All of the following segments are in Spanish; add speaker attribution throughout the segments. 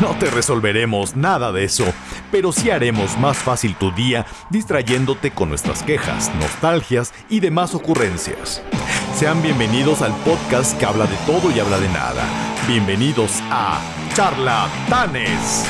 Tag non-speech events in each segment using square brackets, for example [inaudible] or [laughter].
Speaker 1: no te resolveremos nada de eso, pero sí haremos más fácil tu día distrayéndote con nuestras quejas, nostalgias y demás ocurrencias. Sean bienvenidos al podcast que habla de todo y habla de nada. Bienvenidos a Charlatanes.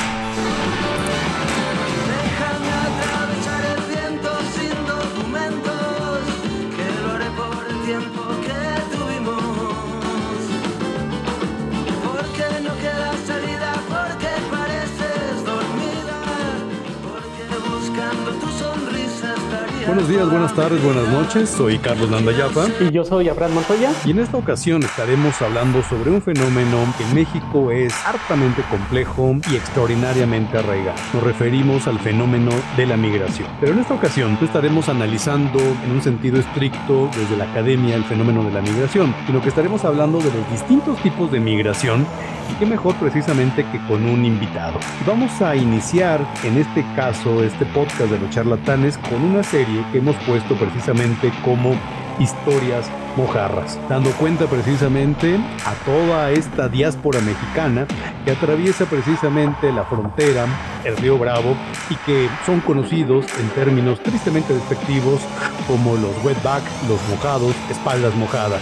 Speaker 1: Buenos días, buenas tardes, buenas noches. Soy Carlos Nandayapa.
Speaker 2: Y yo soy Abraham Montoya.
Speaker 1: Y en esta ocasión estaremos hablando sobre un fenómeno que en México es hartamente complejo y extraordinariamente arraigado. Nos referimos al fenómeno de la migración. Pero en esta ocasión no estaremos analizando en un sentido estricto desde la academia el fenómeno de la migración, sino que estaremos hablando de los distintos tipos de migración y qué mejor precisamente que con un invitado. Vamos a iniciar en este caso este podcast de los charlatanes con una serie hemos puesto precisamente como historias mojarras, dando cuenta precisamente a toda esta diáspora mexicana que atraviesa precisamente la frontera, el río Bravo, y que son conocidos en términos tristemente despectivos como los wetback, los mojados, espaldas mojadas.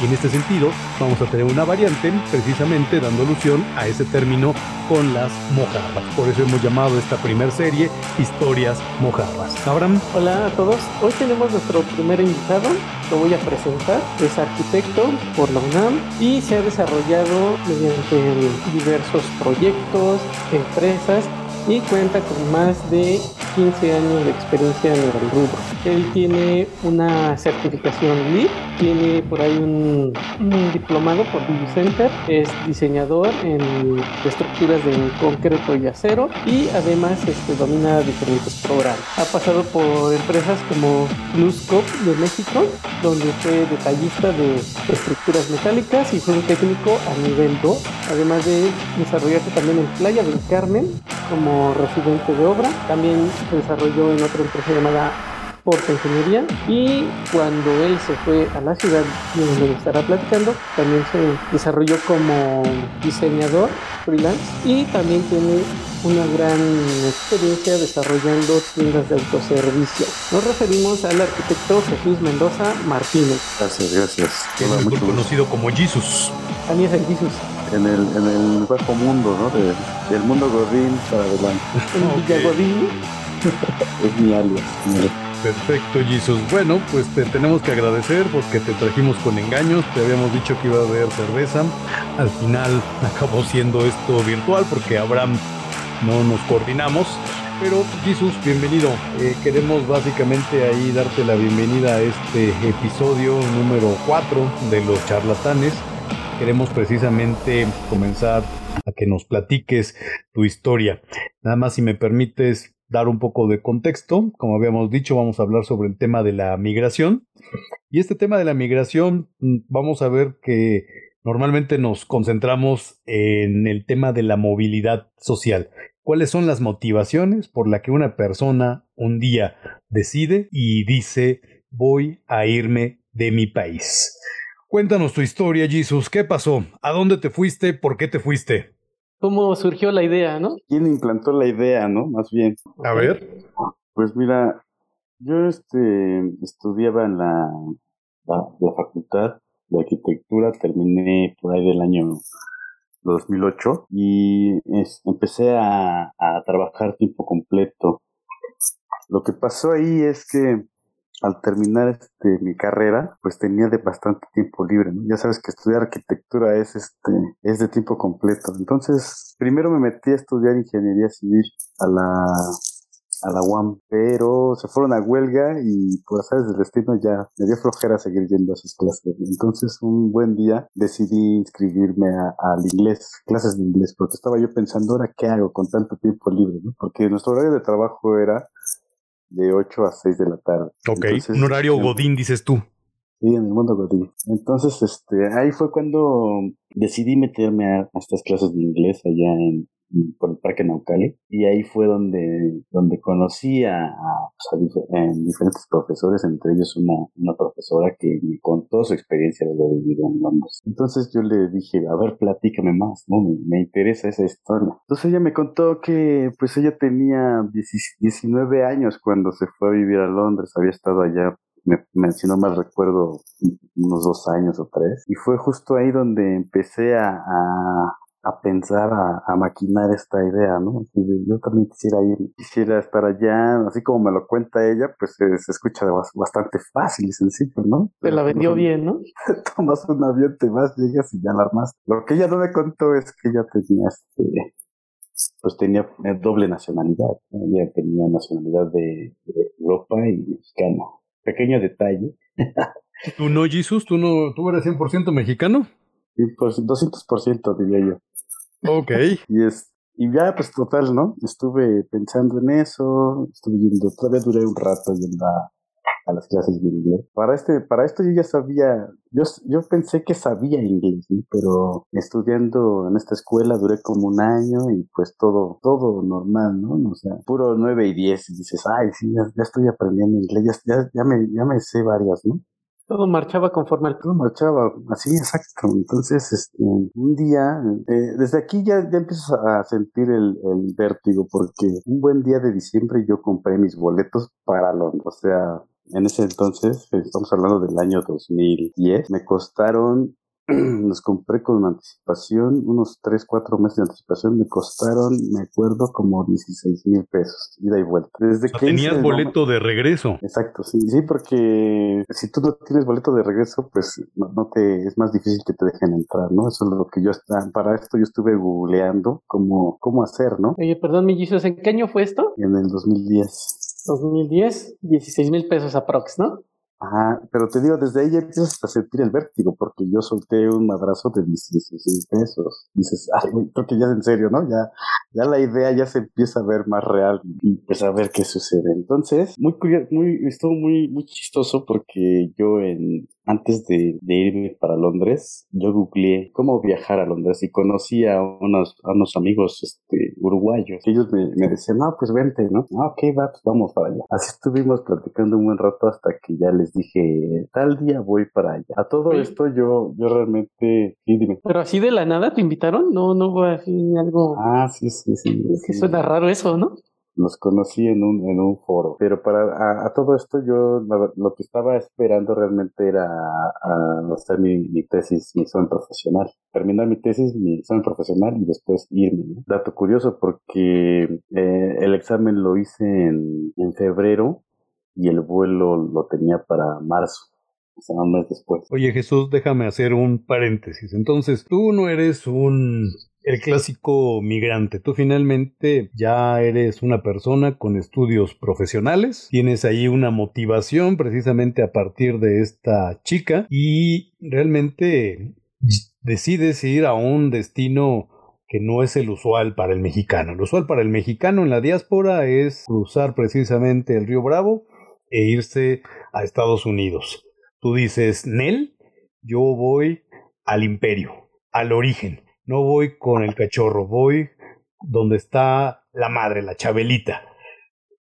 Speaker 1: Y en este sentido vamos a tener una variante precisamente dando alusión a ese término con las mojarras. Por eso hemos llamado esta primer serie Historias mojarras. Abraham.
Speaker 2: Hola a todos. Hoy tenemos nuestro primer invitado. Lo voy a presentar. Es arquitecto por la UNAM y se ha desarrollado mediante diversos proyectos, empresas y cuenta con más de 15 años de experiencia en el rubro. Él tiene una certificación LEED, tiene por ahí un, diplomado por Center, es diseñador en estructuras de concreto y acero y además este, domina diferentes programas. Ha pasado por empresas como Luzcop de México, donde fue detallista de estructuras metálicas y fue un técnico a nivel 2, además de desarrollarse también en Playa del Carmen como residente de obra. También se desarrolló en otra empresa llamada Porta Ingeniería y cuando él se fue a la ciudad donde estará platicando, también se desarrolló como diseñador freelance y también tiene una gran experiencia desarrollando tiendas de autoservicio. Nos referimos al arquitecto Jesús Mendoza Martínez.
Speaker 3: Gracias, gracias.
Speaker 1: es muy conocido como Jesus.
Speaker 2: Alias el Jesus.
Speaker 3: En el, en el bajo mundo, ¿no? del mundo Godín para adelante.
Speaker 2: ¿En Villa Godín?
Speaker 3: es mi alias.
Speaker 1: Perfecto, Jesus. Bueno, pues te tenemos que agradecer porque te trajimos con engaños. Te habíamos dicho que iba a haber cerveza. Al final [laughs] acabó siendo esto virtual porque Abraham no nos coordinamos. Pero Jesus, bienvenido. Eh, queremos básicamente ahí darte la bienvenida a este episodio número 4 de los charlatanes. Queremos precisamente comenzar a que nos platiques tu historia. Nada más si me permites dar un poco de contexto. Como habíamos dicho, vamos a hablar sobre el tema de la migración. Y este tema de la migración, mm, vamos a ver que normalmente nos concentramos en el tema de la movilidad social. ¿Cuáles son las motivaciones por las que una persona un día decide y dice voy a irme de mi país? Cuéntanos tu historia, Jesus. ¿Qué pasó? ¿A dónde te fuiste? ¿Por qué te fuiste?
Speaker 2: cómo surgió la idea, ¿no?
Speaker 3: ¿Quién implantó la idea, no? Más bien.
Speaker 1: A ver.
Speaker 3: Pues mira, yo este estudiaba en la, la, facultad de arquitectura, terminé por ahí del año 2008 y empecé a, a trabajar tiempo completo. Lo que pasó ahí es que al terminar este, mi carrera, pues tenía de bastante tiempo libre, Ya sabes que estudiar arquitectura es, este, es de tiempo completo. Entonces, primero me metí a estudiar ingeniería civil a la a la UAM, pero se fueron a huelga y por sabes del destino ya me dio flojera seguir yendo a sus clases. Entonces un buen día decidí inscribirme al inglés, clases de inglés, porque estaba yo pensando ahora qué hago con tanto tiempo libre, ¿no? Porque nuestro horario de trabajo era de 8 a 6 de la tarde.
Speaker 1: Ok, un horario godín dices tú.
Speaker 3: Sí, en el mundo godín. Entonces, este, ahí fue cuando decidí meterme a, a estas clases de inglés allá en, por el Parque Naucali y ahí fue donde, donde conocí a, pues, diferentes profesores, entre ellos una, una profesora que me contó su experiencia de lo vivido en Londres. Entonces yo le dije, a ver, platícame más, ¿no? Me, me interesa esa historia. Entonces ella me contó que pues ella tenía 19 años cuando se fue a vivir a Londres, había estado allá me, me, si no mal recuerdo, unos dos años o tres. Y fue justo ahí donde empecé a, a, a pensar, a, a, maquinar esta idea, ¿no? Yo también quisiera ir, quisiera estar allá, así como me lo cuenta ella, pues se, escucha bastante fácil y sencillo, ¿no?
Speaker 2: Te la vendió bien, ¿no? [laughs]
Speaker 3: Tomas un avión, te vas, llegas y ya la armas. Lo que ella no me contó es que ella tenía este, pues tenía eh, doble nacionalidad, ella tenía nacionalidad de, de Europa y mexicana. Pequeño detalle.
Speaker 1: ¿Tú no, Jesus? ¿Tú no, tú eres 100% mexicano?
Speaker 3: Sí, pues 200% diría yo.
Speaker 1: Ok.
Speaker 3: y es, y ya, pues total, ¿no? Estuve pensando en eso, estuve yendo, todavía duré un rato yendo a, las clases de inglés. Para este, para esto yo ya sabía, yo, yo pensé que sabía inglés, ¿sí? pero estudiando en esta escuela duré como un año y pues todo, todo normal, ¿no? O sea, puro 9 y 10 y dices, ay, sí, ya, ya estoy aprendiendo inglés, ya, ya, ya, me, ya me sé varias, ¿no?
Speaker 2: Todo marchaba conforme al
Speaker 3: Todo marchaba, así, exacto. Entonces, este, un día, eh, desde aquí ya, ya empiezas a sentir el, el vértigo, porque un buen día de diciembre yo compré mis boletos para Londres. O sea, en ese entonces, estamos hablando del año 2010, me costaron [clears throat] los compré con anticipación, unos 3, 4 meses de anticipación, me costaron, me acuerdo, como 16 mil pesos, ida y vuelta.
Speaker 1: Desde que tenías boleto de regreso.
Speaker 3: Exacto, sí, sí, porque si tú no tienes boleto de regreso, pues no, no, te, es más difícil que te dejen entrar, ¿no? Eso es lo que yo, para esto yo estuve googleando cómo, cómo hacer, ¿no?
Speaker 2: Oye, perdón, mi Jesus, ¿en qué año fue esto?
Speaker 3: En el 2010.
Speaker 2: 2010, 16 mil pesos aprox, ¿no?
Speaker 3: Ajá, pero te digo, desde ahí ya empiezas a sentir el vértigo, porque yo solté un madrazo de 16 pesos. Dices, ay, creo que ya es en serio, ¿no? Ya, ya la idea ya se empieza a ver más real y pues a ver qué sucede. Entonces, muy curioso, muy, estuvo muy, muy chistoso porque yo en, antes de, de, irme para Londres, yo googleé cómo viajar a Londres y conocí a unos, a unos amigos este, uruguayos. Ellos me, me decían, no, pues vente, ¿no? Ah, ok, va, pues vamos para allá. Así estuvimos platicando un buen rato hasta que ya les dije, tal día voy para allá. A todo esto yo, yo realmente, sí, dime.
Speaker 2: Pero así de la nada te invitaron, no, no fue así algo.
Speaker 3: Ah, sí, sí, sí.
Speaker 2: Es que suena raro eso, ¿no?
Speaker 3: Los conocí en un, en un foro. Pero para a, todo esto yo lo, que estaba esperando realmente era hacer mi, mi, tesis, mi examen profesional. Terminar mi tesis, mi examen profesional y después irme. Dato curioso porque eh, el examen lo hice en, en febrero y el vuelo lo tenía para marzo.
Speaker 1: Oye Jesús, déjame hacer un paréntesis. Entonces, tú no eres un el clásico migrante. Tú finalmente ya eres una persona con estudios profesionales, tienes ahí una motivación precisamente a partir de esta chica y realmente decides ir a un destino que no es el usual para el mexicano. El usual para el mexicano en la diáspora es cruzar precisamente el río Bravo e irse a Estados Unidos. Tú dices, Nel, yo voy al imperio, al origen no voy con el cachorro, voy donde está la madre, la chabelita.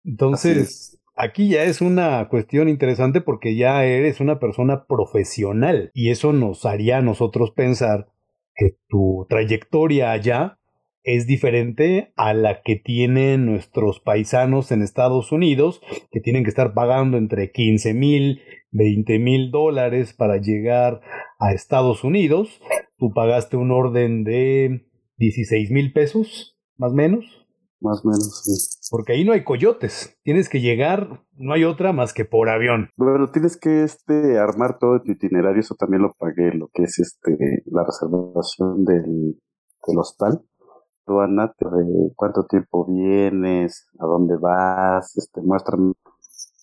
Speaker 1: Entonces, aquí ya es una cuestión interesante porque ya eres una persona profesional y eso nos haría a nosotros pensar que tu trayectoria allá es diferente a la que tienen nuestros paisanos en Estados Unidos, que tienen que estar pagando entre 15 mil, 20 mil dólares para llegar a Estados Unidos tú pagaste un orden de 16 mil pesos, más o menos.
Speaker 3: Más o menos, sí.
Speaker 1: Porque ahí no hay coyotes. Tienes que llegar, no hay otra más que por avión.
Speaker 3: Bueno, tienes que este armar todo tu itinerario, eso también lo pagué, lo que es este la reservación del, del hostal aduana de cuánto tiempo vienes, a dónde vas, este, muestran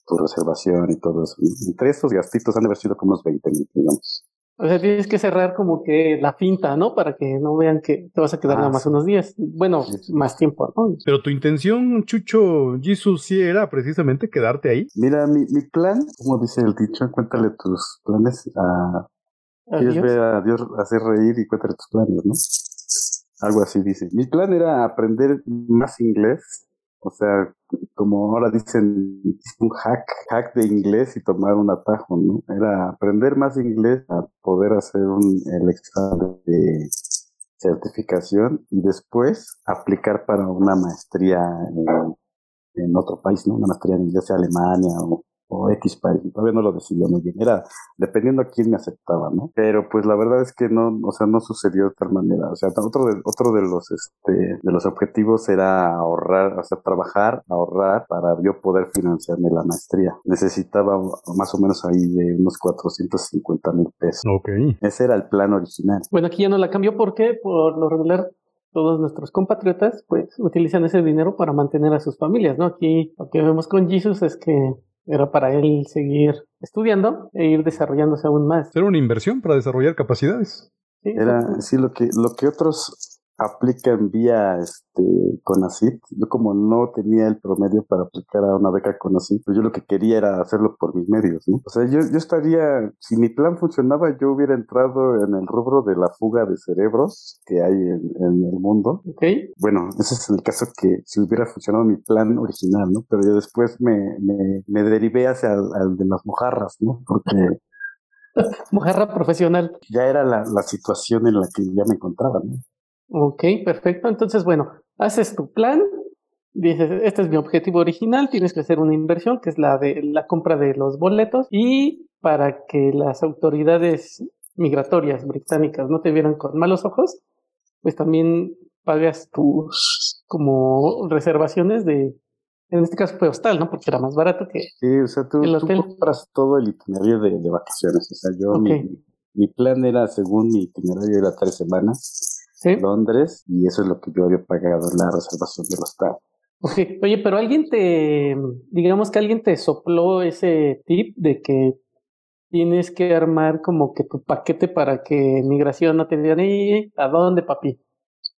Speaker 3: tu reservación y todo eso. Entre estos gastitos han de haber sido como unos 20 mil, digamos.
Speaker 2: O sea, tienes que cerrar como que la finta, ¿no? Para que no vean que te vas a quedar
Speaker 3: Ah,
Speaker 2: nada más unos días. Bueno, más tiempo, ¿no?
Speaker 1: Pero tu intención, Chucho Jesus, sí era precisamente quedarte ahí.
Speaker 3: Mira, mi, mi plan, como dice el dicho, cuéntale tus planes a... Quieres ver a Dios hacer reír y cuéntale tus planes, ¿no? Algo así dice. Mi plan era aprender más inglés. O sea, como ahora dicen, un hack, hack de inglés y tomar un atajo, ¿no? Era aprender más inglés a poder hacer un, el examen de certificación y después aplicar para una maestría en, en otro país, ¿no? Una maestría en inglés, Alemania o, o X país. Todavía no lo decidía muy bien. Era dependiendo a quién me aceptaba, ¿no? Pero pues la verdad es que no, o sea, no sucedió de tal manera. O sea, otro de, otro de los, este, de los objetivos era ahorrar, o sea, trabajar, ahorrar para yo poder financiarme la maestría. Necesitaba más o menos ahí de unos 450 mil pesos.
Speaker 1: Ok.
Speaker 3: Ese era el plan original.
Speaker 2: Bueno, aquí ya no la cambió porque por lo regular todos nuestros compatriotas pues utilizan ese dinero para mantener a sus familias, ¿no? Aquí lo que vemos con Jesus es que era para él seguir estudiando e ir desarrollándose aún más.
Speaker 1: Era una inversión para desarrollar capacidades.
Speaker 2: Sí,
Speaker 3: Era, sí, lo que, lo que otros aplican vía este CONACYT, yo como no tenía el promedio para aplicar a una beca CONACYT, pues yo lo que quería era hacerlo por mis medios, ¿no? O sea, yo, yo estaría, si mi plan funcionaba, yo hubiera entrado en el rubro de la fuga de cerebros que hay en, en el mundo.
Speaker 2: Ok.
Speaker 3: Bueno, ese es el caso que si hubiera funcionado mi plan original, ¿no? Pero yo después me, me, me derivé hacia el, al de las mojarras, ¿no? Porque [laughs]
Speaker 2: Mojarra profesional.
Speaker 3: ya era la, la situación en la que ya me encontraba, ¿no?
Speaker 2: Ok, perfecto. Entonces, bueno, haces tu plan, dices, este es mi objetivo original, tienes que hacer una inversión, que es la de la compra de los boletos, y para que las autoridades migratorias británicas no te vieran con malos ojos, pues también pagas tus como reservaciones de, en este caso fue hostal, ¿no? Porque era más barato que...
Speaker 3: Sí, o sea, tú,
Speaker 2: ¿El
Speaker 3: tú compras todo el itinerario de, de vacaciones. O sea, yo, mi, mi plan era, según mi itinerario, era tres semanas,
Speaker 2: ¿sí?
Speaker 3: Londres, y eso es lo que yo había pagado la reservación del hostal.
Speaker 2: Ok, Oye, pero alguien te, digamos que alguien te sopló ese tip de que tienes que armar como que tu paquete para que migración no te digan, "Ey, ¿a dónde, papi?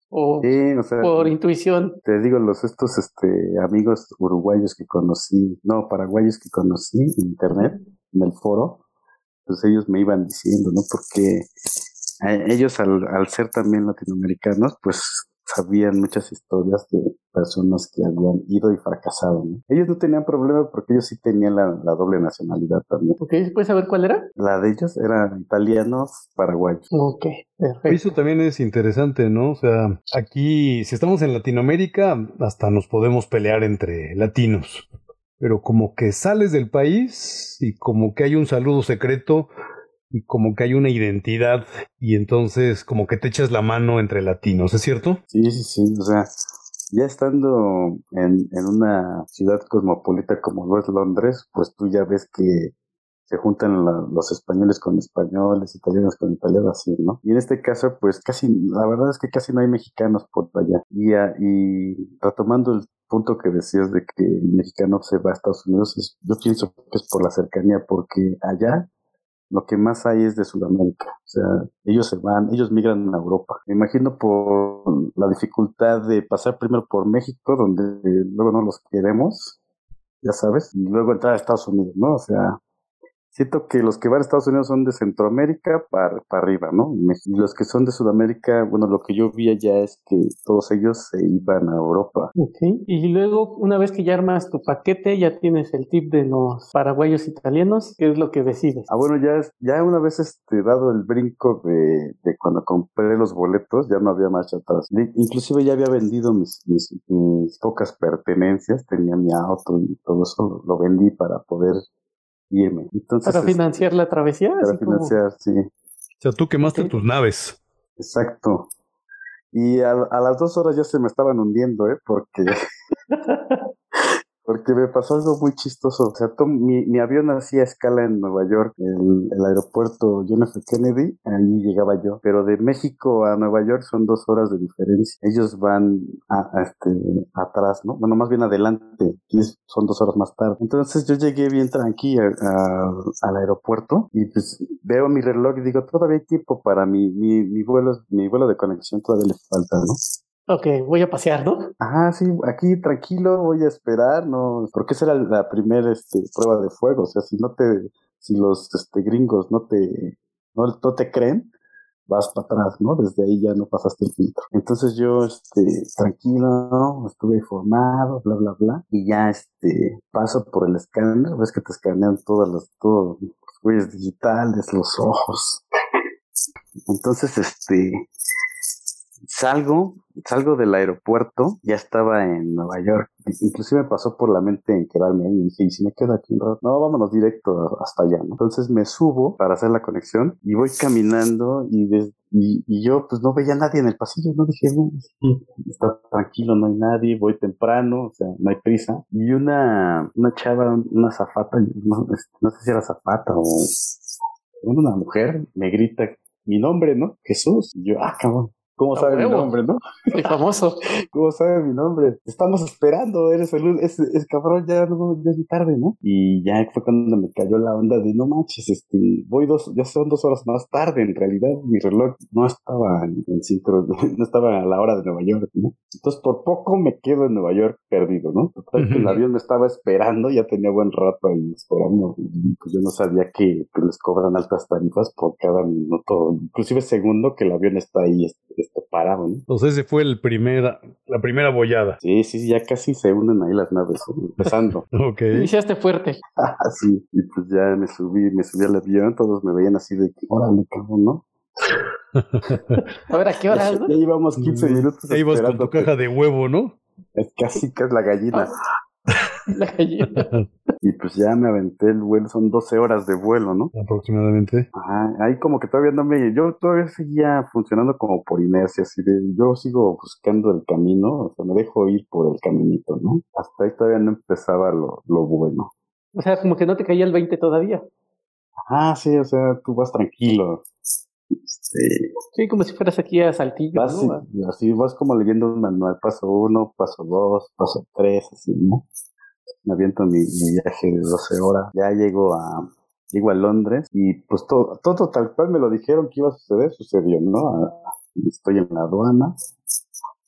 Speaker 2: O
Speaker 3: Sí, o sea,
Speaker 2: por intuición.
Speaker 3: te digo, los estos este, amigos uruguayos que conocí, no, paraguayos que conocí en internet, en el foro, pues ellos me iban diciendo, ¿no? Porque ellos al, al ser también latinoamericanos, pues sabían muchas historias de personas que habían ido y fracasado, ¿no? Ellos no tenían problema porque ellos sí tenían la, la doble nacionalidad también.
Speaker 2: Ok, ¿puedes saber cuál era?
Speaker 3: La de ellos eran italianos, paraguayos.
Speaker 2: Ok, perfecto.
Speaker 1: Eso también es interesante, ¿no? O sea, aquí, si estamos en Latinoamérica, hasta nos podemos pelear entre latinos. Pero como que sales del país y como que hay un saludo secreto y como que hay una identidad y entonces como que te echas la mano entre latinos, ¿es cierto?
Speaker 3: Sí, sí, sí, o sea, ya estando en, en una ciudad cosmopolita como lo es Londres, pues tú ya ves que se juntan la- los españoles con españoles, italianos con italianos, así, ¿no? Y en este caso, pues casi, la verdad es que casi no hay mexicanos por allá. Y, a- y retomando el punto que decías de que el mexicano se va a Estados Unidos, yo pienso que es por la cercanía, porque allá lo que más hay es de Sudamérica. O sea, ellos se van, ellos migran a Europa. Me imagino por la dificultad de pasar primero por México, donde luego no los queremos, ya sabes, y luego entrar a Estados Unidos, ¿no? O sea, siento que los que van a Estados Unidos son de Centroamérica para, para arriba, ¿no? Y los que son de Sudamérica, bueno, lo que yo vi allá es que todos ellos se iban a Europa.
Speaker 2: Ok, y luego una vez que ya armas tu paquete, ya tienes el tip de los paraguayos italianos, ¿qué es lo que decides?
Speaker 3: Ah, bueno, ya, es- ya una vez este, dado el brinco de, de cuando compré los boletos, ya no había marcha atrás. Inclusive ya había vendido mis, mis, mis pocas pertenencias, tenía mi auto y todo eso, lo vendí para poder irme. Entonces,
Speaker 2: Para financiar la travesía,
Speaker 3: para
Speaker 2: así como-
Speaker 3: financiar, sí,
Speaker 1: O sea, tú quemaste tus naves.
Speaker 3: exacto. Y a, a las dos horas ya se me estaban hundiendo, ¿eh? Porque, [laughs] porque me pasó algo muy chistoso. O sea, mi, mi, avión hacía escala en Nueva York, el, el, aeropuerto John F. Kennedy, ahí llegaba yo. Pero de México a Nueva York son dos horas de diferencia. Ellos van a, este, atrás, ¿no? Bueno, más bien adelante, son dos horas más tarde. Entonces yo llegué bien tranquila al aeropuerto y pues veo mi reloj y digo, todavía hay tiempo para mi, mi, mi vuelo, mi vuelo de conexión todavía le falta, ¿no?
Speaker 2: Ok, voy a pasear, ¿no?
Speaker 3: Ah, sí, aquí tranquilo, voy a esperar, no, porque esa era la primera este, prueba de fuego, o sea, si no te, si los este, gringos no te, no, no te creen, vas para atrás, ¿no? Desde ahí ya no pasaste el filtro. Entonces yo, este, tranquilo, estuve informado, bla, bla, bla, y ya, este, paso por el escáner, ves que te escanean todos los, todos los huellas digitales, los ojos. Entonces, este, salgo, salgo del aeropuerto, ya estaba en Nueva York. Inclusive me pasó por la mente en quedarme ahí y dije, ¿y si me quedo aquí un rato? No, vámonos directo hasta allá, ¿no? Entonces me subo para hacer la conexión y voy caminando y, y, yo pues no veía nadie en el pasillo, no dije, está tranquilo, no hay nadie, voy temprano, o sea, no hay prisa. Y una, una chava, una zafata, no, no sé si era zafata o una mujer, me grita mi nombre, ¿no? Jesús. Y yo, ah, cabrón. ¿Cómo sabe mi nombre, no?
Speaker 2: Soy famoso. [laughs]
Speaker 3: ¿Cómo sabe mi nombre? Estamos esperando, eres el, es, es cabrón, ya, no, ya es tarde, ¿no? Y ya fue cuando me cayó la onda de, no manches, este, voy dos, ya son dos horas más tarde, en realidad mi reloj no estaba en, en [laughs] no estaba a la hora de Nueva York, ¿no? Entonces por poco me quedo en Nueva York perdido, ¿no? Total que el avión me estaba esperando, ya tenía buen rato ahí esperando, y pues yo no sabía que, que les cobran altas tarifas por cada minuto, inclusive segundo que el avión está ahí, este, parado, ¿no?
Speaker 1: Entonces ese fue el primera, la primera bollada.
Speaker 3: Sí, sí, ya casi se unen ahí las naves, empezando. [laughs]
Speaker 1: ok.
Speaker 2: Iniciaste fuerte. [laughs]
Speaker 3: sí, y pues ya me subí, me subí al avión, todos me veían así de, órale, cabrón, ¿no?
Speaker 2: A ver, ¿a qué hora?
Speaker 3: Ya, ya llevamos 15 minutos.
Speaker 1: Ahí vas con tu caja de huevo, ¿no?
Speaker 3: Es casi que es la gallina. [laughs]
Speaker 2: la gallina. [laughs]
Speaker 3: Y pues ya me aventé el vuelo, son 12 horas de vuelo, ¿no?
Speaker 1: Aproximadamente.
Speaker 3: Ajá, ahí como que todavía no me, yo todavía seguía funcionando como por inercia, así de, yo sigo buscando el camino, o sea, me dejo ir por el caminito, ¿no? Hasta ahí todavía no empezaba lo, lo bueno.
Speaker 2: O sea, como que no te caía el 20 todavía.
Speaker 3: Ah, sí, o sea, tú vas tranquilo.
Speaker 2: Este, sí, como si fueras aquí a Saltillo.
Speaker 3: Vas, Así vas como leyendo un manual, paso uno, paso dos, paso tres, así, ¿no? Me aviento mi, viaje de 12 horas, ya llego a, llego a Londres y pues todo, todo tal cual me lo dijeron que iba a suceder, sucedió, ¿no? Estoy en la aduana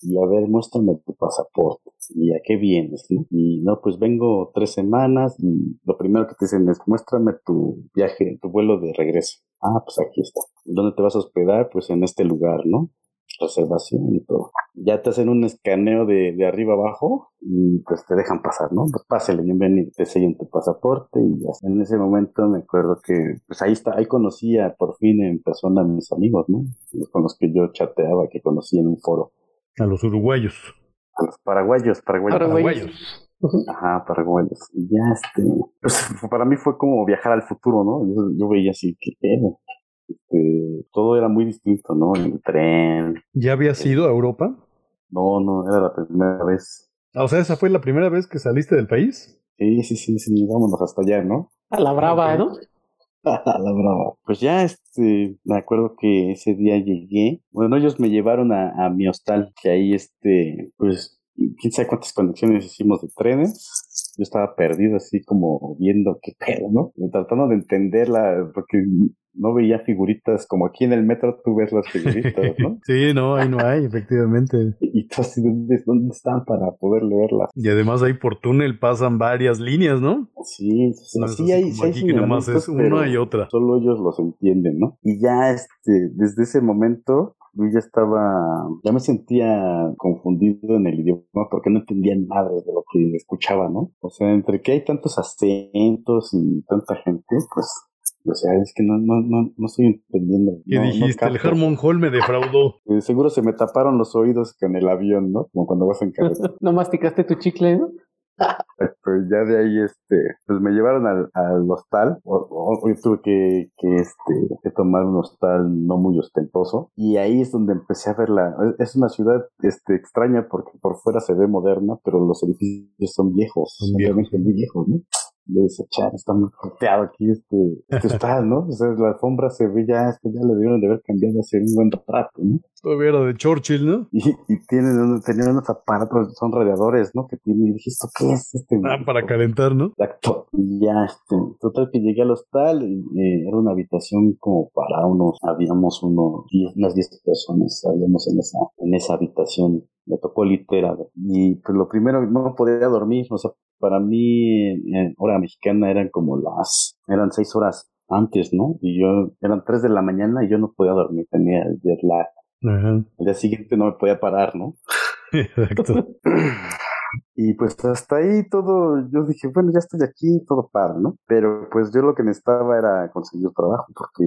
Speaker 3: y a ver, muéstrame tu pasaporte y a qué vienes, ¿no? Y no, pues vengo tres semanas y lo primero que te dicen es muéstrame tu viaje, tu vuelo de regreso. Ah, pues aquí está. ¿Dónde te vas a hospedar? Pues en este lugar, ¿no? Reservación y todo. Ya te hacen un escaneo de, de arriba abajo y pues te dejan pasar, ¿no? Pues pásale, bienvenido, te sellan tu pasaporte y ya. En ese momento me acuerdo que pues ahí está, ahí conocía por fin en persona a mis amigos, ¿no? Con los que yo chateaba, que conocí en un foro.
Speaker 1: A los uruguayos.
Speaker 3: A los paraguayos, paraguayos.
Speaker 1: Paraguayos.
Speaker 3: Ajá, paraguayos. Y ya este, pues para mí fue como viajar al futuro, ¿no? Yo, yo veía así, que este, todo era muy distinto, ¿no? El tren.
Speaker 1: ¿Ya habías ido a Europa?
Speaker 3: No, no, era la primera vez.
Speaker 1: Ah, o sea, esa fue la primera vez que saliste del país.
Speaker 3: Sí, sí, sí, sí, vámonos hasta allá, ¿no?
Speaker 2: A la brava, ¿no? [laughs]
Speaker 3: a la brava. Pues ya, este, me acuerdo que ese día llegué. Bueno, ellos me llevaron a, a mi hostal, que ahí, este, pues, quién sabe cuántas conexiones hicimos de trenes. Yo estaba perdido así como viendo qué pedo, ¿no? Tratando de entenderla, porque no veía figuritas como aquí en el metro tú ves las figuritas, [laughs] ¿no?
Speaker 1: sí, no, ahí no hay, efectivamente.
Speaker 3: Y tú así, ¿dónde, ¿dónde, están para poder leerlas?
Speaker 1: Y además ahí por túnel pasan varias líneas, ¿no?
Speaker 3: Sí, sí, hay, sí
Speaker 1: aquí que nomás es una y otra.
Speaker 3: Solo ellos los entienden, ¿no? Y ya este, desde ese momento yo ya estaba, ya me sentía confundido en el idioma porque no entendía nada de lo que escuchaba, ¿no? O sea, entre que hay tantos acentos y tanta gente, pues o sea, es que no, no, no, no estoy entendiendo.
Speaker 1: ¿Qué dijiste? el Harmon Hall me defraudó. [laughs]
Speaker 3: Eh, seguro se me taparon los oídos con el avión, ¿no? Como cuando vas en carretera. [laughs]
Speaker 2: ¿No masticaste tu chicle, no?
Speaker 3: Pero ya de ahí, este, pues me llevaron al, al hostal, o, o- yo tuve que, que, este, que tomar un hostal no muy ostentoso, y ahí es donde empecé a ver la, es una ciudad, este, extraña porque por fuera se ve moderna, pero los edificios son viejos,
Speaker 1: Son
Speaker 3: son
Speaker 1: viejos,
Speaker 3: realmente muy viejos, ¿no? Le dice, char, está muy puteado aquí este, este [laughs] hostal, ¿no? O sea, la alfombra se ve ya, es que ya le debieron de haber cambiado hace un buen rato, ¿no?
Speaker 1: Todavía era de Churchill, ¿no?
Speaker 3: Y, y tienen, tenían unos aparatos, son radiadores, ¿no? Que tienen, y dije, ¿esto qué es? Este,
Speaker 1: Ah, para calentar, ¿no?
Speaker 3: Exacto. Y ya, este, total que llegué al hostal, y, era una habitación como para unos, habíamos unos 10, unas 10 personas, habíamos en esa, en esa habitación. Me tocó literal. Y pues lo primero, no podía dormir, o sea, para mí, en hora mexicana eran como las, eran 6 horas antes, ¿no? Y yo, eran 3 de la mañana y yo no podía dormir, tenía el jet lag.
Speaker 1: Ajá.
Speaker 3: El día siguiente no me podía parar, ¿no? [laughs]
Speaker 1: Exacto. [clears throat]
Speaker 3: Y pues hasta ahí todo, yo dije, bueno, ya estoy aquí, todo padre, ¿no? Pero pues yo lo que necesitaba era conseguir trabajo, porque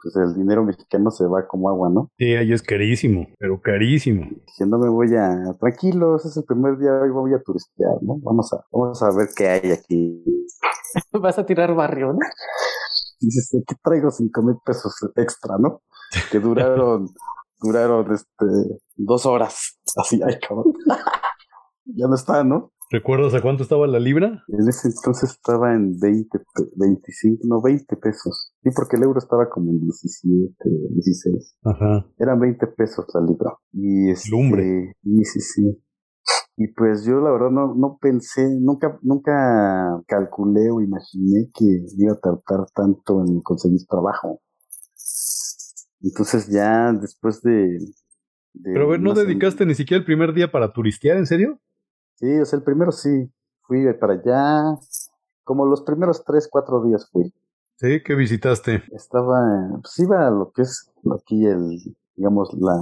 Speaker 3: pues el dinero mexicano se va como agua, ¿no?
Speaker 1: Sí, ahí es carísimo, pero carísimo.
Speaker 3: Dije, no me voy a, tranquilos, es el primer día, hoy voy a turistear, ¿no? Vamos a, vamos a ver qué hay aquí. [laughs]
Speaker 2: Vas a tirar barrio, ¿no?
Speaker 3: Dices, aquí traigo cinco mil pesos extra, ¿no? Que duraron, [laughs] duraron, este, dos horas. Así, ay, cabrón. [laughs] ya no está, ¿no?
Speaker 1: ¿Recuerdas a cuánto estaba la libra?
Speaker 3: En ese entonces estaba en 20, pe- 25, no, 20 pesos. Sí, porque el euro estaba como en 17, 16.
Speaker 1: Ajá.
Speaker 3: Eran 20 pesos la libra. Y este,
Speaker 1: Lumbre.
Speaker 3: Sí, sí, sí. Y pues yo la verdad no, no pensé, nunca, nunca calculé o imaginé que iba a tardar tanto en conseguir trabajo. Entonces ya después de... de
Speaker 1: Pero a ver, ¿no dedicaste ni siquiera el primer día para turistear, en serio?
Speaker 3: Sí, o sea, el primero sí. Fui para allá. Como los primeros tres, cuatro días fui.
Speaker 1: Sí, ¿qué visitaste?
Speaker 3: Estaba, pues iba a lo que es aquí el, digamos, la,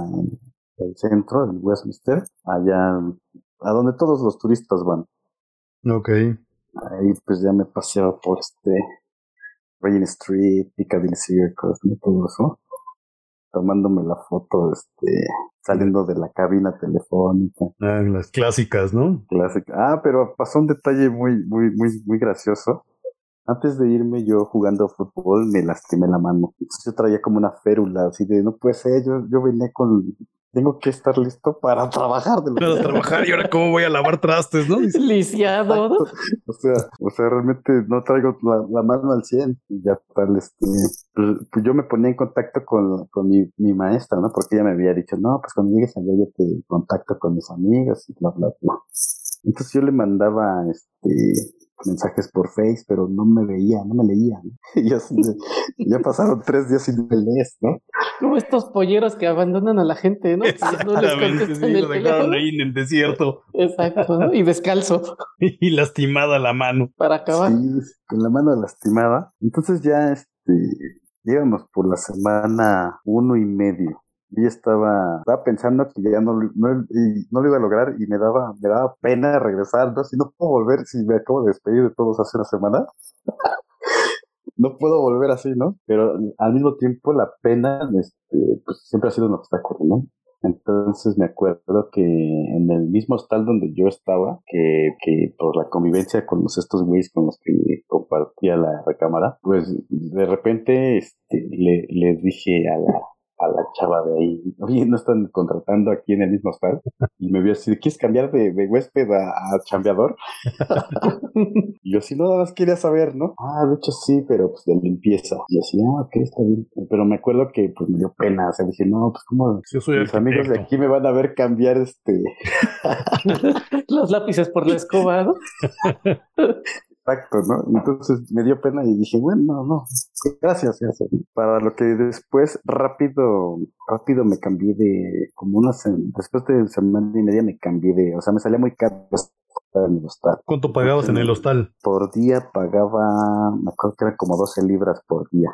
Speaker 3: el centro, el Westminster, allá, a donde todos los turistas van.
Speaker 1: Ok.
Speaker 3: Ahí pues ya me paseaba por este, Regent Street, Piccadilly Circus, ¿no? todo eso. Tomándome la foto, este, saliendo de la cabina telefónica.
Speaker 1: Ah, las clásicas, ¿no?
Speaker 3: Clásica. Ah, pero pasó un detalle muy, muy, muy, muy gracioso. Antes de irme yo jugando fútbol me lastimé la mano. Entonces yo traía como una férula, así de no puede ser, yo, yo venía con, tengo que estar listo para trabajar. De lo
Speaker 1: Para
Speaker 3: que-
Speaker 1: trabajar y ahora cómo voy a lavar trastes, ¿no? [laughs]
Speaker 2: Lisiado, ¿no?
Speaker 3: O sea, o sea, realmente no traigo la, la mano al 100 y ya tal, este, pues, pues yo me ponía en contacto con, con mi, mi maestra, ¿no? Porque ella me había dicho, no, pues cuando llegues allá yo te contacto con mis amigos y bla, bla, bla. Entonces yo le mandaba, este, mensajes por Face, pero no me veía, no me leía, ¿no? [laughs] Y ya, ya pasaron tres días sin me lees, ¿no?
Speaker 2: Como estos polleros que abandonan a la gente, ¿no? No les contestan
Speaker 1: sí,
Speaker 2: el
Speaker 1: lo dejaron
Speaker 2: teléfono.
Speaker 1: ahí en el desierto
Speaker 2: Exacto, ¿no? Y descalzo [laughs]
Speaker 1: y lastimada la mano.
Speaker 2: para acabar.
Speaker 3: Sí, con la mano lastimada. Entonces ya, este, íbamos por la semana uno y medio. Y estaba, estaba pensando que ya no, no, no lo iba a lograr y me daba, me daba pena regresar, ¿no? Si no puedo volver, si me acabo de despedir de todos hace una semana. [laughs] no puedo volver así, ¿no? Pero al mismo tiempo la pena, este, pues siempre ha sido un obstáculo, ¿no? Entonces me acuerdo que en el mismo hostal donde yo estaba, que, que por la convivencia con los, estos güeyes con los que compartía la recámara, pues de repente este, le, les dije a la, a la chava de ahí, oye, ¿no están contratando aquí en el mismo hostal? Y me vio así, ¿quieres cambiar de, de huésped a, a chambeador? [laughs] Y yo así, no, nada más quería saber, ¿no? Ah, de hecho sí, pero pues de limpieza. Y así, ah, ok, está bien. Pero me acuerdo que pues me dio pena, o sea, dije, no, pues como
Speaker 1: soy
Speaker 3: mis amigos de aquí me van a ver cambiar este [laughs]
Speaker 2: Los lápices por la escoba, ¿no? [laughs]
Speaker 3: Exacto, ¿no? Entonces me dio pena y dije, bueno, no, no, gracias, gracias. Para lo que después rápido, rápido me cambié de, como una después de semana y media me cambié de, o sea, me salía muy caro en el hostal.
Speaker 1: ¿Cuánto pagabas en el hostal?
Speaker 3: Por día pagaba, me acuerdo que eran como 12 libras por día.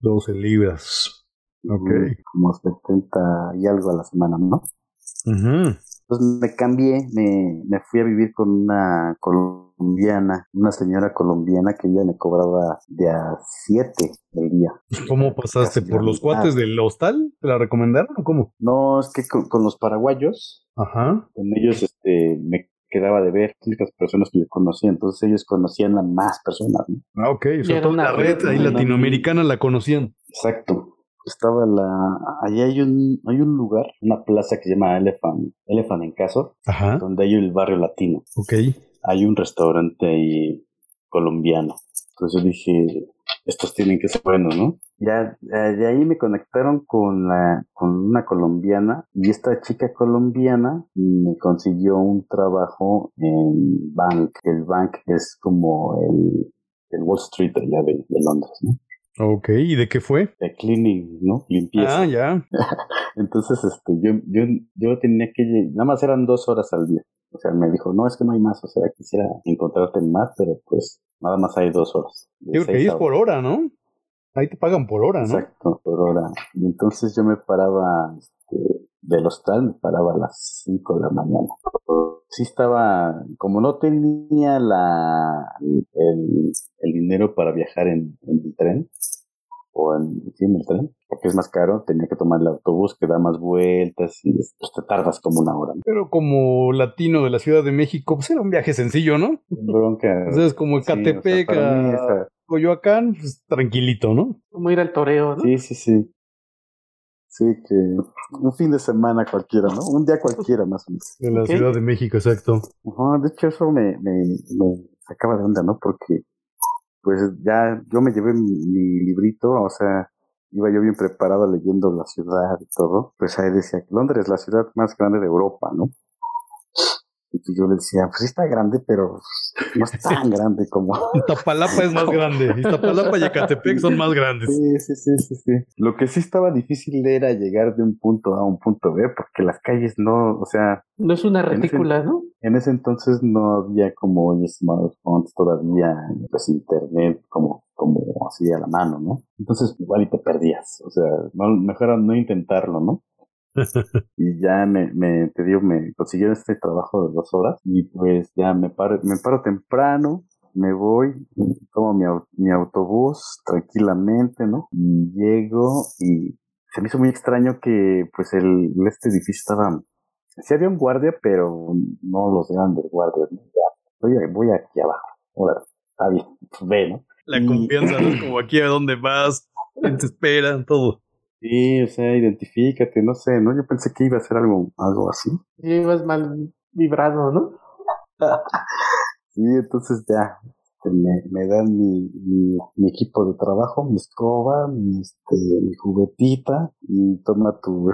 Speaker 1: 12 libras. Ok.
Speaker 3: Como 70 y algo a la semana, ¿no?
Speaker 1: Ujú.
Speaker 3: Entonces me cambié, me, me fui a vivir con una colombiana, una señora colombiana que ella me cobraba de a 7 el día.
Speaker 1: ¿Cómo pasaste?
Speaker 3: Casi
Speaker 1: ¿Por los cuates del hostal? ¿Te la recomendaron o cómo?
Speaker 3: No, es que con, con los paraguayos,
Speaker 1: Ajá.
Speaker 3: con ellos este, me quedaba de ver, las personas que yo conocía, entonces ellos conocían a más personas. ¿no?
Speaker 1: Ah, ok, o sea, toda la red ahí latinoamericana la conocían.
Speaker 3: Exacto. Estaba la, allí hay un, hay un lugar, una plaza que se llama Elephant, Elephant en Caso,
Speaker 1: Ajá,
Speaker 3: donde hay el barrio latino.
Speaker 1: ok.
Speaker 3: Hay un restaurante ahí colombiano. Entonces yo dije, estos tienen que ser buenos, ¿no? Ya eh, de ahí me conectaron con la con una colombiana y esta chica colombiana me consiguió un trabajo en Bank. El Bank es como el, el Wall Street allá de, de Londres, ¿no?
Speaker 1: Ok, ¿y de qué fue?
Speaker 3: De cleaning, ¿no? Limpieza.
Speaker 1: Ah, ya. [laughs]
Speaker 3: Entonces, este, yo, yo, yo tenía que, nada más eran dos horas al día. O sea, me dijo, no, es que no hay más, o sea, quisiera encontrarte más, pero pues nada más hay dos horas. de
Speaker 1: Digo que es por hora, ¿no? Ahí te pagan por hora, ¿no?
Speaker 3: Exacto, por hora. Y entonces yo me paraba del hostal, me paraba a las 5 de la mañana. Sí estaba, como no tenía la el, el dinero para viajar en, en el tren, o en, sí, en el tren, porque es más caro, tenía que tomar el autobús que da más vueltas y pues, te tardas como una hora. ¿no?
Speaker 1: Pero como latino de la Ciudad de México, pues era un viaje sencillo, ¿no?
Speaker 3: Bronca. [laughs]
Speaker 1: O sea, es como
Speaker 3: Sí, o sea,
Speaker 1: Coyoacán, pues tranquilito, ¿no?
Speaker 2: Como ir al toreo, ¿no?
Speaker 3: Sí, sí, sí. Sí, que un fin de semana cualquiera, ¿no? Un día cualquiera más o menos.
Speaker 1: De la. Ciudad de México, exacto.
Speaker 3: De hecho eso me, me, me sacaba de onda, ¿no? Porque pues ya yo me llevé mi, mi librito, o sea, iba yo bien preparado leyendo la ciudad y todo. Pues ahí decía que Londres es la ciudad más grande de Europa, ¿no? Y pues yo le decía, pues sí está grande, pero no es tan [laughs] grande como... [laughs]
Speaker 1: Iztapalapa es más grande. Iztapalapa y Ecatepec son más grandes.
Speaker 3: Sí, sí, sí, sí, sí. Lo que sí estaba difícil era llegar de un punto A a un punto B, porque las calles no, o sea,
Speaker 2: No es una
Speaker 3: En ese-
Speaker 2: retícula, ¿no?
Speaker 3: En ese entonces no había como hoy smartphones todavía, pues internet como, como así a la mano, ¿no? Entonces igual y te perdías, o sea, no, mejor era no intentarlo, ¿no? [laughs] y ya me, me, te digo, me consiguieron este trabajo de dos horas y pues ya me paro, me paro temprano, me voy, tomo mi, mi autobús tranquilamente, ¿no? Y llego y se me hizo muy extraño que pues el, este edificio estaba Sí había un guardia, pero no los grandes guardias. ¿no? Ya, voy, voy aquí abajo. Ahora, está bien, pues ve, ¿no?
Speaker 1: La confianza, ¿no? Como aquí a dónde vas, [laughs] te espera, todo.
Speaker 3: Sí, o sea, identifícate, no sé, ¿no? Yo pensé que iba a ser algo, algo así.
Speaker 2: Llevas mal vibrado, ¿no?
Speaker 3: Sí, entonces ya este, me, me dan mi, mi, mi equipo de trabajo, mi escoba, mi, este, mi juguetita y toma tu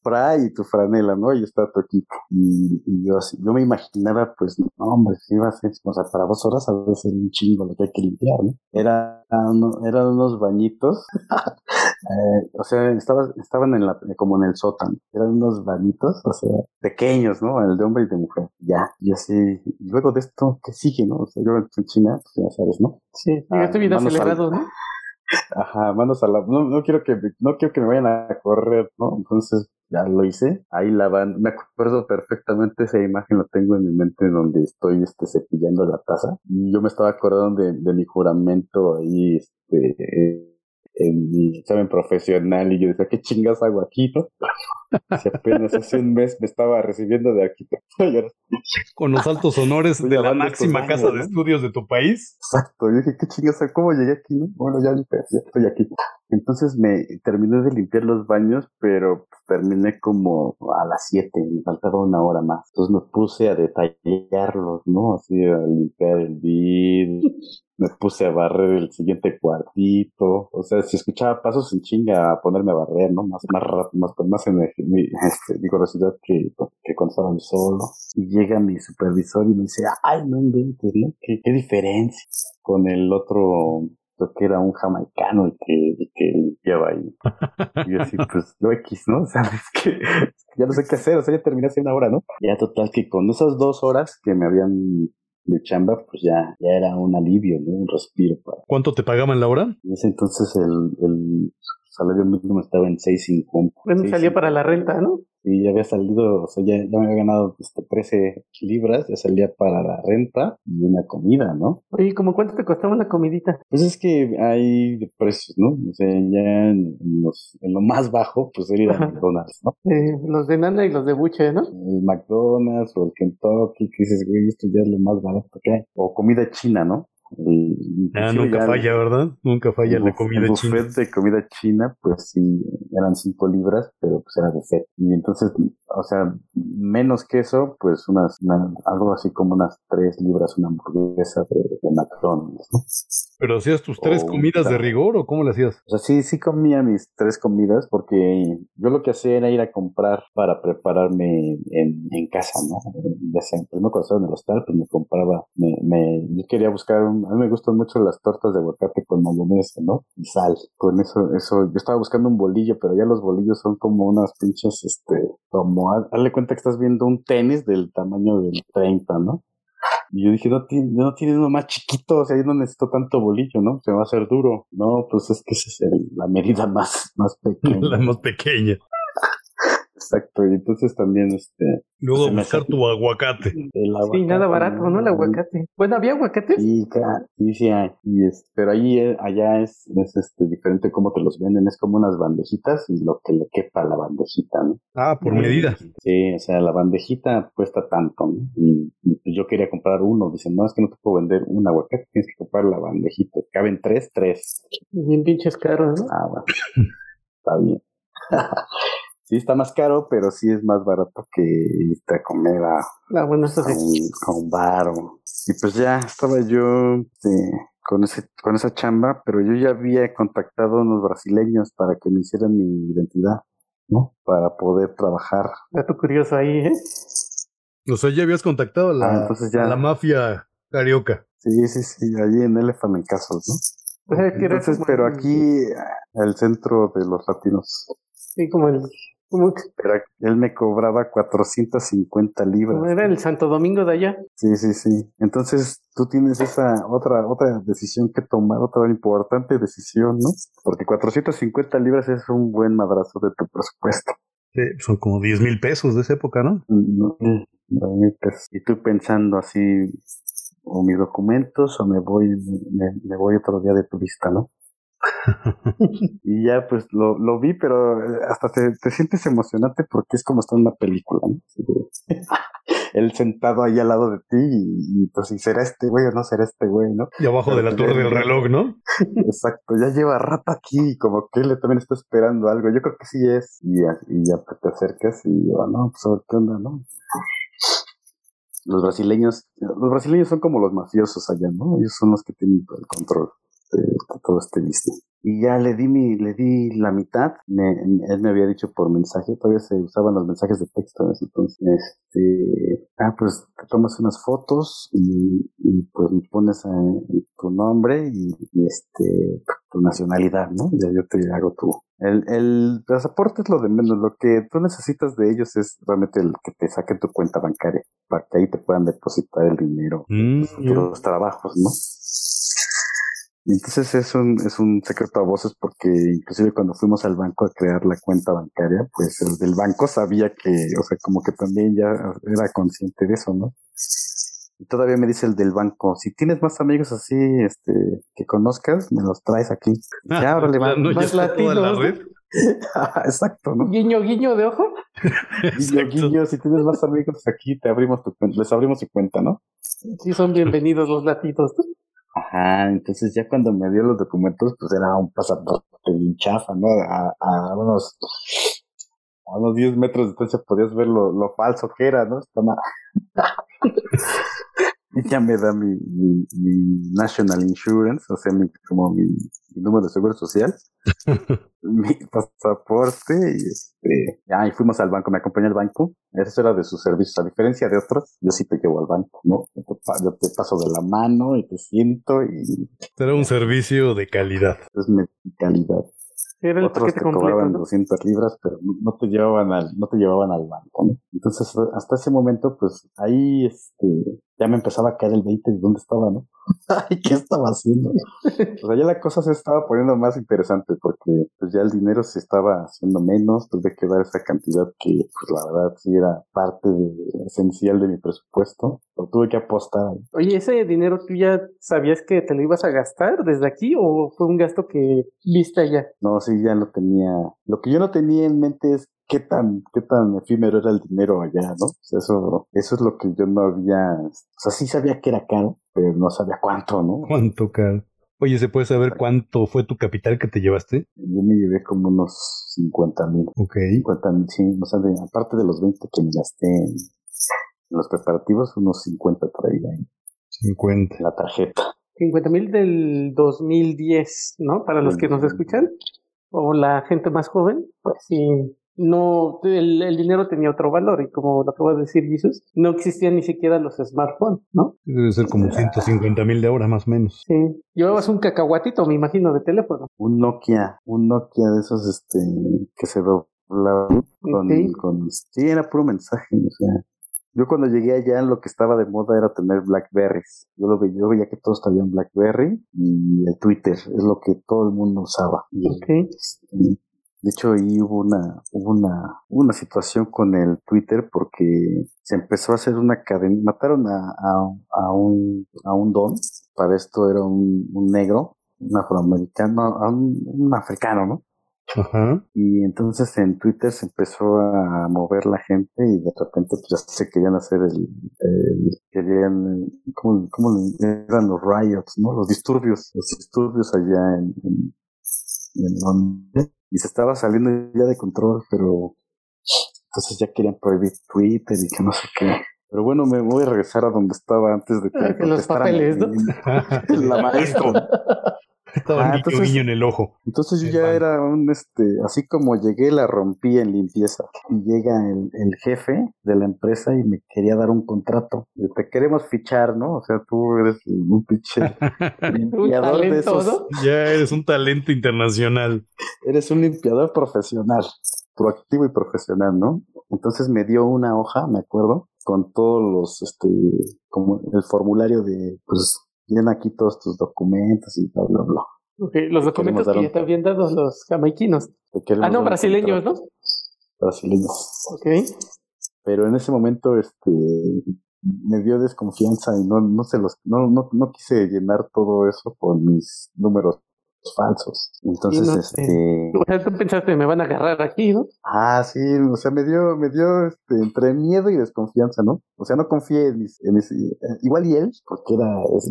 Speaker 3: spray y tu franela, ¿no? Y está tu equipo. Y, y yo así, yo me imaginaba, pues, no, hombre, si iba a ser, o sea, para dos horas a veces un chingo lo que hay que limpiar, ¿no? Era, uno- eran unos bañitos, [laughs] eh, o sea, estaba, estaban en la, como en el sótano, eran unos bañitos, o sea, pequeños, ¿no? El de hombre y de mujer, ya, y así, y luego de esto, ¿qué sigue, no? O sea, yo en China, pues ya sabes, ¿no?
Speaker 2: Sí, llegaste
Speaker 3: Ah,
Speaker 2: bien
Speaker 3: manos al-
Speaker 2: acelerado, ¿no?
Speaker 3: Ajá, manos a la, no, no quiero que, no quiero que me vayan a correr, ¿no? Entonces, ya lo hice, ahí lavando, me acuerdo perfectamente esa imagen, la tengo en mi mente donde estoy, este, cepillando la taza, y yo me estaba acordando de, de mi juramento ahí, este, eh, en mi examen profesional, y yo decía, ¿qué chingas hago aquí? Si apenas hace un mes me estaba recibiendo de ahora [laughs]
Speaker 1: Con los altos honores
Speaker 3: Estoy
Speaker 1: de la máxima casa de estudios de tu país.
Speaker 3: Exacto, yo dije, ¿qué chingas? ¿Cómo llegué aquí? no? Bueno, ya, ya estoy aquí. Entonces me terminé de limpiar los baños, pero terminé como a las 7, me faltaba una hora más. Entonces me puse a detallarlos, ¿no? Así a limpiar el vidrio, me puse a barrer el siguiente cuartito. O sea, si escuchaba pasos en chinga a ponerme a barrer, ¿no? Más, más rápido, más, con más energía, mi, [laughs] este, vigorosidad que, que cuando estaba solo. Y llega mi supervisor y me dice, ay, no inventes, ¿no? ¿Qué, qué diferencia con el otro, que era un jamaicano el que, el que limpiaba ahí. Y yo así, pues, yo X, ¿no? O sea, [laughs] que, es que ya no sé qué hacer, o sea, ya terminé hace una hora, ¿no? Ya total que con esas dos horas que me habían de chamba, pues ya, ya era un alivio, ¿no? Un respiro para...
Speaker 1: ¿Cuánto te pagaban la hora?
Speaker 3: En ese entonces el, el salario mínimo estaba en 6.50.
Speaker 2: Bueno, salía para la renta, ¿no?
Speaker 3: y ya había salido, o sea, ya, ya me había ganado este, 13 libras, ya salía para la renta y una comida, ¿no?
Speaker 2: Oye, ¿cómo cuánto te costaba una comidita?
Speaker 3: Pues es que hay de precios, ¿no? O sea, ya en, los, en lo más bajo, pues sería. McDonald's, ¿no?
Speaker 2: Eh, los de Nana y los de Buche, ¿no?
Speaker 3: El McDonald's o el Kentucky, que dices, güey, esto ya es lo más barato que hay. O comida china, ¿no? El-
Speaker 1: Ah,
Speaker 3: inclusive
Speaker 1: nunca
Speaker 3: ya
Speaker 1: falla, ¿verdad? Nunca falla
Speaker 3: el
Speaker 1: la comida
Speaker 3: el
Speaker 1: china.
Speaker 3: buffet de comida china, pues sí, eran 5 libras, pero pues era de set. Y entonces, o sea, menos que eso, pues unas, una- algo así como unas 3 libras, una hamburguesa de, de McDonald's, ¿no?
Speaker 1: ¿Pero hacías tus tres
Speaker 3: O
Speaker 1: comidas de rigor o cómo le hacías?
Speaker 3: O sea, sí, sí comía mis tres comidas porque yo lo que hacía era ir a comprar para prepararme en, en casa, ¿no? Ya sea, pues no cuando estaba en el hostal, pues me compraba, me, me, yo quería buscar, un- a mí me gustan mucho las tortas de aguacate con mayonesa, ¿no? Y sal. Con eso, eso, yo estaba buscando un bolillo, pero ya los bolillos son como unas pinches, este, como, haz- hazle cuenta que estás viendo un tenis del tamaño del 30, ¿no? Y yo dije, no, tiene, no tiene uno más chiquito, o sea, yo no necesito tanto bolillo, ¿no? Se va a hacer duro. No, pues es que esa es el- la medida más, más [laughs] pequeña.
Speaker 1: La más pequeña.
Speaker 3: Exacto, y entonces también, este...
Speaker 1: Luego buscar tu aguacate.
Speaker 3: El
Speaker 2: Sí,
Speaker 3: aguacate,
Speaker 2: nada barato, ¿no? El aguacate. Bueno, ¿había aguacates?
Speaker 3: Sí, ca- sí, sí hay. Y es, pero ahí, eh, allá es, es este, diferente cómo te los venden. Es como unas bandejitas y lo que le quepa a la bandejita, ¿no?
Speaker 1: Ah, por medida.
Speaker 3: Sí, o sea, la bandejita cuesta tanto, ¿no? Y, y yo quería comprar uno. Dicen, no, es que no te puedo vender un aguacate, tienes que comprar la bandejita. Caben tres, tres.
Speaker 2: Bien pinches caros, ¿no?
Speaker 3: Ah, bueno. [laughs] Está bien. [laughs] sí, está más caro, pero sí es más barato que irte a comer a,
Speaker 2: Ah, bueno, eso
Speaker 3: a
Speaker 2: sí.
Speaker 3: un, a un bar. o- Y pues ya estaba yo este, con, ese, con esa chamba, pero yo ya había contactado a unos brasileños para que me hicieran mi identidad, ¿no? Para poder trabajar.
Speaker 2: Dato curioso ahí, ¿eh?
Speaker 1: O sea, ya habías contactado a la,
Speaker 3: Ah, entonces ya.
Speaker 1: a la mafia carioca.
Speaker 3: Sí, sí, sí, allí en Elephant en Casos, ¿no? Entonces, pero aquí, el centro de los latinos.
Speaker 2: Sí, como el.
Speaker 3: Pero él me cobraba 450 libras.
Speaker 2: era el Santo Domingo de allá.
Speaker 3: Sí, sí, sí. Entonces tú tienes esa otra otra decisión que tomar, otra importante decisión, ¿no? Porque 450 libras es un buen madrazo de tu presupuesto.
Speaker 1: Sí, son como 10 mil pesos de esa época, ¿no?
Speaker 3: No, no pesos. Y tú pensando así, o mis documentos, o me voy, me, me voy otro día de turista, ¿no? [laughs] Y ya pues lo, lo vi, pero eh, hasta te, te sientes emocionante porque es como estar en una película, ¿no? [laughs] Él sentado ahí al lado de ti y, y pues si será este güey o no será este güey, ¿no?
Speaker 1: Y abajo de la torre del reloj, ¿no? [laughs]
Speaker 3: Exacto, ya lleva rato aquí y como que él también está esperando algo. Yo creo que sí es. Y ya, y ya te acercas y yo, no, pues a ver qué onda, ¿no? Los brasileños, los brasileños son como los mafiosos allá, ¿no? Ellos son los que tienen todo el control de todo este business. Y ya le di mi, le di la mitad. Me, él me había dicho por mensaje, todavía se usaban los mensajes de texto en ese entonces. Este, ah, pues te tomas unas fotos y, y pues me pones eh, tu nombre y, y, este tu nacionalidad, ¿no? Ya yo te hago tu. El, el pasaporte es lo de menos. Lo que tú necesitas de ellos es realmente el que te saquen tu cuenta bancaria para que ahí te puedan depositar el dinero
Speaker 1: Mm,
Speaker 3: de los trabajos, ¿no? Y entonces es un, es un secreto a voces porque inclusive cuando fuimos al banco a crear la cuenta bancaria, pues el del banco sabía que, o sea, como que también ya era consciente de eso, ¿no? Y todavía me dice el del banco, si tienes más amigos así, este, que conozcas, me los traes aquí. Ya, órale, va.
Speaker 1: no, ya
Speaker 2: más
Speaker 1: la
Speaker 2: latinos, ¿no?
Speaker 1: red. [laughs]
Speaker 3: Exacto, ¿no?
Speaker 2: Guiño, guiño de ojo. [laughs]
Speaker 3: Guiño, guiño, si tienes más amigos aquí, te abrimos tu cuenta, les abrimos su cuenta, ¿no?
Speaker 2: Sí, son bienvenidos los latinos.
Speaker 3: Ajá, entonces ya cuando me dio los documentos, pues era un pasaporte bien chafa, ¿no? A, a unos a unos 10 metros de distancia podías ver lo, lo falso que era, ¿no? [laughs] y [laughs] ya me da mi, mi, mi National Insurance, o sea, mi, como mi, mi número de seguro social, [laughs] mi pasaporte, y este, ya, y fuimos al banco, me acompañó al banco, eso era de sus servicios, a diferencia de otros, yo sí te llevo al banco, ¿no? Yo te, pa- yo te paso de la mano y te siento y
Speaker 1: Será un servicio de calidad.
Speaker 3: es mi calidad.
Speaker 2: Era el
Speaker 3: Otros
Speaker 2: paquete
Speaker 3: te cobraban
Speaker 2: ¿no?
Speaker 3: 200 libras, pero no- no te llevaban al, no te llevaban al banco. ¿no? Entonces, hasta ese momento, pues ahí este, ya me empezaba a caer el 20 de dónde estaba, ¿no? [laughs] Ay, ¿qué estaba haciendo? [laughs] O sea, ya la cosa se estaba poniendo más interesante porque pues ya el dinero se estaba haciendo menos, tuve que dar esa cantidad que, pues la verdad, sí era parte de- esencial de mi presupuesto, lo tuve que apostar.
Speaker 2: Oye, ¿ese dinero tú ya sabías que te lo ibas a gastar desde aquí o fue un gasto que viste allá?
Speaker 3: No, sí, ya lo tenía. Lo que yo no tenía en mente es qué tan, qué tan efímero era el dinero allá, ¿no? O sea, eso, eso es lo que yo no había. O sea, sí sabía que era caro, pero no sabía cuánto, ¿no?
Speaker 1: ¿Cuánto, caro? Oye, ¿se puede saber cuánto fue tu capital que te llevaste?
Speaker 3: Yo me llevé como unos 50 mil.
Speaker 1: Ok.
Speaker 3: 50 mil, sí. O sea, de- aparte de los 20 que me gasté en, en los preparativos, unos 50 traía en
Speaker 1: 50.
Speaker 3: la tarjeta.
Speaker 2: 50 mil del 2010, ¿no? Para los que nos escuchan, o la gente más joven, pues sí, no, el, el dinero tenía otro valor y como lo acabo de decir Jesús, no existían ni siquiera los smartphones, ¿no?
Speaker 1: Debe ser como 150 mil de ahora, más o menos.
Speaker 2: Sí, llevabas un cacahuatito, me imagino, de teléfono.
Speaker 3: Un Nokia, un Nokia de esos este que se doblaban con, sí, era puro mensaje, o sea. Yo cuando llegué allá lo que estaba de moda era tener Blackberries. Yo lo veía, yo veía que todos traían Blackberry y el Twitter es lo que todo el mundo usaba. Y,
Speaker 2: Ok.
Speaker 3: este, de hecho ahí hubo una, hubo una, una situación con el Twitter porque se empezó a hacer una cadena, mataron a, a, a un, a un don, para esto era un, un negro, un afroamericano, a un, un africano, ¿no?
Speaker 1: Ajá.
Speaker 3: Y entonces en Twitter se empezó a mover la gente y de repente pues ya se querían hacer el, el- querían, ¿cómo, cómo le- eran los riots, no? Los disturbios, los disturbios allá en, en, en Londres. Y se estaba saliendo ya de control, pero entonces ya querían prohibir Twitter y que no sé qué. Pero bueno, me voy a regresar a donde estaba antes de que me
Speaker 2: En los
Speaker 3: contestaran
Speaker 2: papeles, ¿no?
Speaker 3: la maestra. [laughs]
Speaker 1: Estaba
Speaker 3: Ah,
Speaker 1: niño en el ojo.
Speaker 3: Entonces yo ya
Speaker 1: banco.
Speaker 3: era un, este, así como llegué, la rompí en limpieza. Y llega el, el jefe de la empresa y me quería dar un contrato. Y te queremos fichar, ¿no? O sea, tú eres un pinche [laughs] limpiador de esos.
Speaker 2: ¿no?
Speaker 1: Ya eres un talento internacional.
Speaker 3: Eres un limpiador profesional, proactivo y profesional, ¿no? Entonces me dio una hoja, me acuerdo, con todos los, este, como el formulario de, pues, llena aquí todos tus documentos y bla, bla, bla.
Speaker 2: Ok, los documentos que
Speaker 3: un-
Speaker 2: ya te habían dado los jamaiquinos. Ah, no, brasileños, ¿no?
Speaker 3: Brasileños.
Speaker 2: Ok.
Speaker 3: pero en ese momento este me dio desconfianza y no no se los no no, no quise llenar todo eso con mis números falsos entonces
Speaker 2: no
Speaker 3: este
Speaker 2: O sea, tú pensaste, me van a agarrar aquí, ¿no?
Speaker 3: ah sí o sea me dio me dio este entre miedo y desconfianza no o sea no confié en mis, en mis- eh, igual y él porque era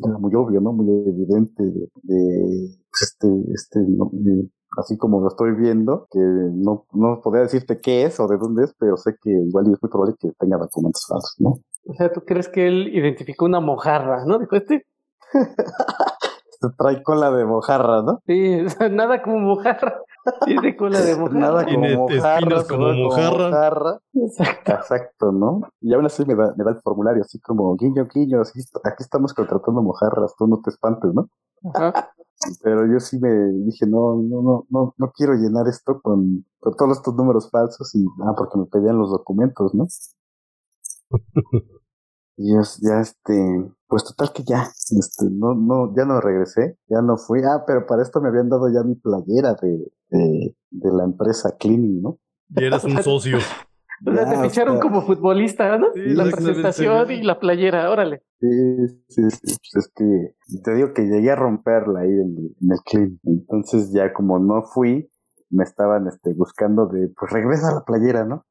Speaker 3: era muy obvio no muy evidente de, de, pues, este este no, de- así como lo estoy viendo, que no, no podría decirte qué es o de dónde es, pero sé que igual y es muy probable que tenga documentos falsos, ¿no?
Speaker 2: O sea, tú crees que él identificó una mojarra, ¿no? Dijo este.
Speaker 3: Este trae cola de mojarra, ¿no?
Speaker 2: Sí, [laughs] nada como mojarra. Tiene cola de [laughs] mojarra.
Speaker 3: Nada como
Speaker 1: Tiene
Speaker 3: mojarra,
Speaker 1: como.
Speaker 2: Exacto.
Speaker 3: Exacto, ¿no? Y aún así me da, me da el formulario, así como, guiño, guiño, así, aquí estamos contratando mojarras, tú no te espantes, ¿no?
Speaker 2: Ajá.
Speaker 3: Pero yo sí me dije, no, no, no, no, no quiero llenar esto con, con todos estos números falsos y, ah, porque me pedían los documentos, ¿no? [laughs] Y es, ya este, pues total que ya, este, no, no, ya no regresé, ya no fui, ah, pero para esto me habían dado ya mi playera de, de, de la empresa Cleaning, ¿no?
Speaker 1: Y eras un [laughs] socio.
Speaker 2: O sea, te ficharon como futbolista, ¿no?
Speaker 1: Sí,
Speaker 2: la presentación y la playera, órale.
Speaker 3: Sí, sí, sí, pues es que te digo que llegué a romperla ahí en, en el clean. Entonces ya como no fui, me estaban este, buscando de, pues regresa a la playera, ¿no?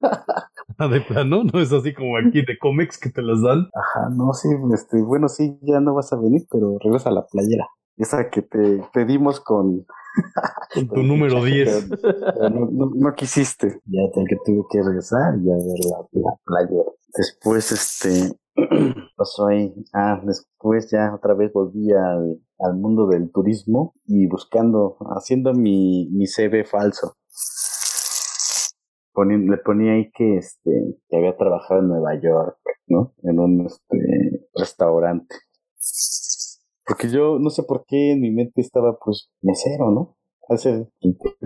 Speaker 3: [laughs] [laughs]
Speaker 1: De plano, no es así como aquí de cómics que te las dan.
Speaker 3: Ajá, no, sí, este, bueno, sí, ya no vas a venir, pero regresa a la playera. Esa que te, te dimos con... [laughs]
Speaker 1: Con tu número 10. [laughs]
Speaker 3: Pero no, no, no quisiste. Ya que tuve que regresar y a ver la, la playera. Después, este, [clears throat] pasó ahí. Ah, después ya otra vez volví al, al mundo del turismo y buscando, haciendo mi, mi CV falso. Le ponía ahí que, este, que había trabajado en Nueva York, ¿no? En un, este, restaurante. Porque yo no sé por qué en mi mente estaba, pues, mesero, ¿no? hacer,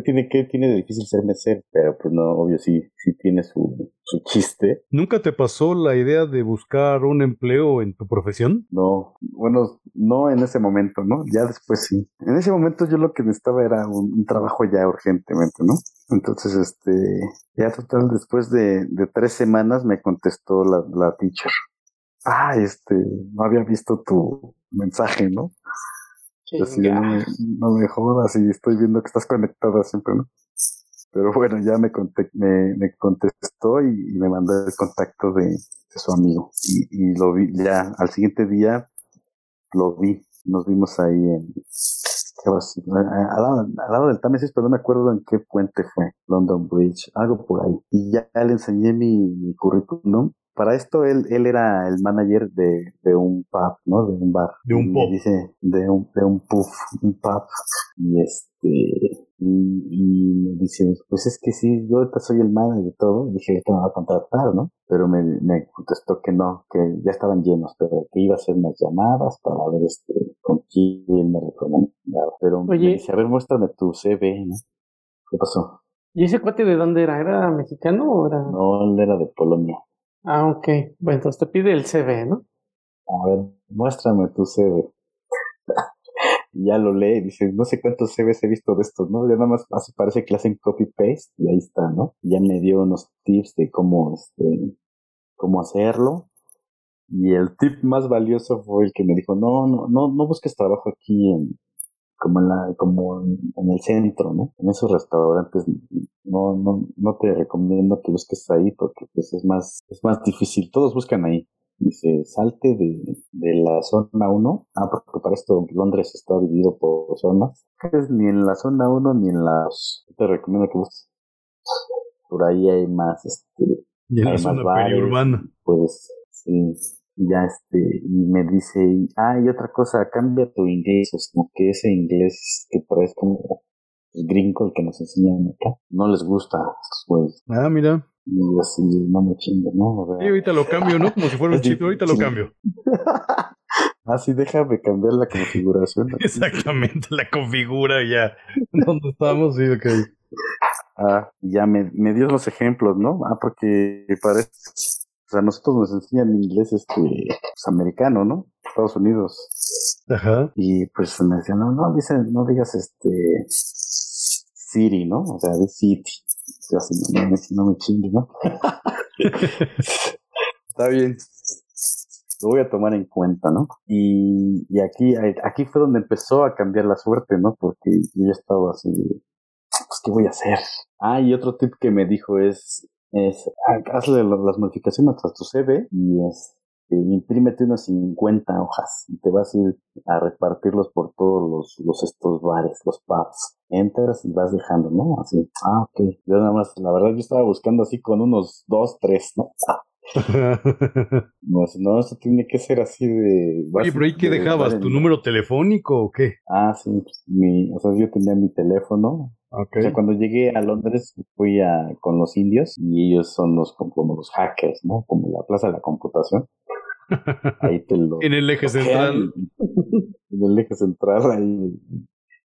Speaker 3: tiene que tiene de difícil ser mesero, pero pues no, obvio sí, sí tiene su, su chiste.
Speaker 1: ¿Nunca te pasó la idea de buscar un empleo en tu profesión?
Speaker 3: No, bueno, no en ese momento, ¿no? Ya después sí. En ese momento yo lo que necesitaba era un, un trabajo ya urgentemente, ¿no? Entonces, este, ya total, después de, de tres semanas me contestó la, la teacher. Ah, este, no había visto tu mensaje, ¿no? Así, no, me, no me jodas y estoy viendo que estás conectada siempre, ¿no? Pero bueno, ya me, me, me contestó y, y, me mandó el contacto de, de su amigo. Y, y, lo vi, ya al siguiente día lo vi. Nos vimos ahí en. Al lado, al lado del Támesis, pero no me acuerdo en qué puente fue. London Bridge, algo por ahí. Y ya le enseñé mi, mi currículum para esto él, él era el manager de, de un pub, ¿no? De un bar.
Speaker 1: De un pub.
Speaker 3: Dice, de un, de un pub, un pub. Y este, y, y, me dice, pues es que sí, yo ahorita soy el manager y todo. Dije, que me va a contratar, ¿no? Pero me, me contestó que no, que ya estaban llenos, pero que iba a hacer unas llamadas para ver este, con quién me recomendaba. Pero Oye. me dice, a ver, muéstrame tu CV, ¿no? ¿Qué pasó?
Speaker 2: ¿Y ese cuate de dónde era? ¿Era mexicano o era...?
Speaker 3: No, él era de Polonia.
Speaker 2: Ah, ok. Bueno, entonces te pide el CV, ¿no?
Speaker 3: A ver, muéstrame tu CV. Y ya lo lee dice, no sé cuántos CVs he visto de estos, ¿no? Ya nada más así parece que le hacen copy-paste y ahí está, ¿no? Ya me dio unos tips de cómo, este, cómo hacerlo. Y el tip más valioso fue el que me dijo, no, no, no, no busques trabajo aquí en, como en la, como en, el centro, ¿no? En esos restaurantes no, no, no te recomiendo que busques ahí porque pues es más, es más difícil. Todos buscan ahí. Dice, salte de, de la zona 1. Ah, porque para esto Londres está dividido por zonas. Es ni en la zona 1 ni en la 2. Te recomiendo que busques. Por ahí hay más, este,
Speaker 1: y en
Speaker 3: hay
Speaker 1: la zona periurbana.
Speaker 3: Pues, sí ya este, y me dice, ah, y otra cosa, cambia tu inglés, o sea, como que ese inglés que parece como gringo el que nos enseñan acá, no les gusta a estos güeyes.
Speaker 1: Ah, mira.
Speaker 3: Y así, no me chingue, ¿no?
Speaker 1: Sí, ahorita lo cambio, ¿no? Como si fuera un [laughs] chip, ahorita lo cambio. [laughs]
Speaker 3: ah, sí, déjame cambiar la configuración. [laughs]
Speaker 1: Exactamente, la configura ya. ¿Dónde estamos? Sí, ok.
Speaker 3: Ah, ya me, me dio los ejemplos, ¿no? Ah, porque parece o sea, nosotros nos enseñan inglés este, pues, americano, ¿no? Estados Unidos.
Speaker 1: Ajá.
Speaker 3: Y pues me decían, no, no, dice, no digas este city, ¿no? O sea, de city. No, me chingue, ¿no? [laughs] Está bien. Lo voy a tomar en cuenta, ¿no? Y, y aquí, aquí fue donde empezó a cambiar la suerte, ¿no? Porque yo estaba así, pues, ¿qué voy a hacer? Ah, y otro tip que me dijo es, es hazle las modificaciones a tu CV y es eh, imprímete unas 50 hojas y te vas a ir a repartirlos por todos los, los estos bares, los pubs. Entras y vas dejando, ¿no? Así, ah, ok. Yo nada más, la verdad, yo estaba buscando así con unos dos, tres, ¿no? [laughs] no, no, eso tiene que ser así de...
Speaker 1: Oye, pero ¿y qué de, dejabas? ¿Tu número telefónico o qué?
Speaker 3: Ah, sí, pues, mi, o sea, yo tenía mi teléfono,
Speaker 1: Okay.
Speaker 3: O sea, cuando llegué a Londres fui a, con los indios y ellos son los como los hackers, ¿no? Como la plaza de la computación. Ahí te lo.
Speaker 1: en el eje central.
Speaker 3: en el eje central, ahí.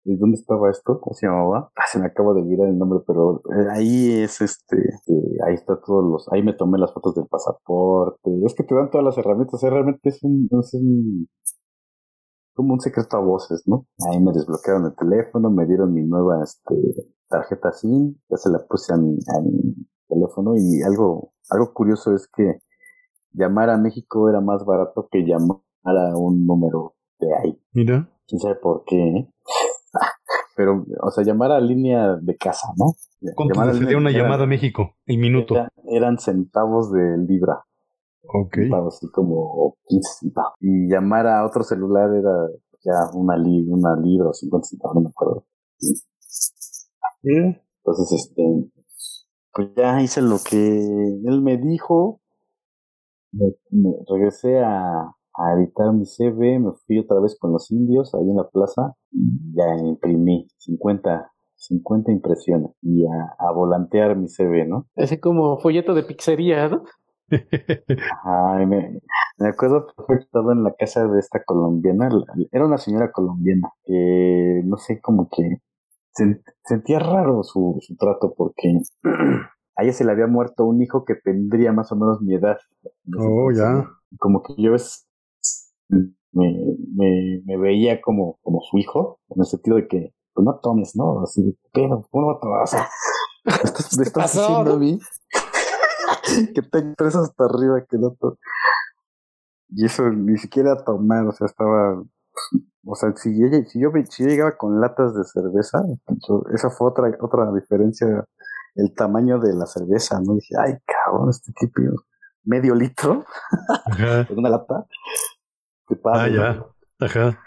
Speaker 3: ¿Y dónde estaba esto? ¿Cómo se llamaba? Ah, se me acaba de olvidar el nombre, pero ahí es este, eh, ahí está todos los, ahí me tomé las fotos del pasaporte. Es que te dan todas las herramientas, o sea, realmente es un, es un, como un secreto a voces, ¿no? Ahí me desbloquearon el teléfono, me dieron mi nueva este, tarjeta SIM, ya se la puse a mi, a mi teléfono y algo, algo curioso es que llamar a México era más barato que llamar a un número de ahí.
Speaker 1: Mira.
Speaker 3: Quién sabe por qué, ¿eh? Pero, o sea, llamar a línea de casa, ¿no?
Speaker 1: ¿Cuánto salía una llamada a México? El minuto.
Speaker 3: Era, eran centavos de libra.
Speaker 1: Ok.
Speaker 3: Así como 15 centavos. Y llamar a otro celular era ya una, li una libra o 50 centavos, no me acuerdo. Entonces, este, pues ya hice lo que él me dijo. Me, me regresé a, a editar mi CV, me fui otra vez con los indios ahí en la plaza y ya imprimí 50 50 impresiones y a, a volantear mi CV, ¿no?
Speaker 2: Así como folleto de pizzería, ¿no?
Speaker 3: Ay, me, me acuerdo perfecto, en la casa de esta colombiana, era una señora colombiana que no sé, como que sentía raro su, su trato porque [clears throat] a ella se le había muerto un hijo que tendría más o menos mi edad.
Speaker 1: Oh, ya.
Speaker 3: Como que yo es, me, me, me, veía como, como su hijo, en el sentido de que, pues no tomes, ¿no? Así, pero, ¿cómo no tomar? O sea, estás diciendo a mí [laughs] que tengo tres hasta arriba que no tomo. Y eso ni siquiera tomar, o sea, estaba o sea, si, si yo si llegaba con latas de cerveza, esa fue otra, otra diferencia, el tamaño de la cerveza, ¿no? Dije, ay, cabrón, este tipo, medio litro, [laughs] por una lata.
Speaker 1: Qué padre, ah, ya, ajá.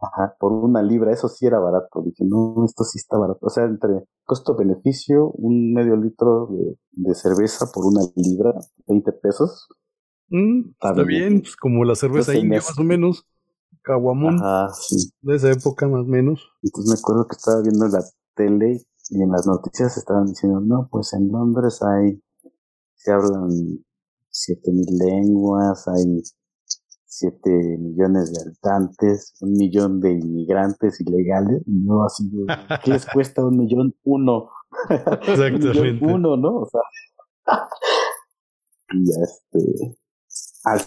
Speaker 3: Ajá, por una libra, eso sí era barato. Dije, no, esto sí está barato. O sea, entre costo-beneficio, un medio litro de, de, cerveza por una libra, 20 pesos.
Speaker 1: Mm, está, bien, pues como la cerveza india, más o menos. Caguamón. De esa época más o menos.
Speaker 3: Entonces me acuerdo que estaba viendo la tele y en las noticias estaban diciendo, no, pues en Londres hay, se hablan siete mil lenguas, hay siete millones de habitantes, un millón de inmigrantes ilegales, y no así [laughs] ¿qué les cuesta un millón? Uno. [laughs]
Speaker 1: Exactamente.
Speaker 3: uno, ¿no? O sea, y ya este, al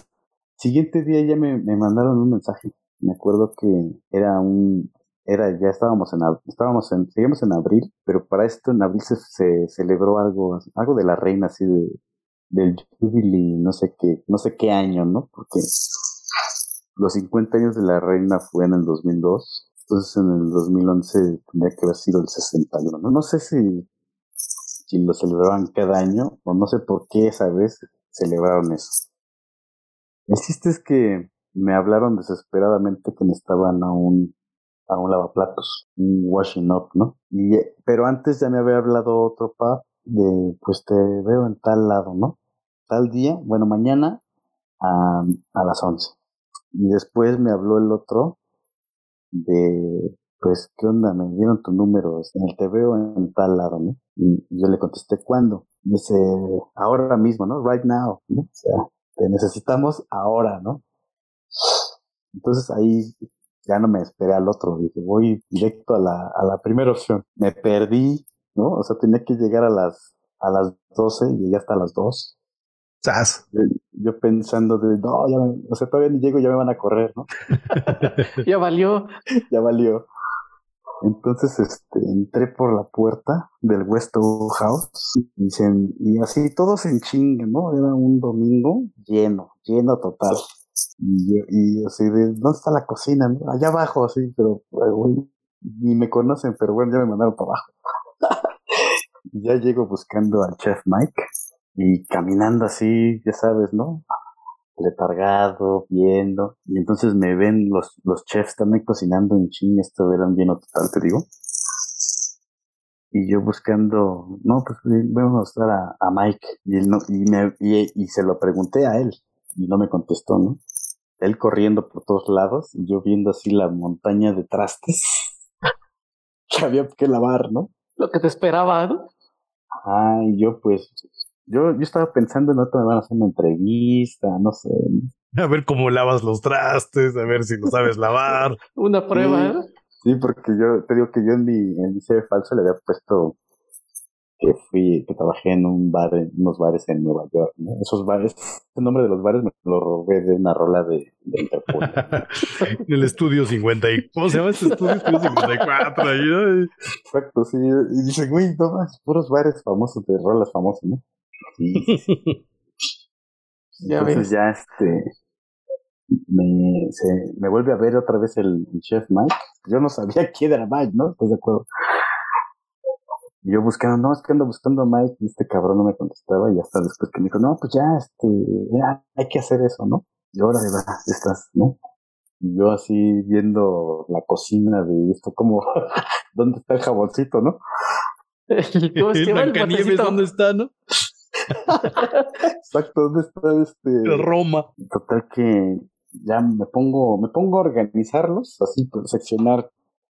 Speaker 3: siguiente día ya me, me mandaron un mensaje me acuerdo que era un, era, ya estábamos en, estábamos en, abril, pero para esto en abril se, se celebró algo, algo de la reina, así de, del Jubilee, no sé qué, no sé qué año, ¿no? Porque los 50 años de la reina fue en el 2002, entonces en el 2011 tendría que haber sido el 61, ¿no? No sé si, si lo celebraban cada año, o no sé por qué esa vez celebraron eso. El chiste es que me hablaron desesperadamente que necesitaban a un, a un lavaplatos, un washing up, ¿no? Y, pero antes ya me había hablado otro pub de, pues te veo en tal lado, ¿no? Tal día, bueno, mañana a, a las 11. Y después me habló el otro de, pues, ¿qué onda? Me dieron tu número, el te veo en tal lado, ¿no? Y yo le contesté, ¿cuándo? dice, ahora mismo, ¿no? Right now, ¿no? O sea, te necesitamos ahora, ¿no? Entonces ahí ya no me esperé al otro, dije, voy directo a la, a la primera opción. Me perdí, ¿no? O sea, tenía que llegar a las, a las 12 y llegué hasta las 2.
Speaker 1: ¡Sas!
Speaker 3: Yo, pensando de, no, ya o sea, todavía ni llego, ya me van a correr, ¿no? [laughs]
Speaker 2: ya valió. [laughs]
Speaker 3: ya valió. Entonces, este, entré por la puerta del West House y, y así todos en chinga, ¿no? Era un domingo lleno, lleno total. Y, y así de, ¿dónde está la cocina? Allá abajo, así, pero, ni me conocen, pero bueno, ya me mandaron para abajo. [laughs] ya llego buscando al chef Mike y caminando así, ya sabes, ¿no? Letargado, viendo. Y entonces me ven los, los chefs también cocinando en ching, esto era un lleno total, te digo. Y yo buscando, no, pues voy a mostrar a, Mike. Y, él no, y, me, y se lo pregunté a él y no me contestó, ¿no? Él corriendo por todos lados y yo viendo así la montaña de trastes [laughs] que había que lavar, ¿no?
Speaker 2: Lo que te esperaba, ¿no?
Speaker 3: Ay, yo pues, yo, yo estaba pensando en otra me van a hacer una entrevista, no sé.
Speaker 1: A ver cómo lavas los trastes, a ver si lo sabes lavar. [laughs]
Speaker 2: una prueba,
Speaker 3: ¿eh? Sí, porque yo te digo que yo en mi, en mi CV falso le había puesto que fui, que trabajé en un bar, en unos bares en Nueva York, ¿no? Esos bares, el nombre de los bares me lo robé de una rola de, de Interpol. [laughs]
Speaker 1: en el estudio 50 y, ¿cómo se llama este estudio? Estudio 54 ahí,
Speaker 3: Exacto, sí, y dice, güey, no más, puros bares famosos de rolas famosas, ¿no? Sí, [laughs] ya Entonces ya este me, se, me vuelve a ver otra vez el, el chef Mike. Yo no sabía [laughs] quién era Mike, ¿no? ¿Estás de acuerdo? Y yo buscando, no, es que ando buscando a Mike y este cabrón no me contestaba y hasta después que me dijo, no, pues ya, este, ya, hay que hacer eso, ¿no? Y ahora de verdad, estás, ¿no? Y yo así viendo la cocina de esto, como, [laughs] ¿dónde está el jaboncito, no? [laughs]
Speaker 1: ¿Cómo es que el ¿dónde está, no?
Speaker 3: Exacto, ¿dónde está este?
Speaker 1: Roma.
Speaker 3: Total que ya me pongo, me pongo a organizarlos, así, seccionar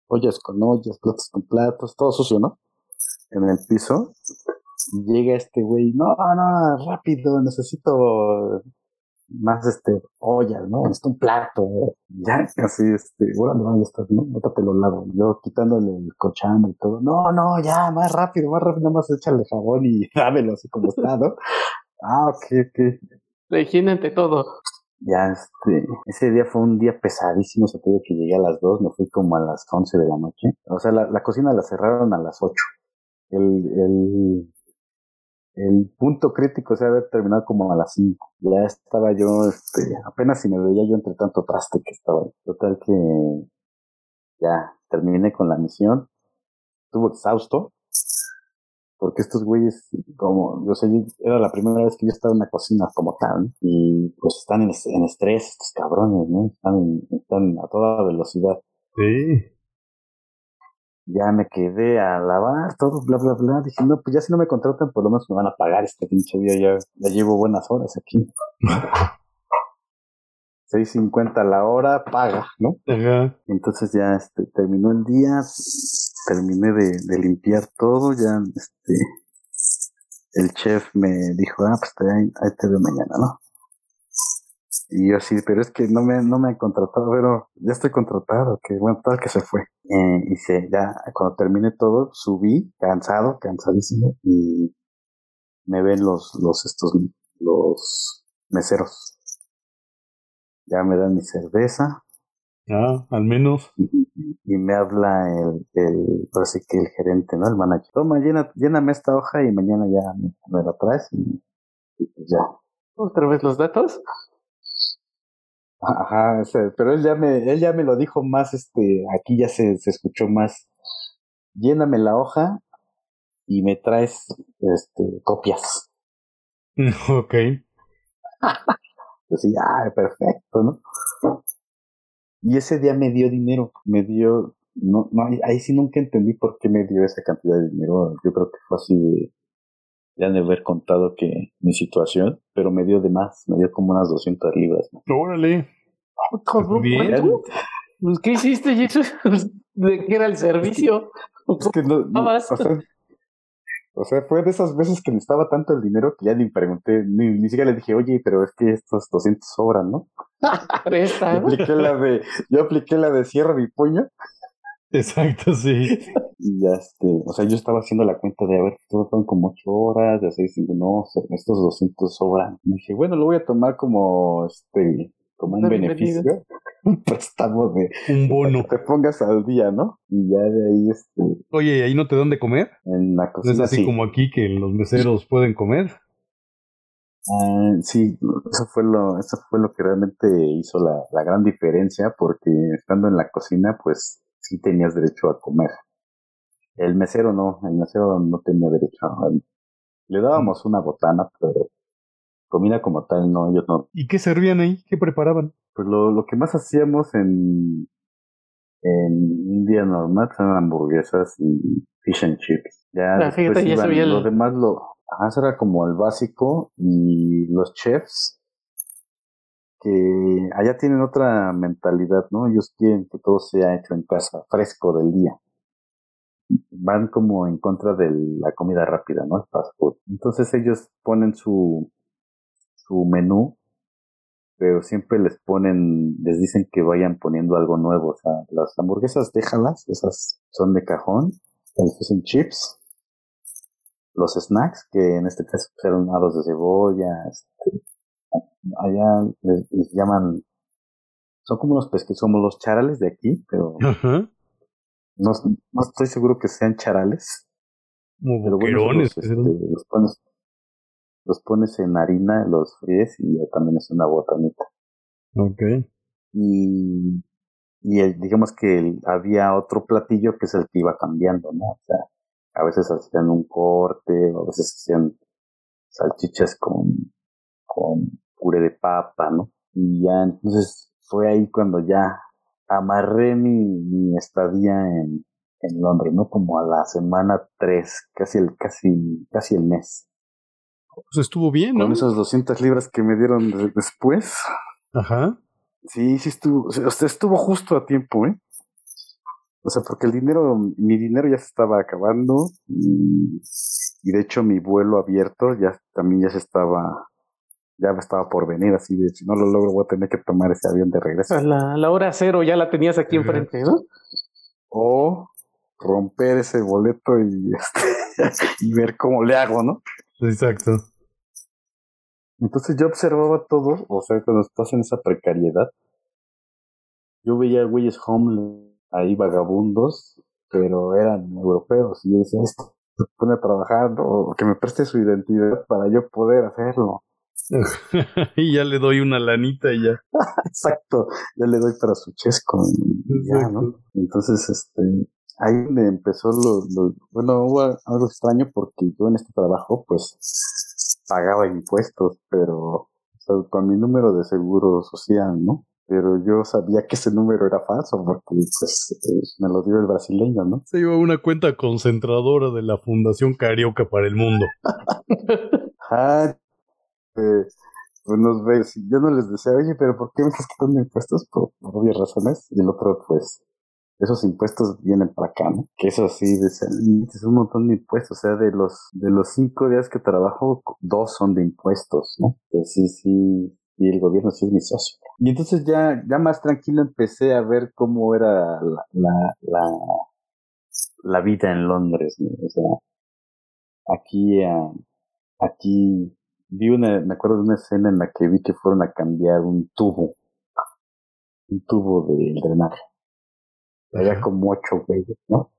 Speaker 3: ollas con ollas, platos con platos, todo sucio, ¿no? En el piso. llega este güey, no, no, rápido, necesito más este ollas, ¿no? Este un plato, ya así, este, bueno, no, ya estás, ¿no? No te lo lavo. Yo quitándole el cochán y todo, no, no, ya, más rápido, más rápido, nada más échale jabón y [laughs] dámelo así como está, ¿no? Ah, ok, ok.
Speaker 2: La higiene ante todo.
Speaker 3: Ya, este, ese día fue un día pesadísimo, se tuvo que llegué a las dos, me fui como a las once de la noche. O sea, la, la cocina la cerraron a las ocho. El, el, el punto crítico se había terminado como a las 5. Ya estaba yo, este, apenas si me veía yo entre tanto traste que estaba. Total que ya terminé con la misión. Estuvo exhausto. Porque estos güeyes, como, yo sé, era la primera vez que yo estaba en la cocina como tal, y pues están en, en estrés estos cabrones, ¿no? Están, están a toda velocidad.
Speaker 1: Sí
Speaker 3: ya me quedé a lavar, todo, bla, bla, bla. Dije, no, pues ya si no me contratan, por lo menos me van a pagar este pinche día. Ya, ya llevo buenas horas aquí. [laughs] 6.50 la hora, paga, ¿no?
Speaker 1: Ajá.
Speaker 3: Entonces ya este, terminó el día, terminé de, de limpiar todo, ya este, el chef me dijo, ah, pues ahí, ahí te veo mañana, ¿no? Y yo sí, pero es que no me, no me han contratado, pero ya estoy contratado, que bueno, tal que se fue. Eh, y se, ya, cuando terminé todo, subí, cansado, cansadísimo, y me ven los, los, estos, los meseros. Ya me dan mi cerveza.
Speaker 1: Ah, al menos.
Speaker 3: Y, me habla el, el, así que el gerente, ¿no? El manager. Toma, llena, lléname esta hoja y mañana ya me, me la traes y, y pues ya.
Speaker 2: ¿Otra vez los datos?
Speaker 3: Ajá, pero él ya me, él ya me lo dijo más, este, aquí ya se, se escuchó más. Lléname la hoja y me traes, este, copias. [laughs]
Speaker 1: Ok.
Speaker 3: pues sí, ah, perfecto, ¿no? Y ese día me dio dinero, me dio, no, no, ahí sí nunca entendí por qué me dio esa cantidad de dinero. Yo creo que fue así de, ya de haber contado que mi situación, pero me dio de más, me dio como unas 200 libras.
Speaker 1: Órale.
Speaker 2: Bien. Pues, ¿Qué hiciste, Jesús? [laughs] ¿De qué era el servicio?
Speaker 3: Es que no, o, sea, fue de esas veces que necesitaba tanto el dinero que ya ni pregunté, ni, ni siquiera le dije, oye, pero es que estos 200 sobran, [laughs] ¿no? Yo apliqué la de, yo apliqué la de cierra mi puño
Speaker 1: Exacto, sí. [laughs]
Speaker 3: Y ya, este, o sea, yo estaba haciendo la cuenta de, a ver, todo fueron como ocho horas, de seis, cinco, no, estos 200 sobran. Y dije, bueno, lo voy a tomar como, este, como un beneficio, [laughs] un préstamo de...
Speaker 1: Un bono.
Speaker 3: Que te pongas al día, ¿no? Y ya de ahí, este...
Speaker 1: Oye, ¿y ahí no te dan de comer?
Speaker 3: En la cocina,
Speaker 1: ¿No es así como aquí que los meseros pueden comer?
Speaker 3: Ah, sí, eso fue lo, eso fue lo que realmente hizo la, la gran diferencia, porque estando en la cocina, pues sí tenías derecho a comer. El mesero no, el mesero no tenía derecho a... Le dábamos una botana, pero comida como tal no, ellos no.
Speaker 1: ¿Y qué servían ahí? ¿Qué preparaban?
Speaker 3: Pues lo, lo que más hacíamos en, en un día normal eran hamburguesas y fish and chips. Ya
Speaker 2: Ah, fíjate, ya
Speaker 3: iban-
Speaker 2: sabía el-
Speaker 3: lo demás lo, ajá, eso era como el básico y los chefs que allá tienen otra mentalidad, ¿no? Ellos quieren que todo sea hecho en casa, fresco del día. Van como en contra de la comida rápida, ¿no? El fast food. Entonces ellos ponen su, su menú, pero siempre les ponen, les dicen que vayan poniendo algo nuevo. O sea, las hamburguesas déjalas, esas son de cajón, los fish and chips, los snacks, que en este caso eran aros de cebolla, este, allá les, les llaman, son como unos pesques, somos los charales de aquí, pero
Speaker 1: Ajá.
Speaker 3: No, no estoy seguro que sean charales.
Speaker 1: Como
Speaker 3: Pero bueno, los, este, los pones, los pones en harina, los fríes y ya también es una botanita.
Speaker 1: Ok.
Speaker 3: Y, y el- digamos que el- había otro platillo que es el que iba cambiando, ¿no? O sea, a veces hacían un corte, a veces hacían salchichas con, con puré de papa, ¿no? Y ya entonces fue ahí cuando ya amarré mi, mi estadía en, en Londres, ¿no? Como a la semana 3, casi el, casi, casi el mes.
Speaker 1: Pues estuvo bien, ¿no?
Speaker 3: Con esas 200 libras que me dieron de- después,
Speaker 1: Ajá.
Speaker 3: Sí, sí estuvo, o sea, o sea, estuvo justo a tiempo, ¿eh? O sea, porque el dinero, mi dinero ya se estaba acabando y, y de hecho mi vuelo abierto ya también ya se estaba, ya me estaba por venir, así de si no lo logro voy a tener que tomar ese avión de regreso.
Speaker 2: A la, la hora cero ya la tenías aquí enfrente, ¿no?
Speaker 3: O romper ese boleto y, [laughs] este, y ver cómo le hago, ¿no?
Speaker 1: Exacto.
Speaker 3: Entonces yo observaba todo, o sea, cuando estás en esa precariedad, yo veía güeyes homeless ahí vagabundos, pero eran europeos, y yo decía, esto se pone a trabajar, o que me preste su identidad para yo poder hacerlo. [laughs]
Speaker 1: y ya le doy una lanita y ya. [laughs]
Speaker 3: Exacto, ya le doy para su chesco y ya, ¿no? Entonces, este, ahí donde empezó lo, lo, bueno, hubo algo extraño porque yo en este trabajo, pues, pagaba impuestos, pero o sea, con mi número de seguro social, ¿no? Pero yo sabía que ese número era falso porque pues me lo dio el brasileño, ¿no?
Speaker 1: Se iba una cuenta concentradora de la Fundación Carioca para el Mundo. [laughs]
Speaker 3: ah, eh, pues nos ves, yo no les decía, oye, pero ¿por qué me estás quitando impuestos? Por, por obvias razones. Y el otro, pues, esos impuestos vienen para acá, ¿no? Que eso sí, es un montón de impuestos, o sea, de los, de los cinco días que trabajo, dos son de impuestos, ¿no? Que sí, sí, y el gobierno sí es mi socio. Y entonces ya, ya más tranquilo empecé a ver cómo era la, la, la, la vida en Londres, ¿no? O sea, aquí, aquí vi una, me acuerdo de una escena en la que vi que fueron a cambiar un tubo, un tubo de drenaje había como ocho güeyes, ¿no?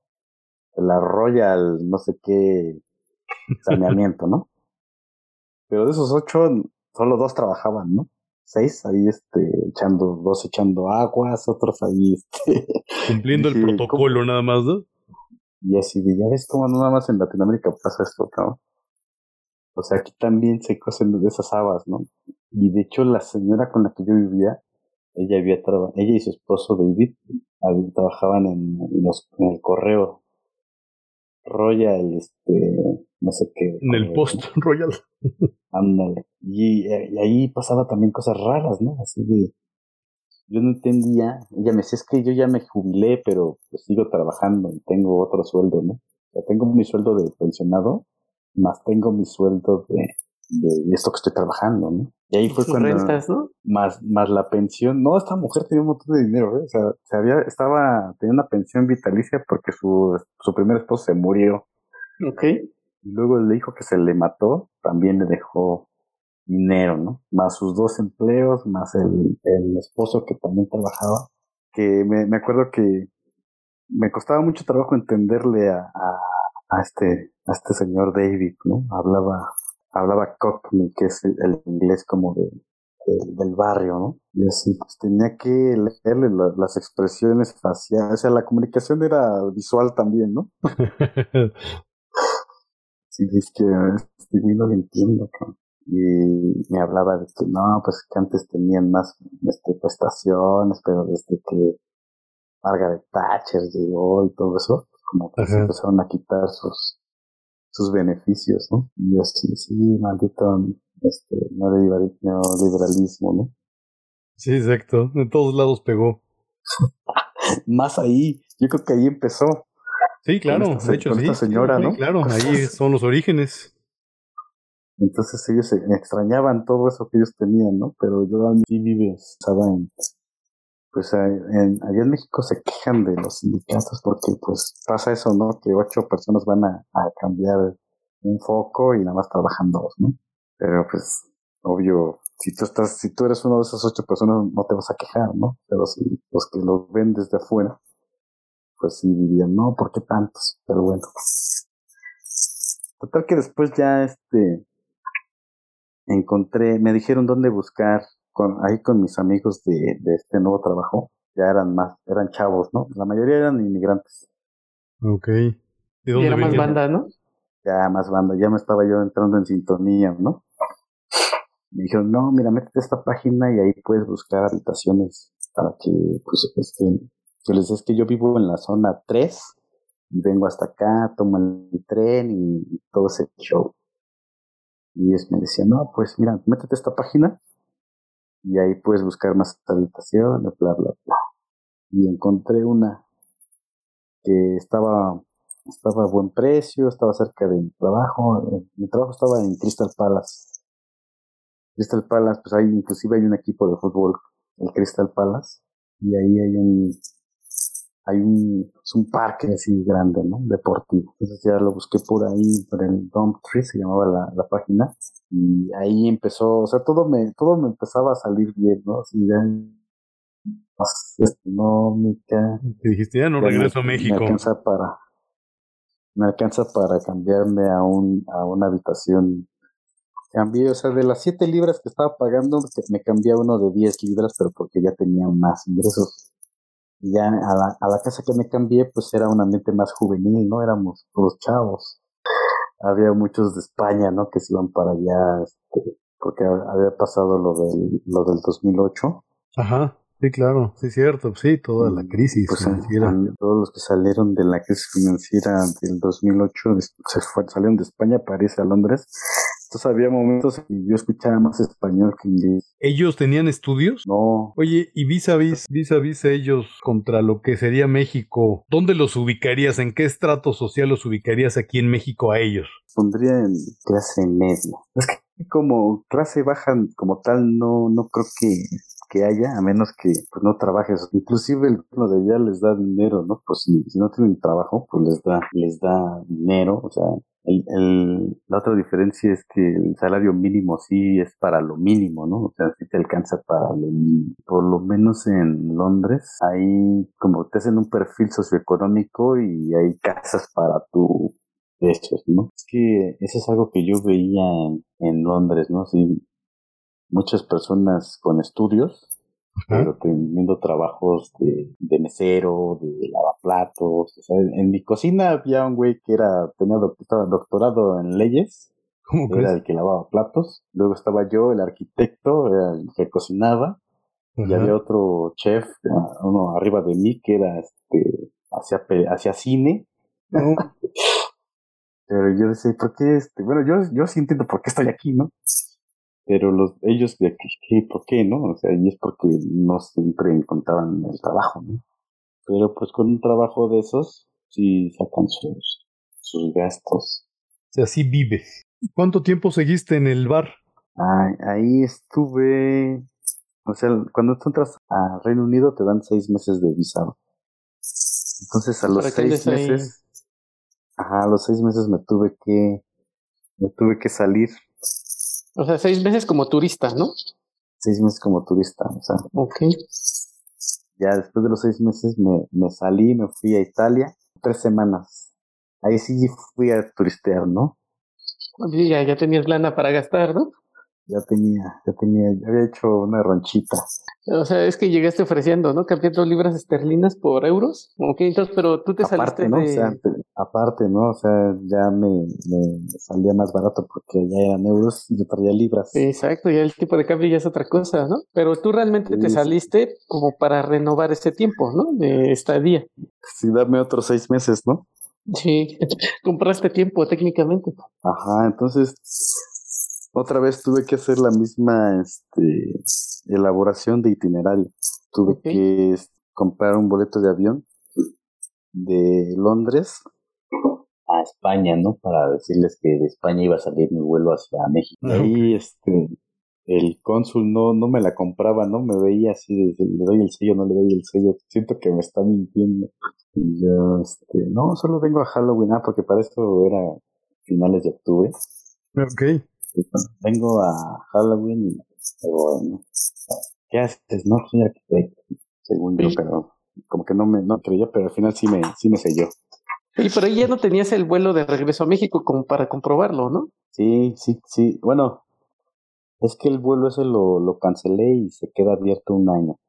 Speaker 3: La Royal, no sé qué, saneamiento, ¿no? Pero de esos ocho, solo dos trabajaban, ¿no? Seis ahí, este, echando, dos echando aguas, otros ahí, este.
Speaker 1: Cumpliendo el protocolo nada más, ¿no?
Speaker 3: Y así de, ya ves cómo nada más en Latinoamérica pasa esto, ¿no? O sea, aquí también se cosen de esas habas, ¿no? Y de hecho, la señora con la que yo vivía, ella había ella y su esposo David trabajaban en, los, en el correo Royal, este, no sé qué.
Speaker 1: En el post [laughs] Royal.
Speaker 3: Ándale. Y, y, ahí pasaba también cosas raras, ¿no? Así de, yo no entendía, ella me decía, es que yo ya me jubilé, pero pues sigo trabajando y tengo otro sueldo, ¿no? O tengo mi sueldo de pensionado, más tengo mi sueldo de, de esto que estoy trabajando, ¿no? Y ahí fue cuando.
Speaker 2: rentas, ¿no?
Speaker 3: Más, más la pensión. No, esta mujer tenía un montón de dinero, ¿eh? O sea, se había, estaba, tenía una pensión vitalicia porque su, su primer esposo se murió.
Speaker 2: Ok.
Speaker 3: Y luego el hijo que se le mató también le dejó dinero, ¿no? Más sus dos empleos, más el, el esposo que también trabajaba. Que me, me acuerdo que me costaba mucho trabajo entenderle a, a, a este, a este señor David, ¿no? Hablaba hablaba Cockney, que es el inglés como de, del barrio, ¿no? Y así, pues tenía que leerle las expresiones faciales, o sea, la comunicación era visual también, ¿no? [laughs] sí, es que este no lo entiendo, Y me hablaba de que no, pues que antes tenían más este, prestaciones, pero desde que Margaret Thatcher llegó y todo eso, como que se empezaron a quitar sus, sus beneficios, ¿no? Y así, sí, maldito este, neoliberalismo, ¿no?
Speaker 1: Sí, exacto. En todos lados pegó. [laughs]
Speaker 3: Más ahí. Yo creo que ahí empezó.
Speaker 1: Sí, claro. de hecho, sí.
Speaker 3: señora, ¿no?
Speaker 1: claro, [laughs] ahí son los orígenes.
Speaker 3: Entonces ellos extrañaban todo eso que ellos tenían, ¿no? Pero yo a mí vive, estaba en pues en, allá en México se quejan de los sindicatos porque pues pasa eso, ¿no? Que ocho personas van a, cambiar un foco y nada más trabajan dos, ¿no? Pero pues, obvio, si tú estás, si tú eres uno de esas ocho personas, no te vas a quejar, ¿no? Pero si los que lo ven desde afuera, pues sí dirían, no, ¿por qué tantos? Pero bueno. Total que después ya este encontré, me dijeron dónde buscar con, ahí con mis amigos de, de este nuevo trabajo, ya eran más, eran chavos, ¿no? La mayoría eran inmigrantes.
Speaker 1: Ok.
Speaker 2: ¿De dónde y era más banda, ¿no?
Speaker 3: Ya más banda, ya me estaba yo entrando en sintonía, ¿no? Me dijeron, no, mira, métete a esta página y ahí puedes buscar habitaciones para que, pues, este, yo les es que yo vivo en la zona 3 y vengo hasta acá, tomo el tren y, todo ese show. Y ellos me decían, no, pues mira, métete a esta página y ahí puedes buscar más habitaciones, bla, bla, bla. Y encontré una que estaba, estaba a buen precio, estaba cerca de mi trabajo. Mi trabajo estaba en Crystal Palace. Crystal Palace, pues hay, inclusive hay un equipo de fútbol, el Crystal Palace, y ahí hay un, hay un, es un parque así grande, ¿no? Deportivo. Entonces ya lo busqué por ahí, por el Tree, se llamaba la, la página, y ahí empezó, o sea, todo me, todo me empezaba a salir bien, ¿no? Así ya, económica.
Speaker 1: Te dijiste, ya no regreso a México.
Speaker 3: Me alcanza para, me alcanza para cambiarme a un, a una habitación. Cambié, o sea, de las 7 libras que estaba pagando, me cambié a uno de 10 libras, pero porque ya tenía más ingresos. Y ya a la, a la casa que me cambié, pues era un ambiente más juvenil, ¿no? Éramos todos chavos. Había muchos de España, ¿no? Que se iban para allá, este, porque había pasado lo del, lo del 2008.
Speaker 1: Ajá. Sí, claro, sí, cierto, sí, toda la crisis
Speaker 3: pues,
Speaker 1: financiera.
Speaker 3: Todos los que salieron de la crisis financiera del 2008 se fue, salieron de España, París, a Londres. Entonces había momentos en que yo escuchaba más español que inglés.
Speaker 1: ¿Ellos tenían estudios?
Speaker 3: No.
Speaker 1: Oye, y vis a vis, vis a vis ellos contra lo que sería México, ¿dónde los ubicarías? ¿En qué estrato social los ubicarías aquí en México a ellos?
Speaker 3: Pondría en clase media. Es que como clase baja como tal no, no creo que que haya, a menos que pues, no trabajes. Inclusive el gobierno de allá les da dinero, ¿no? Pues si, no tienen trabajo, pues les da, les da dinero, o sea, el, el, la otra diferencia es que el salario mínimo sí es para lo mínimo, ¿no? O sea, sí te alcanza para lo mínimo. Por lo menos en Londres, ahí como te hacen un perfil socioeconómico y hay casas para tu hechos, ¿no? Es que eso es algo que yo veía en, en Londres, ¿no? Sí, muchas personas con estudios, pero teniendo trabajos de, de, mesero, de lavaplatos. O sea, en, mi cocina había un güey que era, tenía estaba doctorado en leyes, era el que lavaba platos. Luego estaba yo, el arquitecto, era el que cocinaba. Y había otro chef, uno arriba de mí, que era este, hacia, hacia cine. [laughs] Pero yo decía, ¿por qué este? Bueno, yo, yo sí entiendo por qué estoy aquí, ¿no? Pero los ellos de qué, por qué, ¿no? O sea, y es porque no siempre encontraban el trabajo, ¿no? Pero pues con un trabajo de esos, sí sacan sus, sus gastos.
Speaker 1: O sea, sí vives. ¿Cuánto tiempo seguiste en el bar?
Speaker 3: Ah, ahí estuve, o sea, cuando tú entras a Reino Unido te dan seis meses de visado. Entonces a los seis meses, ajá, a los seis meses me tuve que, me tuve que salir
Speaker 2: o sea, seis meses como turista, ¿no?
Speaker 3: Seis meses como turista, o sea.
Speaker 2: Ok.
Speaker 3: Ya después de los seis meses me, me salí, me fui a Italia, tres semanas. Ahí sí fui a turistear, ¿no?
Speaker 2: ya, ya tenías lana para gastar, ¿no?
Speaker 3: Ya tenía, ya tenía, ya había hecho una ranchita.
Speaker 2: O sea, es que llegaste ofreciendo, ¿no? Cambiando libras esterlinas por euros. Ok, entonces, pero tú te
Speaker 3: aparte,
Speaker 2: saliste
Speaker 3: ¿no?
Speaker 2: de...
Speaker 3: O sea, aparte, ¿no? O sea, ya me, me salía más barato porque ya eran euros y yo traía libras.
Speaker 2: Exacto, ya el tipo de cambio ya es otra cosa, ¿no? Pero tú realmente te
Speaker 3: Sí,
Speaker 2: saliste como para renovar ese tiempo, ¿no? De estadía.
Speaker 3: Sí, dame otros seis meses, ¿no?
Speaker 2: Sí, [laughs] compraste tiempo técnicamente.
Speaker 3: Ajá, entonces otra vez tuve que hacer la misma este, elaboración de itinerario. Tuve que comprar un boleto de avión de Londres a España, ¿no? Para decirles que de España iba a salir mi vuelo hacia México. Y
Speaker 1: Ajá,
Speaker 3: ahí este, el cónsul no, no me la compraba, ¿no? Me veía así, de, le doy el sello, no le doy el sello. Siento que me está mintiendo. Y yo, este, no, solo vengo a Halloween, ah, porque para esto era finales de octubre.
Speaker 1: Ok.
Speaker 3: Vengo a Halloween y pero, bueno, ¿qué haces? No, soy arquitecto, según yo, pero como que no me no creía, pero al final sí me, sí me selló.
Speaker 2: Y pero ahí ya no tenías el vuelo de regreso a México como para comprobarlo, ¿no?
Speaker 3: Sí, sí, sí. Bueno, es que el vuelo ese lo, lo cancelé y se queda abierto un año.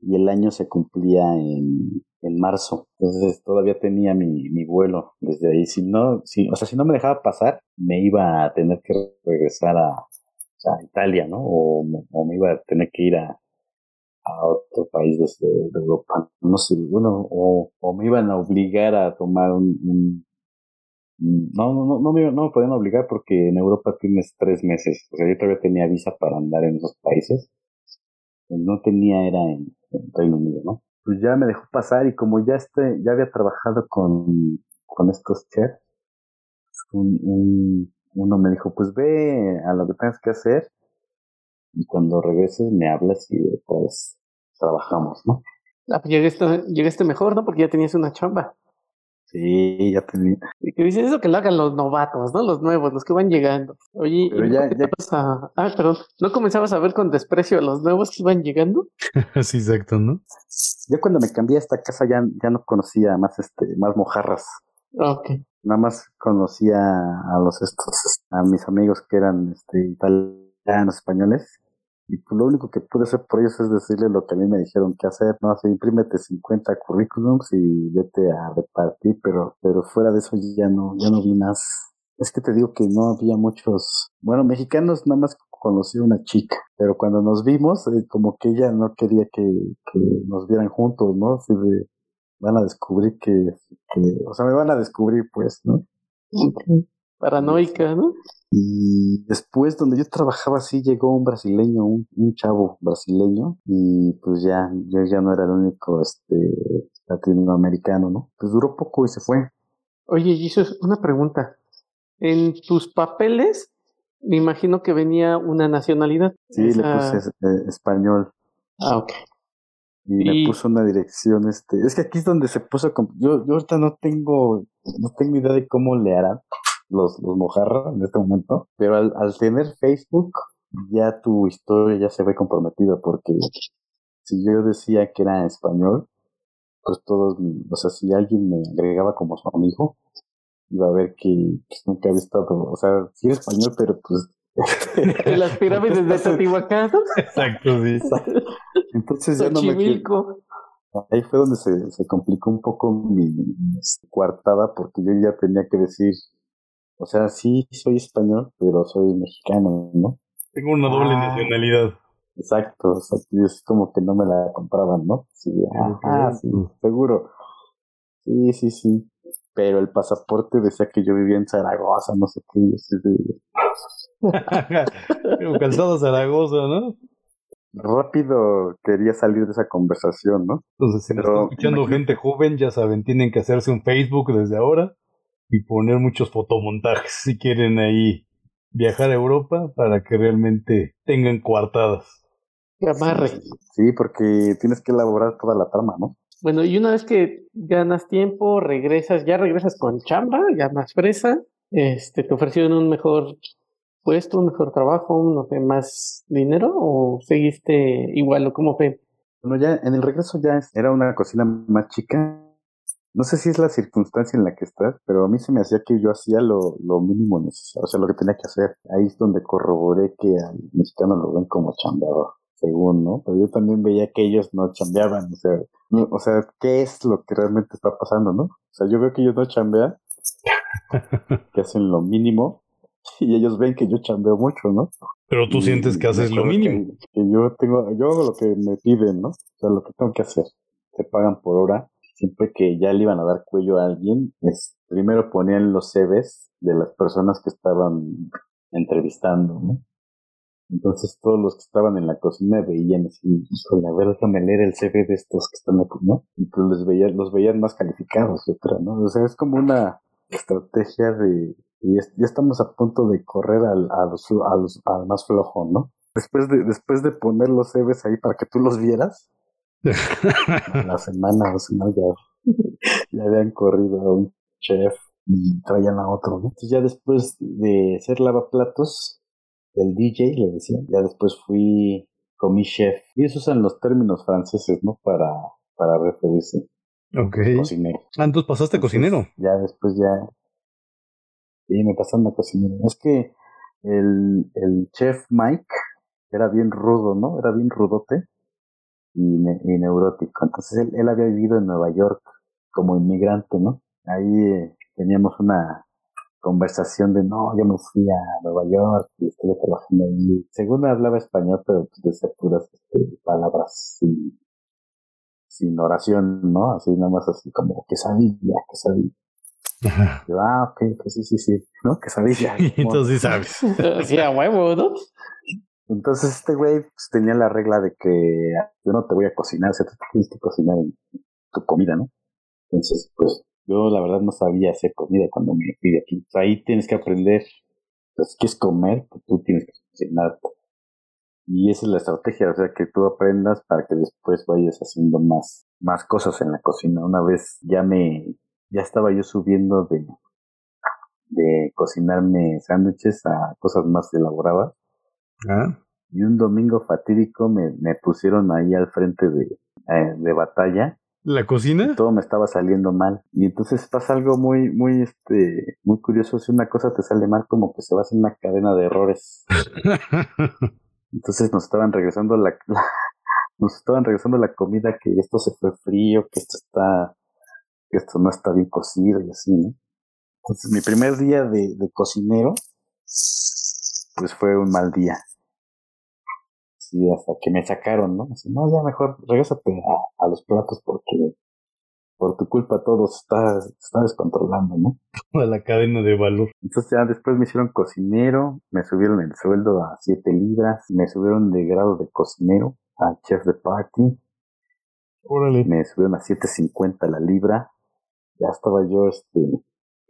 Speaker 3: Y el año se cumplía en, en marzo. Entonces todavía tenía mi, mi vuelo desde ahí. Si no, si, o sea, si no me dejaba pasar, me iba a tener que regresar a, Italia, ¿no? O, o me iba a tener que ir a, a otro país desde de Europa. No sé, bueno, o, o me iban a obligar a tomar un, no, no, no, no me, no me podían obligar porque en Europa tienes tres meses. O sea, yo todavía tenía visa para andar en esos países. No tenía, era en Reino Unido, ¿no? Pues ya me dejó pasar y como ya este, ya había trabajado con, con estos chefs, un, un- uno me dijo, pues ve a lo que tengas que hacer y cuando regreses me hablas y pues trabajamos, ¿no?
Speaker 2: Ah, pues llegaste, llegaste mejor, ¿no? Porque ya tenías una chamba.
Speaker 3: Sí, ya tenía.
Speaker 2: Y que dicen eso que lo hagan los novatos, ¿no? Los nuevos, los que van llegando. Oye,
Speaker 3: Pero
Speaker 2: ¿y
Speaker 3: ya-
Speaker 2: no
Speaker 3: ya-
Speaker 2: a... Ah, perdón, ¿no comenzabas a ver con desprecio a los nuevos que iban llegando? [laughs]
Speaker 1: sí, exacto, ¿no?
Speaker 3: Yo cuando me cambié a esta casa ya, ya no conocía más este, más mojarras.
Speaker 2: Ok.
Speaker 3: Nada más conocía a los estos, a mis amigos que eran este italianos, españoles. Y pues lo único que pude hacer por ellos es decirles lo que a mí me dijeron que hacer, no, así imprímete 50 currículums y vete a repartir, pero, pero fuera de eso ya no, ya no vi más. Es que te digo que no había muchos, bueno, mexicanos nada más conocí una chica, pero cuando nos vimos, eh, como que ella no quería que, que nos vieran juntos, ¿no? Así de, van a descubrir que, que, o sea, me van a descubrir pues, ¿no?
Speaker 2: Ok. Paranoica, ¿no?
Speaker 3: Y después, donde yo trabajaba, sí llegó un brasileño, un, un chavo brasileño, y pues ya, yo ya no era el único este latinoamericano, ¿no? Pues duró poco y se fue.
Speaker 2: Oye, Jesus, una pregunta. En tus papeles, me imagino que venía una nacionalidad.
Speaker 3: Sí, le puse eh, español
Speaker 2: Ah, ok.
Speaker 3: y, me
Speaker 2: Y-
Speaker 3: puso una dirección, este, es que aquí es donde se puso, yo, yo ahorita no tengo, no tengo idea de cómo le harán los, los mojarras en este momento, pero al, al tener Facebook, ya tu historia ya se ve comprometida, porque si yo decía que era español, pues todos, o sea, si alguien me agregaba como su amigo, iba a ver que pues, nunca había estado, o sea, sí era español, pero pues... [laughs]
Speaker 2: En las pirámides de Teotihuacán.
Speaker 1: Exacto, sí.
Speaker 3: Entonces ya no me... Ahí fue donde se, se complicó un poco mi, mi coartada porque yo ya tenía que decir, o sea, sí soy español, pero soy mexicano, ¿no?
Speaker 1: Tengo una doble
Speaker 3: Ah.
Speaker 1: nacionalidad.
Speaker 3: Exacto, exacto, y es como que no me la compraban, ¿no? Sí, ah, sí, seguro. Sí, sí, sí. Pero el pasaporte decía que yo vivía en Zaragoza, no sé qué. yo de- [laughs]
Speaker 1: Calzado Zaragoza, ¿no?
Speaker 3: Rápido quería salir de esa conversación, ¿no?
Speaker 1: Entonces, si nos
Speaker 3: Pero,
Speaker 1: está escuchando
Speaker 3: imagínate.
Speaker 1: gente joven, ya saben, tienen que hacerse un Facebook desde ahora y poner muchos fotomontajes si quieren ahí viajar a Europa para que realmente tengan coartadas.
Speaker 2: Que amarre.
Speaker 3: Sí, porque tienes que elaborar toda la trama, ¿no?
Speaker 2: Bueno, y una vez que ganas tiempo, regresas, ya regresas con chamba, ya más fresa, este, te ofrecieron un mejor puesto, un mejor trabajo, no sé, más dinero, o seguiste igual, o cómo fue?
Speaker 3: Bueno, ya en el regreso ya es- era una cocina más chica. No sé si es la circunstancia en la que estás, pero a mí se me hacía que yo hacía lo, lo mínimo necesario, o sea, lo que tenía que hacer. Ahí es donde corroboré que al mexicano lo ven como chambeador, según, ¿no? Pero yo también veía que ellos no chambeaban, o sea, no- o sea, ¿qué es lo que realmente está pasando, no? O sea, yo veo que ellos no chambean, [laughs] que hacen lo mínimo, y ellos ven que yo chambeo mucho, ¿no?
Speaker 1: Pero tú
Speaker 3: Y
Speaker 1: sientes que haces lo mínimo.
Speaker 3: Que, que yo tengo, yo hago lo que me piden, ¿no? O sea, lo que tengo que hacer. Te pagan por hora. Siempre que ya le iban a dar cuello a alguien, es, primero ponían los CVs de las personas que estaban entrevistando, ¿no? Entonces todos los que estaban en la cocina veían así, híjole, a ver, déjame leer el CV de estos que están aquí, ¿no? Y pues les veían, los veían más calificados, yo creo, ¿no? O sea, es como una estrategia de, y ya estamos a punto de correr al, los, los- al más flojo, ¿no? Después de, después de poner los CVs ahí para que tú los vieras, la semana o si no, ya, ya habían corrido a un chef y traían a otro, ¿no? Entonces ya después de ser lavaplatos, el DJ le decían, ya después fui comí chef. Y esos usan los términos franceses, ¿no? Para, para referirse.
Speaker 1: ok.
Speaker 3: Cocinero.
Speaker 1: Ah, entonces pasaste cocinero.
Speaker 3: Ya después ya. Sí, me pasan a cocinero. Es que el, el chef Mike era bien rudo, ¿no? Era bien rudote y, ne- y neurótico. Entonces él, él había vivido en Nueva York como inmigrante, ¿no? Ahí eh, teníamos una conversación de no, yo me fui a Nueva York y estuve trabajando ahí. Según hablaba español, pero pues decía puras este, palabras sin, sin oración, ¿no? Así nada más así como quesadilla, quesadilla. Yo, ah, ok, pues sí, sí, sí, ¿no? Quesadilla. [laughs]
Speaker 1: Entonces sí sabes.
Speaker 2: Sí, a huevo, ¿no?
Speaker 3: Entonces este güey pues, tenía la regla de que yo no te voy a cocinar, o sea, tú tienes que cocinar tu comida, ¿no? Entonces, pues yo la verdad no sabía hacer comida cuando me fui de aquí. O sea, ahí tienes que aprender, pues, qué es comer, pues tú tienes que cocinar. Y esa es la estrategia, o sea, que tú aprendas para que después vayas haciendo más, más cosas en la cocina. Una vez ya me, ya estaba yo subiendo de, de cocinarme sándwiches a cosas más elaboradas.
Speaker 1: Ah,
Speaker 3: Y un domingo fatídico me, me pusieron ahí al frente de, eh, de batalla
Speaker 1: ¿La cocina?
Speaker 3: todo me estaba saliendo mal. Y entonces pasa algo muy, muy, este, muy curioso. Si una cosa te sale mal, como que se va a hacer una cadena de errores. [laughs] Entonces nos estaban regresando la, la- nos estaban regresando la comida que esto se fue frío, que esto está, que esto no está bien cocido y así, ¿no? Entonces mi primer día de, de cocinero, pues fue un mal día. Sí, hasta que me sacaron, ¿no? Así, no, ya mejor regrésate a, a los platos porque por tu culpa todo se está, se está descontrolando, ¿no? [laughs]
Speaker 1: a la cadena de valor.
Speaker 3: Entonces ya después me hicieron cocinero, me subieron el sueldo a 7 libras, me subieron de grado de cocinero a chef de party,
Speaker 1: Órale.
Speaker 3: me subieron a 7.50 la libra, ya estaba yo, este,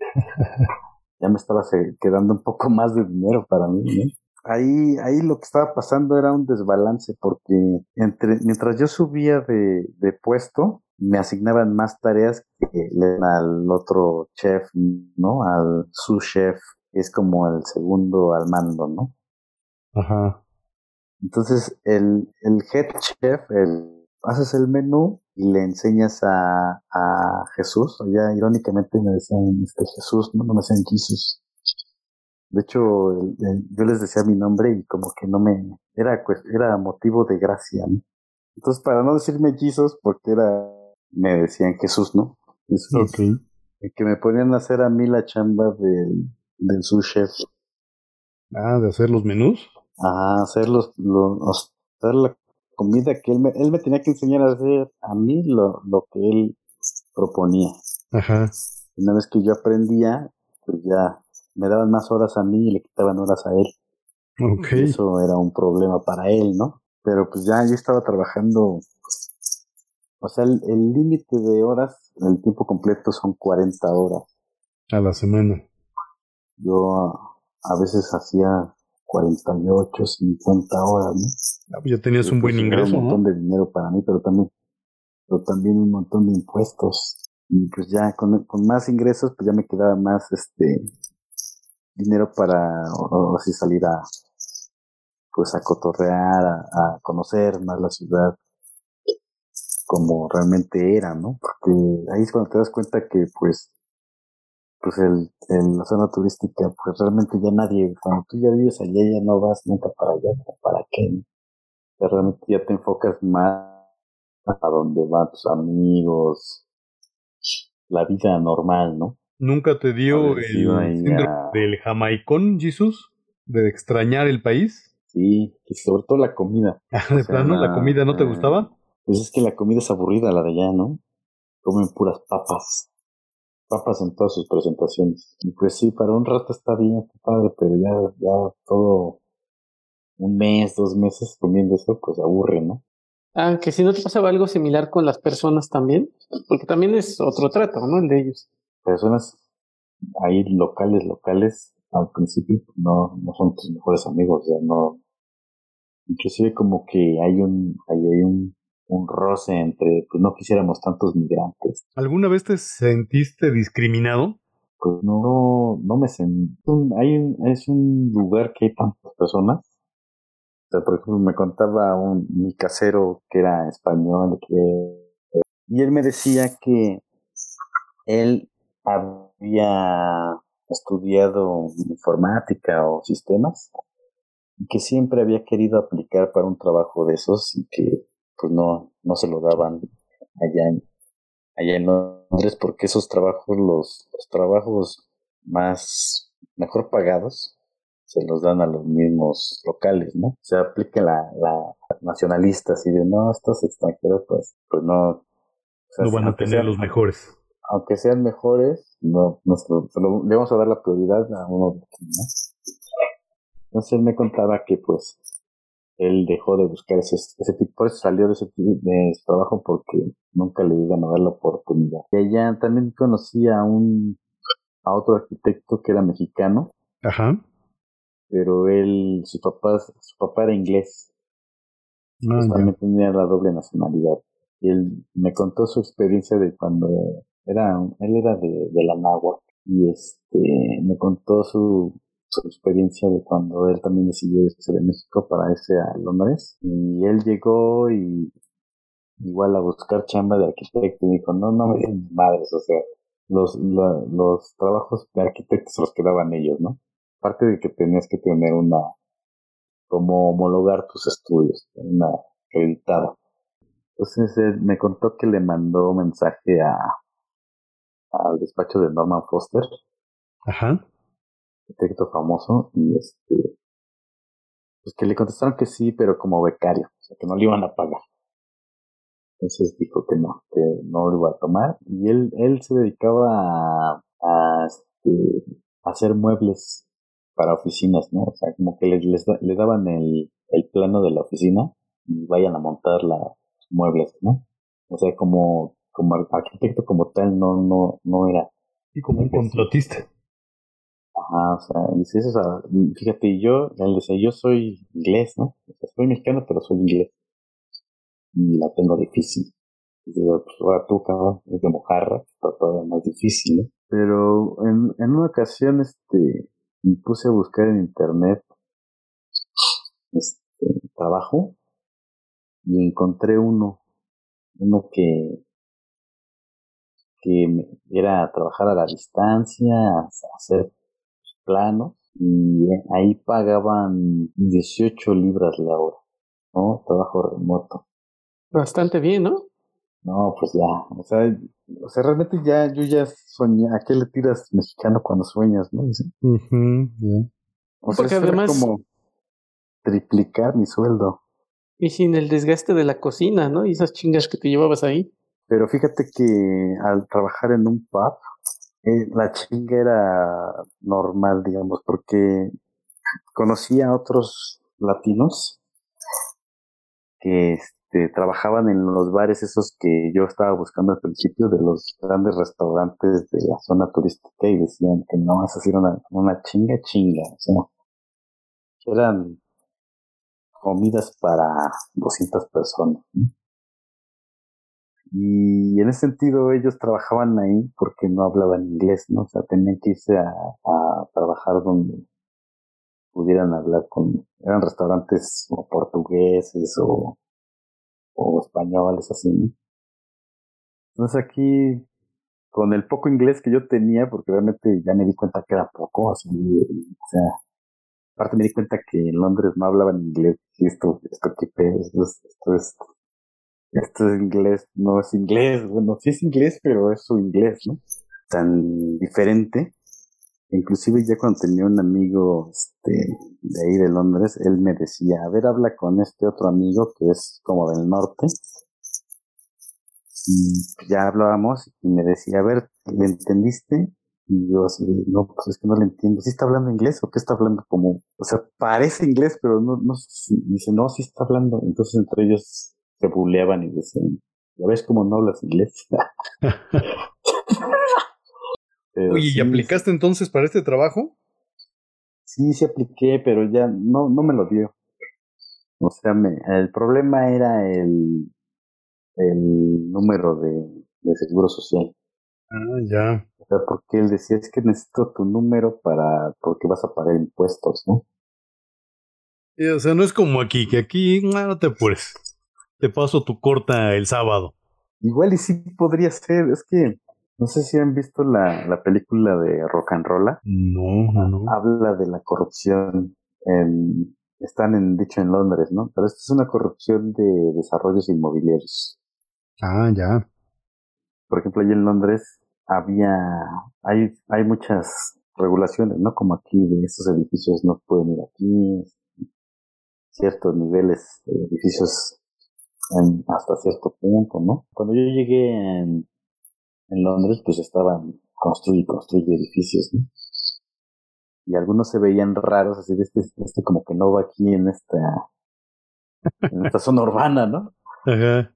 Speaker 3: [laughs] ya me estaba quedando un poco más de dinero para mí, ¿no? Ahí, ahí lo que estaba pasando era un desbalance porque entre, mientras yo subía de, de puesto, me asignaban más tareas que le dan al otro chef, ¿no? Al su chef, que es como el segundo al mando, ¿no?
Speaker 1: Ajá.
Speaker 3: Entonces, el, el head chef, el, haces el menú y le enseñas a, a Jesús. Ya irónicamente me decían este Jesús, no, no me decían Jesús. De hecho, el- el- yo les decía mi nombre y como que no me, era, cues- era motivo de gracia, ¿no? Entonces, para no decirme Jesús, porque era, me decían Jesús, ¿no? Jesús.
Speaker 1: Ok.
Speaker 3: Y que me ponían a hacer a mí la chamba del, del sous chef.
Speaker 1: Ah, de hacer los menús.
Speaker 3: a hacer los, los- hacer la comida que él me, él me tenía que enseñar a hacer a mí lo, lo que él proponía.
Speaker 1: Ajá.
Speaker 3: Una vez que yo aprendía, pues ya me daban más horas a mí y le quitaban horas a él.
Speaker 1: Ok.
Speaker 3: Y eso era un problema para él, ¿no? Pero pues ya yo estaba trabajando, o sea, el límite de horas, el tiempo completo son 40 horas.
Speaker 1: A la semana.
Speaker 3: Yo a, a veces hacía 48, 50 horas, ¿no?
Speaker 1: Ah, pues ya tenías un buen
Speaker 3: Pues, era
Speaker 1: ingreso,
Speaker 3: Un montón
Speaker 1: ¿no?
Speaker 3: de dinero para mí, pero también, pero también un montón de impuestos. Y pues ya con, con más ingresos, pues ya me quedaba más este dinero para o- o salir a pues a cotorrear, a, a conocer más la ciudad como realmente era, ¿no? Porque ahí es cuando te das cuenta que pues pues el, en la zona turística, pues realmente ya nadie, cuando tú ya vives allá, ya no vas nunca para allá, ¿para qué? Ya realmente ya te enfocas más a donde van tus amigos, la vida normal, ¿no?
Speaker 1: ¿Nunca te dio
Speaker 3: ver,
Speaker 1: el síndrome del jamaicón, Jesús? ¿De extrañar el país?
Speaker 3: Sí, y sobre todo la comida. [laughs]
Speaker 1: ¿De
Speaker 3: sea,
Speaker 1: plano la
Speaker 3: la-
Speaker 1: comida no te
Speaker 3: eh,
Speaker 1: gustaba?
Speaker 3: Pues es que la comida es aburrida, la de allá, ¿no? Comen puras papas. Papas en todas sus presentaciones. Y pues sí, para un rato está bien, está padre, pero ya, ya todo un mes, dos meses comiendo eso, pues aburre, ¿no?
Speaker 2: Aunque si no te pasaba algo similar con las personas también, porque también es otro trato, ¿no? El de ellos.
Speaker 3: Personas ahí locales, locales, al principio no, no son tus mejores amigos, ya no. Inclusive como que hay un, hay, hay un, un roce entre, pues no quisiéramos tantos migrantes.
Speaker 1: ¿Alguna vez te sentiste discriminado?
Speaker 3: pues no, no me sentí. Hay un, es un lugar que hay tantas personas. O sea, por ejemplo, me contaba un, mi casero que era español, que, y él me decía que él había estudiado informática o sistemas y que siempre había querido aplicar para un trabajo de esos y que pues no, no se lo daban allá en, allá en Londres porque esos trabajos, los, los trabajos más mejor pagados, se los dan a los mismos locales, ¿no? Se aplica la, la nacionalista así de no, estos extranjeros pues, pues no. o sea,
Speaker 1: No van a tener
Speaker 3: sean-
Speaker 1: los mejores.
Speaker 3: Aunque sean mejores, no, no se lo- se lo- le vamos a dar la prioridad a uno de aquí, ¿no? Entonces me contaba que pues él dejó de buscar ese, ese tipo, por eso salió de ese de ese trabajo porque nunca le iban a dar la oportunidad. Y allá también conocí a un, a otro arquitecto que era mexicano,
Speaker 1: Ajá.
Speaker 3: pero él, su papá, su papá era inglés. Ah, pues también tenía la doble nacionalidad. Y él me contó su experiencia de cuando era, él era de, de la Nahua y este, me contó su, su experiencia de cuando él también decidió irse de México para irse a Londres. Y él llegó y igual a buscar chamba de arquitecto y dijo, no, no me den madres, o sea, los, los trabajos de arquitectos los quedaban ellos, ¿no? Aparte de que tenías que tener una, como homologar tus estudios, una acreditada. Entonces él me contó que le mandó mensaje a al despacho de Norman Foster.
Speaker 1: Ajá.
Speaker 3: Arquitecto famoso. Y este. Pues que le contestaron que sí, pero como becario. O sea, que no le iban a pagar. Entonces dijo que no, que no lo iba a tomar. Y él, él se dedicaba a, a, este, hacer muebles para oficinas, ¿no? O sea, como que les, les, daban el, el plano de la oficina y vayan a montar los muebles, ¿no? O sea, como, como arquitecto como tal no, no, no era.
Speaker 1: Y como un contratista.
Speaker 3: Ajá, o sea, dice eso, o sea, fíjate, yo, él decía, yo soy inglés, ¿no? O sea, soy mexicano, pero soy inglés y la tengo difícil. Y digo, pues ahora tú, cabrón, es de mojarra, todavía más difícil, ¿no? Pero en, en una ocasión, este, me puse a buscar en internet, este, trabajo, y encontré uno, uno que, que era trabajar a la distancia, hacer planos, y ahí pagaban 18 libras la hora, ¿no? Trabajo remoto.
Speaker 2: Bastante bien, ¿no?
Speaker 3: No, pues ya, o sea, o sea, realmente ya, yo ya soñé, ¿a qué le tiras mexicano cuando sueñas, no? O sea, Porque además, como triplicar mi sueldo.
Speaker 2: Y sin el desgaste de la cocina, ¿no? Y esas chingas que te llevabas ahí.
Speaker 3: Pero fíjate que al trabajar en un pub, eh, la chinga era normal, digamos, porque conocí a otros latinos que este, trabajaban en los bares esos que yo estaba buscando al principio de los grandes restaurantes de la zona turística y decían que no, eso era una, una chinga chinga, o sea, eran comidas para 200 personas. Y en ese sentido ellos trabajaban ahí porque no hablaban inglés, ¿no? O sea, tenían que irse a, a trabajar donde pudieran hablar con, eran restaurantes o portugueses o o españoles, así. Entonces aquí, con el poco inglés que yo tenía, porque realmente ya me di cuenta que era poco, así, o sea, aparte me di cuenta que en Londres no hablaban inglés, y esto, esto que esto, esto es, esto es inglés, no es inglés, bueno, sí es inglés, pero es su inglés, ¿no? Tan diferente Inclusive ya cuando tenía un amigo este, de ahí de Londres, él me decía, a ver, habla con este otro amigo que es como del norte. Y ya hablábamos y me decía, a ver, ¿le entendiste? Y yo así, no, pues es que no le entiendo. ¿Sí está hablando inglés o qué está hablando como? O sea, parece inglés, pero no, no, dice, no, sí está hablando. Entonces entre ellos se buleaban y decían, ¿ya ves cómo no hablas inglés? [laughs]
Speaker 1: Oye, ¿y aplicaste entonces para este trabajo?
Speaker 3: Sí, sí apliqué, pero ya no, no me lo dio. O sea, me, el problema era el, el número de, de seguro social.
Speaker 1: Ah, ya.
Speaker 3: O sea, porque él decía, es que necesito tu número para, porque vas a pagar impuestos, ¿no?
Speaker 1: o sea, no es como aquí, que aquí no te apures. Te paso tu corta el sábado.
Speaker 3: Igual y sí podría ser, es que no sé si han visto la, la película de Rock and Rolla.
Speaker 1: No, no.
Speaker 3: Habla de la corrupción en, están en, dicho en Londres, ¿no? Pero esto es una corrupción de desarrollos inmobiliarios.
Speaker 1: Ah, ya.
Speaker 3: Por ejemplo, allí en Londres había, hay, hay muchas regulaciones, ¿no? Como aquí de estos edificios no pueden ir aquí, ciertos niveles de edificios en, hasta cierto punto, ¿no? Cuando yo llegué en, en Londres pues estaban construyendo construye edificios, ¿no? Y algunos se veían raros, así de este, este como que no va aquí en esta, en esta zona urbana, ¿no?
Speaker 1: Ajá.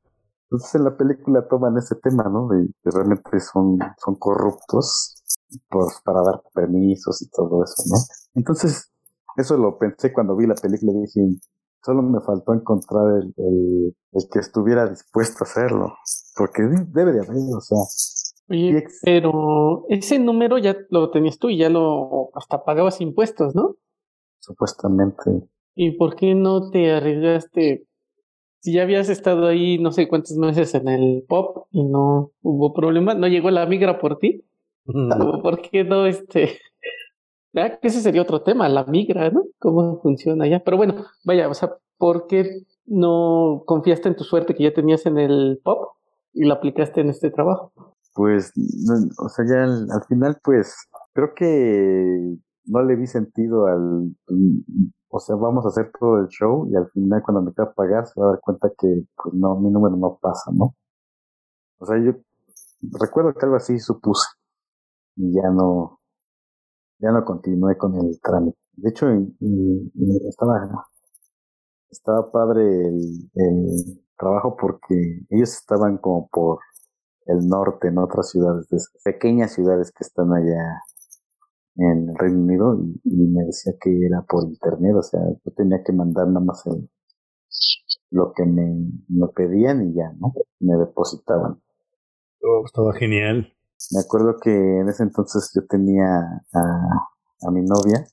Speaker 3: Entonces en la película toman ese tema, ¿no? De que realmente son, son corruptos pues, para dar permisos y todo eso, ¿no? Entonces, eso lo pensé cuando vi la película y dije, Solo me faltó encontrar el, el, el que estuviera dispuesto a hacerlo. Porque debe de haber, o sea.
Speaker 2: Oye, pero ese número ya lo tenías tú y ya lo hasta pagabas impuestos, ¿no?
Speaker 3: Supuestamente.
Speaker 2: ¿Y por qué no te arriesgaste? Si ya habías estado ahí no sé cuántos meses en el pop y no hubo problema, ¿no llegó la migra por ti? [laughs] ¿Por qué no este? Ya que ese sería otro tema, la migra, ¿no? ¿Cómo funciona ya? Pero bueno, vaya, o sea, ¿por qué no confiaste en tu suerte que ya tenías en el pop y lo aplicaste en este trabajo?
Speaker 3: Pues, o sea, ya al, final, pues, creo que no le vi sentido al, o sea, vamos a hacer todo el show y al final cuando me queda pagar se va a dar cuenta que, pues no, mi número no pasa, ¿no? O sea, yo recuerdo que algo así supuse y ya no, ya no continué con el trámite. De hecho, estaba, estaba padre el, trabajo porque ellos estaban como por el norte, en otras ciudades, pequeñas ciudades que están allá en el Reino Unido y, me decía que era por internet, o sea, yo tenía que mandar nada más el, lo que me, me pedían y ya, ¿no? Me depositaban.
Speaker 1: Oh, estaba genial.
Speaker 3: Me acuerdo que en ese entonces yo tenía a, a mi novia.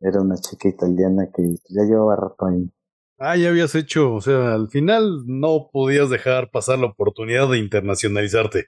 Speaker 3: Era una chica italiana que ya llevaba rato ahí.
Speaker 1: Ah, ya habías hecho, o sea, al final no podías dejar pasar la oportunidad de internacionalizarte.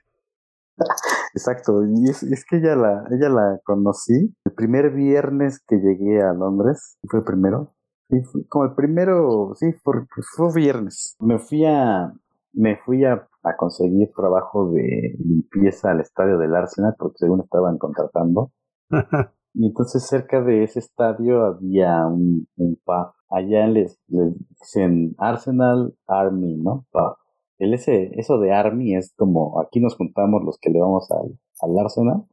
Speaker 3: Exacto, y es, es, que ella la, ella la conocí el primer viernes que llegué a Londres, fue el primero, sí, como el primero, sí, fue, fue viernes. Me fui a, me fui a, a, conseguir trabajo de limpieza al estadio del Arsenal porque según estaban contratando. [laughs] y entonces cerca de ese estadio había un, un pub. Allá les, les dicen Arsenal Army, ¿no? Pub. El ese, eso de Army es como aquí nos juntamos los que le vamos al, al Arsenal.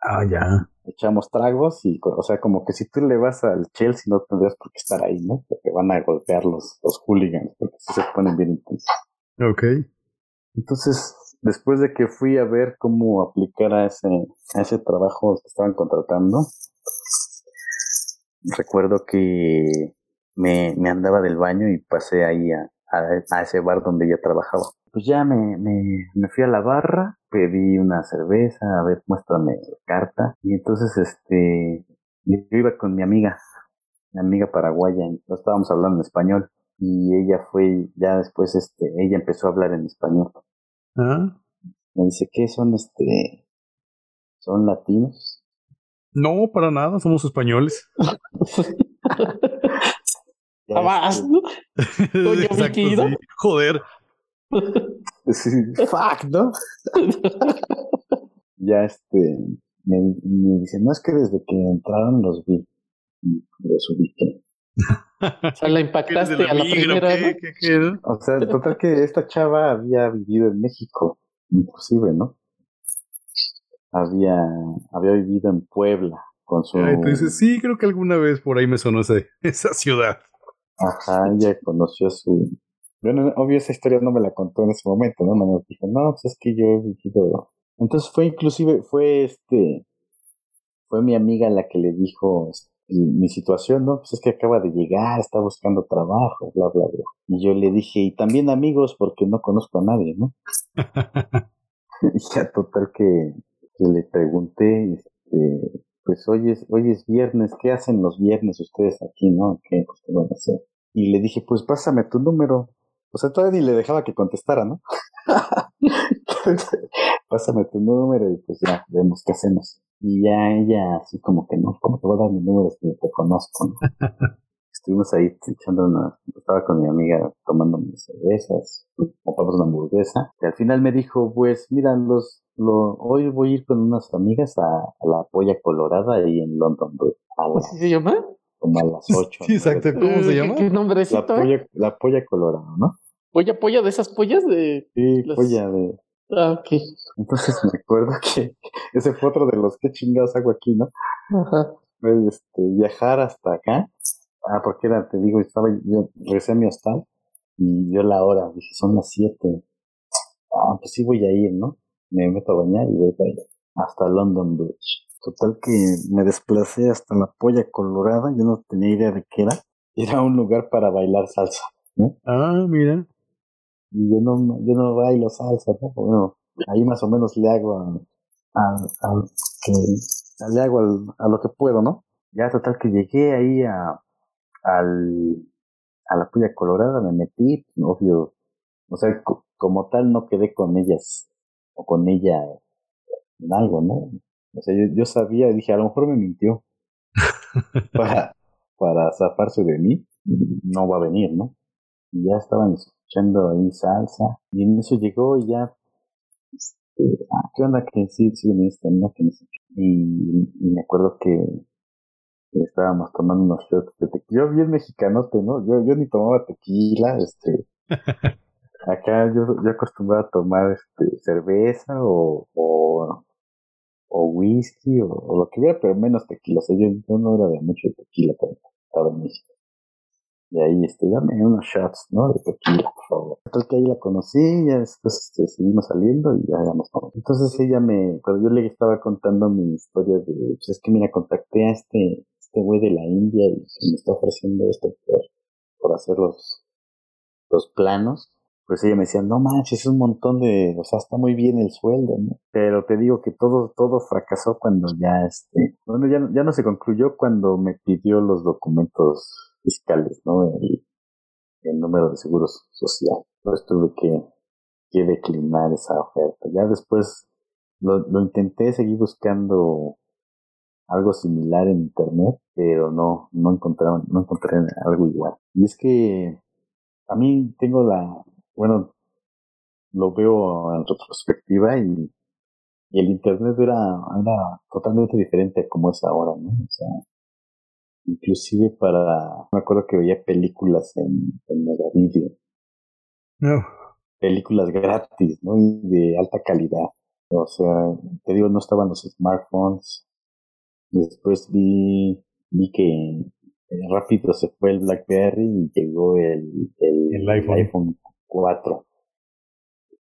Speaker 1: Ah, ya.
Speaker 3: Echamos tragos y, o sea, como que si tú le vas al Chelsea no tendrías por qué estar ahí, ¿no? Porque van a golpear los, los hooligans, porque si se ponen bien intensos.
Speaker 1: Ok.
Speaker 3: Entonces, después de que fui a ver cómo aplicar a ese, a ese trabajo que estaban contratando, recuerdo que me, me andaba del baño y pasé ahí a, a, ese bar donde ella trabajaba. Pues ya me, me, fui a la barra, pedí una cerveza, a ver, muéstrame la carta. Y entonces, este, yo iba con mi amiga, mi amiga paraguaya, y estábamos hablando en español. Y ella fue, ya después, este, ella empezó a hablar en español.
Speaker 1: ¿Ah?
Speaker 3: Me dice, ¿qué son, este, son latinos?
Speaker 1: No, para nada, somos españoles. [laughs]
Speaker 2: Jamás, ¿no? [laughs] Oye,
Speaker 1: Exacto, sí. Joder.
Speaker 3: Sí, fuck, ¿no? [laughs] ya este me, me, dice, no es que desde que entraron los vi los ubiqué. [laughs]
Speaker 2: o sea, la impactaste la a la primera, ¿qué,
Speaker 3: ¿Qué, qué, O sea, total que esta chava había vivido en México, inclusive, ¿no? Había, había vivido en Puebla con su...
Speaker 1: Entonces, sí, creo que alguna vez por ahí me sonó ese, [laughs] esa ciudad.
Speaker 3: Ajá, ella conoció a su... Bueno, obvio esa historia no me la contó en ese momento, ¿no? No me dijo, no, pues es que yo he vivido... Entonces fue inclusive, fue este... Fue mi amiga la que le dijo este, mi situación, ¿no? Pues es que acaba de llegar, está buscando trabajo, bla, bla, bla. Y yo le dije, y también amigos, porque no conozco a nadie, ¿no? y [laughs] [laughs] ya total que, que le pregunté, este, pues hoy es, hoy es viernes, ¿qué hacen los viernes ustedes aquí, no? ¿Qué, pues, ¿qué van a hacer? Y le dije, pues pásame tu número. O sea, todavía ni le dejaba que contestara, ¿no? [laughs] pásame tu número y pues ya, vemos qué hacemos. Y ya ella, así como que no, ¿cómo te voy a dar mi número si te conozco? ¿no? [laughs] Estuvimos ahí echando una, estaba con mi amiga tomando mis cervezas, compramos una hamburguesa, y al final me dijo, pues mira, los, lo, hoy voy a ir con unas amigas a, a la Polla Colorada ahí en London Bridge.
Speaker 2: ¿Así se llama?
Speaker 3: Como a las 8.
Speaker 1: Sí, exacto. ¿Cómo se llama?
Speaker 2: ¿Qué nombrecito?
Speaker 3: La polla, la polla colorada, ¿no?
Speaker 2: ¿Polla, polla de esas pollas de...?
Speaker 3: Sí, las... polla de...
Speaker 2: Ah, ok.
Speaker 3: Entonces me acuerdo [laughs] que ese fue otro de los que chingados hago aquí, ¿no?
Speaker 2: Ajá.
Speaker 3: Este, viajar hasta acá. Ah, porque era, te digo, estaba, yo regresé a mi hostal y yo la hora, dije, son las 7. Ah, pues sí voy a ir, ¿no? Me meto a bañar y voy para allá, hasta London Bridge. Total que me desplacé hasta la polla colorada, yo no tenía idea de qué era. era un lugar para bailar salsa, ¿no?
Speaker 1: Ah, mira.
Speaker 3: Y yo no, yo no bailo salsa, ¿no? Bueno, ahí más o menos le hago a, a, que, le hago a lo que puedo, ¿no? Ya total que llegué ahí a, al, a la puya colorada, me metí, obvio, o sea, como tal no quedé con ellas, o con ella en algo, ¿no? O sea, yo, yo sabía, dije, a lo mejor me mintió [laughs] para, para zafarse de mí, no va a venir, ¿no? Y ya estaban escuchando ahí salsa, y en eso llegó y ya, este, ah, ¿qué onda? Que sí, sí, este, ¿no? Que y, y me acuerdo que estábamos tomando unos shots de tequila. Yo bien mexicanote, ¿no? Yo, yo ni tomaba tequila, este. [laughs] acá yo, yo acostumbraba a tomar este, cerveza o, o, o whisky o, lo que hubiera, pero menos tequila. O sea, yo, no era de mucho tequila cuando estaba en México. Y ahí, este, dame unos shots, ¿no? De tequila, por favor. Entonces que ahí la conocí, ya después este, seguimos saliendo y ya nos vamos. Entonces ella me, cuando yo le estaba contando mi historia de, pues es que mira, contacté a este, este güey de la India y me está ofreciendo esto por, por hacer los, los planos, pues ella me decía, no manches, es un montón de, o sea, está muy bien el sueldo, ¿no? Pero te digo que todo, todo fracasó cuando ya, este, bueno, ya, ya no se concluyó cuando me pidió los documentos fiscales, ¿no? El, número de seguros social. Pues tuve que, declinar esa oferta. Ya después lo, lo intenté seguir buscando algo similar en internet, pero no, no encontré, no encontré algo igual. Y es que a mí tengo la, bueno, lo veo en retrospectiva y, y el internet era, era totalmente diferente a como es ahora, ¿no? O sea, inclusive para, me acuerdo que veía películas en, en Megavideo. No. Películas gratis, ¿no? Y de alta calidad. O sea, te digo, no estaban los smartphones, Después vi, vi que rápido se fue el BlackBerry y llegó el, el, iPhone. 4.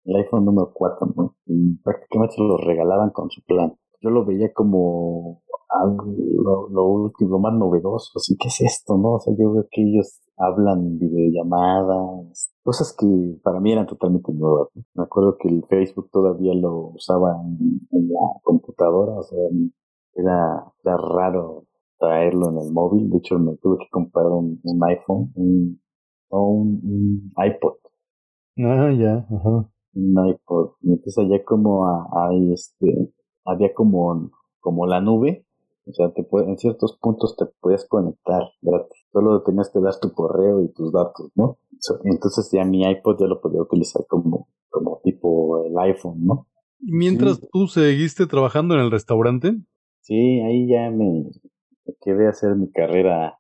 Speaker 3: El iPhone número 4, ¿no? Y prácticamente lo regalaban con su plan. Yo lo veía como algo, lo, último, lo más novedoso. Así, ¿qué es esto, no? O sea, yo veo que ellos hablan videollamadas, cosas que para mí eran totalmente nuevas. Me acuerdo que el Facebook todavía lo usaba en, en la computadora, o sea, era, era raro traerlo en el móvil. De hecho, me tuve que comprar un, un iPhone, un, o un, iPod.
Speaker 1: Ah, ya, ajá.
Speaker 3: Un iPod. Entonces allá como hay este, había como, como la nube. O sea, te en ciertos puntos te puedes conectar gratis. Solo tenías que dar tu correo y tus datos, ¿no? entonces ya mi iPod ya lo podía utilizar como, como tipo el iPhone, ¿no?
Speaker 1: ¿Y mientras tú seguiste trabajando en el restaurante?
Speaker 3: Sí, ahí ya me, quedé a hacer mi carrera,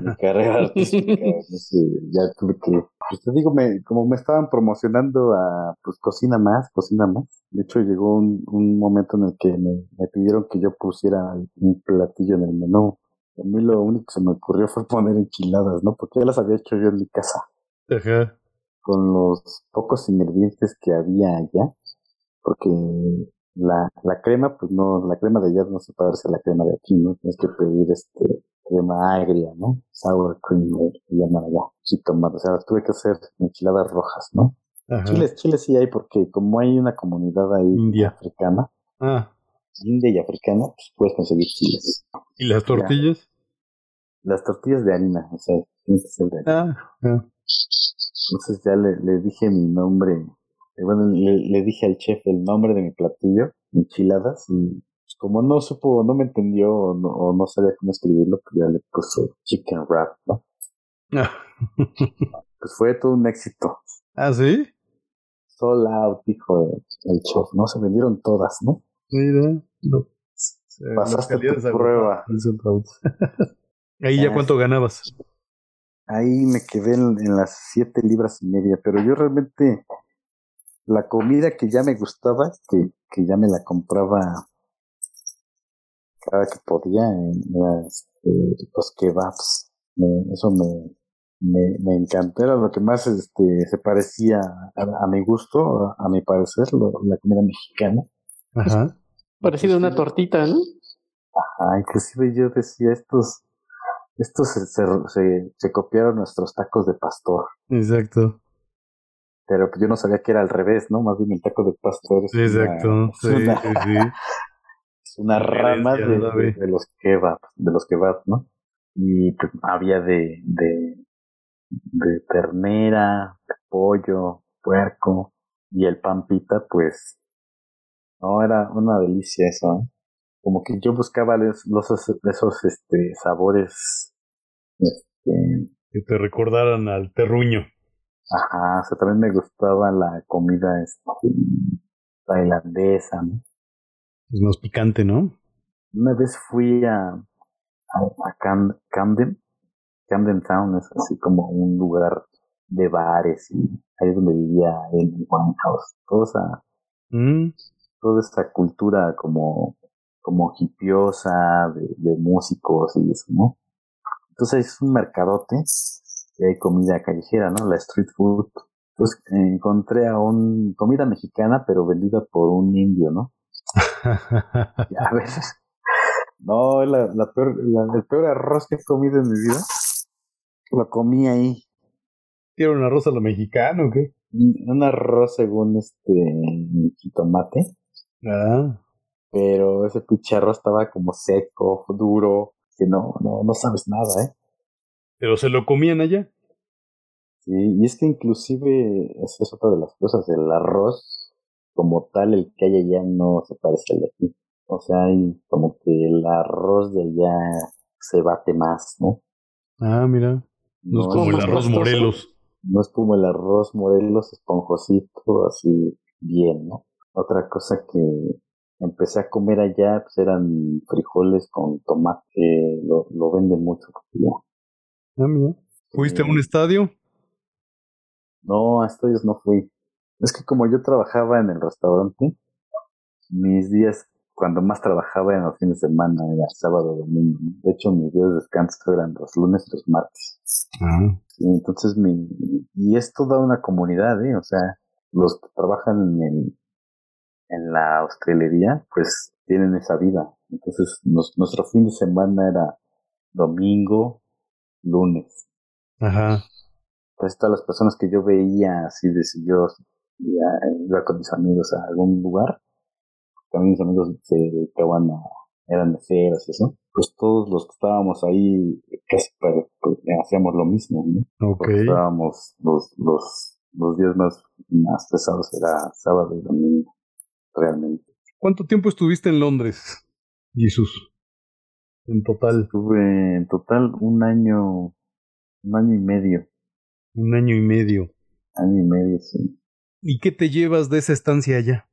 Speaker 3: mi carrera artística. [laughs] ya tuve que, pues te digo, me, como me estaban promocionando a, pues cocina más, cocina más. De hecho, llegó un, un momento en el que me, me pidieron que yo pusiera un platillo en el menú. A mí lo único que se me ocurrió fue poner enchiladas, ¿no? Porque ya las había hecho yo en mi casa. Ajá. Con los pocos ingredientes que había allá. Porque la, la crema, pues no, la crema de allá no se parece a la crema de aquí, ¿no? Tienes que pedir este crema agria, ¿no? Sour cream, que llaman allá, tomate. O sea, tuve que hacer enchiladas rojas, ¿no? Chiles, chiles sí hay porque como hay una comunidad ahí India. africana, ah. India y africana, pues puedes conseguir chiles.
Speaker 1: ¿Y las tortillas?
Speaker 3: Las tortillas de harina, o sea, tiene que ser de harina. Ah, Entonces ya le, le dije mi nombre bueno, le, dije al chef el nombre de mi platillo, enchiladas, y como no supo, no me entendió o no, sabía cómo escribirlo, pues ya le puso chicken wrap, ¿no? [laughs] pues fue todo un éxito.
Speaker 1: ¿Ah, sí?
Speaker 3: Sold out, dijo el, chef. No se vendieron todas, ¿no?
Speaker 1: Mira, no.
Speaker 3: Pasaste tu prueba. [laughs]
Speaker 1: Ahí ya cuánto ganabas.
Speaker 3: Ahí me quedé en, en, las siete libras y media, pero yo realmente la comida que ya me gustaba, que, que ya me la compraba cada que podía, este, los kebabs. eso me, me, me encantó, era lo que más este, se parecía a, mi gusto, a, mi parecer, la comida mexicana.
Speaker 2: Ajá. Parecido a una tortita, ¿no?
Speaker 3: Ajá, inclusive yo decía estos, estos se, se, se, copiaron nuestros tacos de pastor.
Speaker 1: Exacto.
Speaker 3: Pero yo no sabía que era al revés, ¿no? Más bien el taco de pastor
Speaker 1: Exacto,
Speaker 3: una,
Speaker 1: sí, [laughs]
Speaker 3: una,
Speaker 1: sí, sí.
Speaker 3: Es una rama de, los kebab, de los kebab, ¿no? Y pues, había de, de, de ternera, de pollo, puerco, y el pan pita, pues, no, era una delicia eso, ¿eh? Como que yo buscaba los, los esos este, sabores, este,
Speaker 1: Que te recordaran al terruño.
Speaker 3: Ajá, o sea, también me gustaba la comida este, tailandesa, ¿no?
Speaker 1: Es más picante, ¿no?
Speaker 3: Una vez fui a, a, a Cam- Camden, Camden Town es así como un lugar de bares y ahí es donde vivía el Winehouse. Toda esa,
Speaker 1: Mm,
Speaker 3: toda esta cultura como, como hipiosa de, de músicos y eso, ¿no? Entonces es un mercadote y hay comida callejera, ¿no? La street food. Entonces encontré a un comida mexicana pero vendida por un indio, ¿no? [laughs] A ver, no, la, la peor, la- el peor arroz que he comido en mi vida, lo comí ahí.
Speaker 1: ¿Era un arroz a lo mexicano o qué?
Speaker 3: Un arroz según este jitomate,
Speaker 1: Ah,
Speaker 3: pero ese pinche arroz estaba como seco, duro, que no, no, no sabes nada, ¿eh?
Speaker 1: pero se lo comían allá.
Speaker 3: Sí, y es que inclusive esa es otra de las cosas, el arroz como tal, el que hay allá no se parece al de aquí. O sea, hay como que el arroz de allá se bate más, ¿no?
Speaker 1: Ah, mira. No es como el arroz
Speaker 2: pastoso.
Speaker 1: Morelos.
Speaker 3: No es como el arroz Morelos esponjosito, así bien, ¿no? Otra cosa que empecé a comer allá pues eran frijoles con tomate, que lo, lo venden mucho ya.
Speaker 1: Ah, mira. ¿Fuiste a un estadio?
Speaker 3: No, a estadios no fui. Es que como yo trabajaba en el restaurante, mis días, cuando más trabajaba en los fines de semana, era sábado, domingo. De hecho, mis días de descanso eran los lunes y los martes.
Speaker 1: Ah.
Speaker 3: Y entonces, mi, y es toda una comunidad, ¿eh? O sea, los que trabajan en, en la hostelería, pues tienen esa vida. Entonces, nos- nuestro fin de semana era domingo, lunes.
Speaker 1: Ajá.
Speaker 3: Pues todas las personas que yo veía, así de si yo iba, iba con mis amigos a algún lugar, también mis amigos se dedicaban a, eran meseros y eso, pues todos los que estábamos ahí casi pues, hacíamos lo mismo, ¿no? Estábamos los, los, los días más, más pesados era sábado y domingo, realmente.
Speaker 1: ¿Cuánto tiempo estuviste en Londres, Jesús? En total,
Speaker 3: Estuve en total un año, un año y medio,
Speaker 1: un año y medio.
Speaker 3: año y medio, sí.
Speaker 1: ¿Y qué te llevas de esa estancia allá?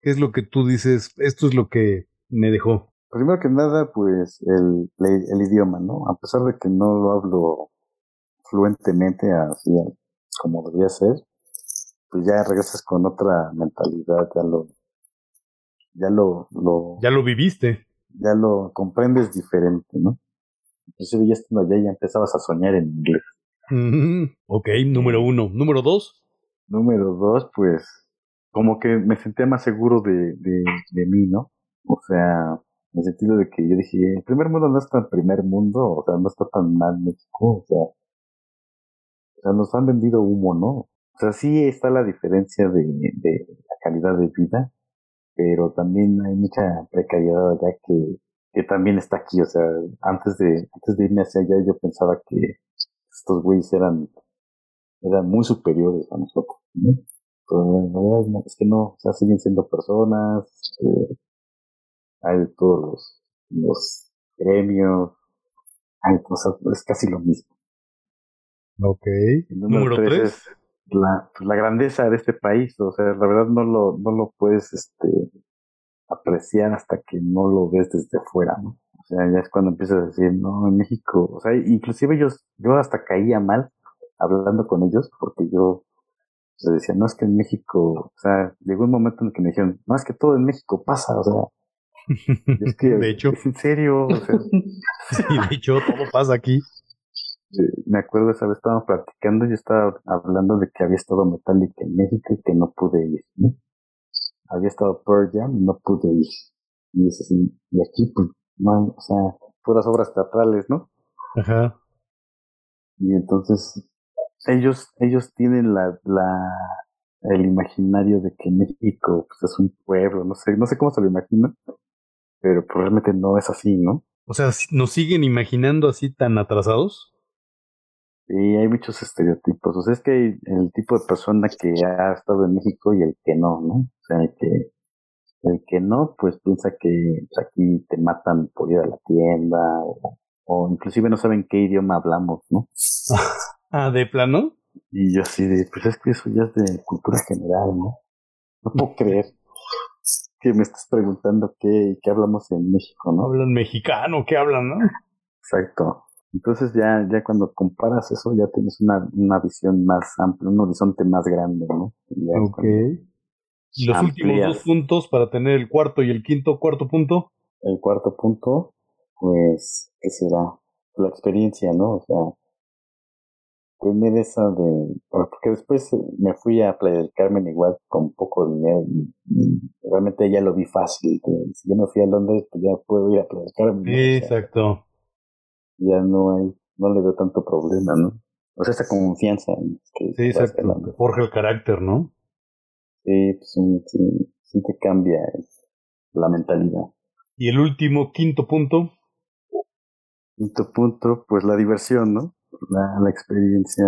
Speaker 1: ¿Qué es lo que tú dices? Esto es lo que me dejó.
Speaker 3: Primero que nada, pues el, el, idioma, ¿no? A pesar de que no lo hablo fluentemente así como debería ser, pues ya regresas con otra mentalidad, ya lo, ya lo, lo,
Speaker 1: Ya lo viviste.
Speaker 3: ya lo comprendes diferente, ¿no? Inclusive ya estando allá ya empezabas a soñar en inglés.
Speaker 1: Mm, Ok, número uno. Número dos.
Speaker 3: Número dos, pues, como que me sentía más seguro de, de, de mí, ¿no? O sea, en el sentido de que yo dije, el primer mundo no es tan primer mundo, o sea, no está tan mal México, o sea, o sea, nos han vendido humo, ¿no? O sea, sí está la diferencia de, de la calidad de vida, pero también hay mucha precariedad allá que, que también está aquí, o sea, antes de, antes de irme hacia allá yo pensaba que estos güeyes eran, eran muy superiores a nosotros, ¿no? Pero en realidad no, es que no, o sea, siguen siendo personas, eh, hay de todos los, los gremios, hay cosas, es casi lo mismo.
Speaker 1: Ok.
Speaker 3: El número,
Speaker 1: Número
Speaker 3: tres,
Speaker 1: tres.
Speaker 3: es la, pues, la grandeza de este país, o sea, la verdad no lo, no lo puedes, este, apreciar hasta que no lo ves desde fuera, ¿no? O sea, ya es cuando empiezas a decir, no, en México, o sea, inclusive ellos, yo hasta caía mal hablando con ellos, porque yo les decía, no es que en México, o sea, llegó un momento en el que me dijeron, no es que todo en México pasa, o sea, es que, [laughs]
Speaker 1: de hecho,
Speaker 3: es en serio, o sea, [laughs]
Speaker 1: sí, de hecho, todo pasa aquí.
Speaker 3: me acuerdo esa vez estábamos practicando y yo estaba hablando de que había estado Metallica en México y que no pude ir, ¿no? Había estado Pearl Jam y no pude ir. Y es así, y aquí pues no o sea, puras obras teatrales, ¿no?
Speaker 1: Ajá.
Speaker 3: Y entonces ellos, ellos tienen la, la, el imaginario de que México pues, es un pueblo, no sé, no sé cómo se lo imaginan, pero probablemente no es así, ¿no?
Speaker 1: O sea, ¿nos siguen imaginando así tan atrasados?
Speaker 3: Sí, hay muchos estereotipos. O sea, es que hay el tipo de persona que ha estado en México y el que no, ¿no? O sea, el que, el que no, pues piensa que pues, aquí te matan por ir a la tienda o, o inclusive no saben qué idioma hablamos, ¿no? [laughs]
Speaker 1: ah, ¿de plano?
Speaker 3: Y yo así de, pues es que eso ya es de cultura general, ¿no? No puedo [laughs] creer que me estás preguntando qué, qué hablamos en México, ¿no?
Speaker 1: Hablan mexicano, ¿qué hablan, no?
Speaker 3: Exacto. Entonces ya, ya cuando comparas eso, ya tienes una, una visión más amplia, un horizonte más grande, ¿no?
Speaker 1: Ok. Los últimos dos puntos para tener el cuarto y el quinto cuarto punto.
Speaker 3: El cuarto punto, pues, ¿qué será? La experiencia, ¿no? O sea, tener esa de... Porque después me fui a Playa del Carmen igual con poco dinero y, realmente ya lo vi fácil. si yo me fui a Londres, pues ya puedo ir a Playa del Carmen.
Speaker 1: exacto.
Speaker 3: ya no hay, no le veo tanto problema, ¿no? O sea, esa confianza.
Speaker 1: Que sí, exacto. Forja el carácter, ¿no?
Speaker 3: Sí, pues sí, sí te cambia la mentalidad.
Speaker 1: Y el último, quinto punto.
Speaker 3: Quinto punto, pues la diversión, ¿no? La, la experiencia,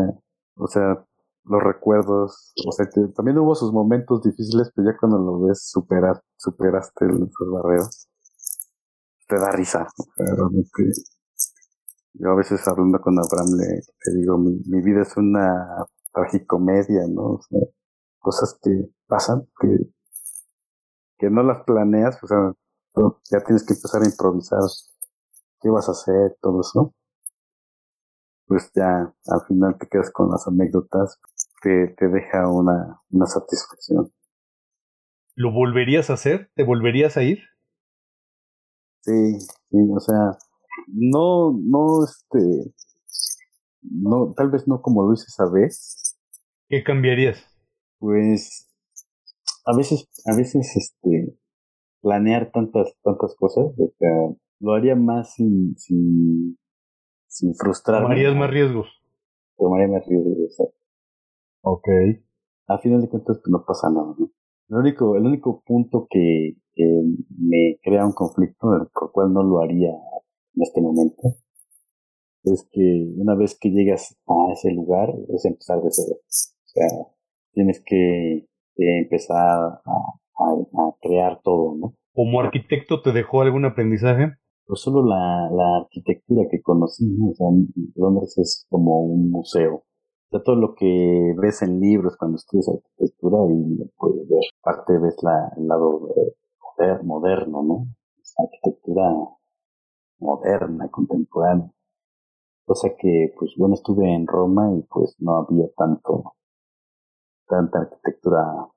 Speaker 3: o sea, los recuerdos, o sea, también hubo sus momentos difíciles, pero ya cuando lo ves superar, superaste esos barreros, te da risa. Realmente. Yo a veces hablando con Abraham le, le digo, mi, mi vida es una tragicomedia, ¿no? O sea, cosas que pasan, que, que no las planeas, o sea, ya tienes que empezar a improvisar qué vas a hacer, todo eso. Pues ya al final te quedas con las anécdotas que te deja una, una satisfacción.
Speaker 1: ¿Lo volverías a hacer? ¿Te volverías a ir?
Speaker 3: Sí, sí, o sea, no, no, este, no, tal vez no como lo hice esa vez.
Speaker 1: ¿Qué cambiarías?
Speaker 3: Pues, a veces, a veces, este, planear tantas, tantas cosas, o sea, lo haría más sin, sin, sin frustrarme.
Speaker 1: ¿Tomarías más riesgos?
Speaker 3: Tomaría más riesgos, exacto.
Speaker 1: Ok.
Speaker 3: A final de cuentas, pues no pasa nada, ¿no? El único, el único punto que, que me crea un conflicto, el cual no lo haría en este momento, es que una vez que llegas a ese lugar, es empezar de cero. O sea, tienes que, que empezar a, a, a, crear todo, ¿no?
Speaker 1: ¿Como arquitecto te dejó algún aprendizaje?
Speaker 3: Pues solo la, la arquitectura que conocí, ¿no? O sea, Londres es como un museo. O sea, todo lo que ves en libros cuando estudias arquitectura y puedes ver, parte ves la, el lado de, moderno, ¿no? Esa arquitectura moderna, contemporánea. Cosa que, pues bueno, estuve en Roma y pues no había tanto, tanta arquitectura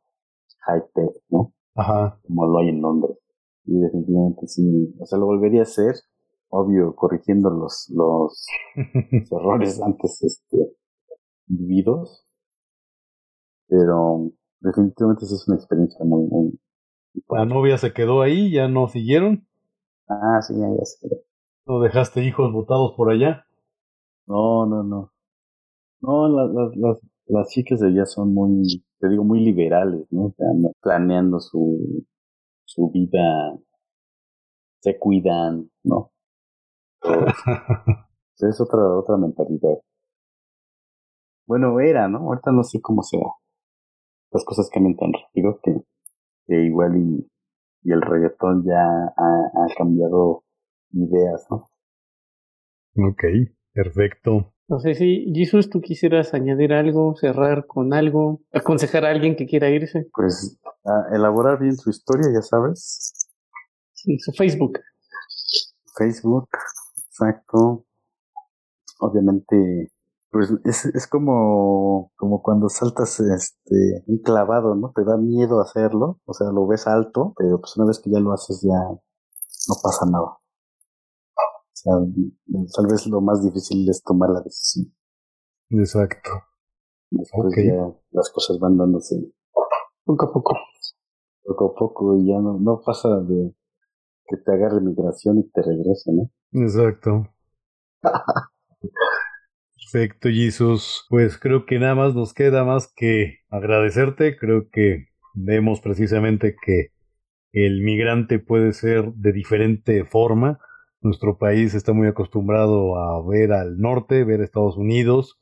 Speaker 3: high-tech, ¿no?
Speaker 1: Ajá.
Speaker 3: Como lo hay en Londres. Y definitivamente sí, o sea, lo volvería a hacer, obvio, corrigiendo los, los, los [laughs] errores antes, este, vividos. Pero definitivamente sí es una experiencia muy, muy,
Speaker 1: La novia se quedó ahí, ya no siguieron.
Speaker 3: Ah, sí, ya, ya se quedó.
Speaker 1: ¿No dejaste hijos botados por allá?
Speaker 3: No, no, no. No, las, las, las, las chicas de allá son muy, te digo, muy liberales, ¿no? O sea, planeando su, su vida, se cuidan, ¿no? [laughs] es otra, otra mentalidad. Bueno, era, ¿no? Ahorita no sé cómo sea. Las cosas cambian tan rápido que, que igual y, y el reggaetón ya ha, ha cambiado ideas, ¿no?
Speaker 1: Ok, perfecto.
Speaker 2: No sé si, Jesús, tú quisieras añadir algo, cerrar con algo, aconsejar a alguien que quiera irse.
Speaker 3: Pues elaborar bien su historia, ya sabes.
Speaker 2: Sí, su Facebook.
Speaker 3: Facebook, exacto. Obviamente, pues es, es como, como cuando saltas este un clavado, ¿no? Te da miedo hacerlo, o sea, lo ves alto, pero pues una vez que ya lo haces ya no pasa nada. Sea, tal vez lo más difícil es tomar la decisión.
Speaker 1: Exacto.
Speaker 3: Después ya las cosas van dándose
Speaker 2: poco a poco.
Speaker 3: Poco a poco y ya no, no pasa de que te agarre migración y te regrese, ¿no?
Speaker 1: Exacto. Perfecto, Jesús. Pues creo que nada más nos queda más que agradecerte. Creo que vemos precisamente que el migrante puede ser de diferente forma. Nuestro país está muy acostumbrado a ver al norte, ver a Estados Unidos.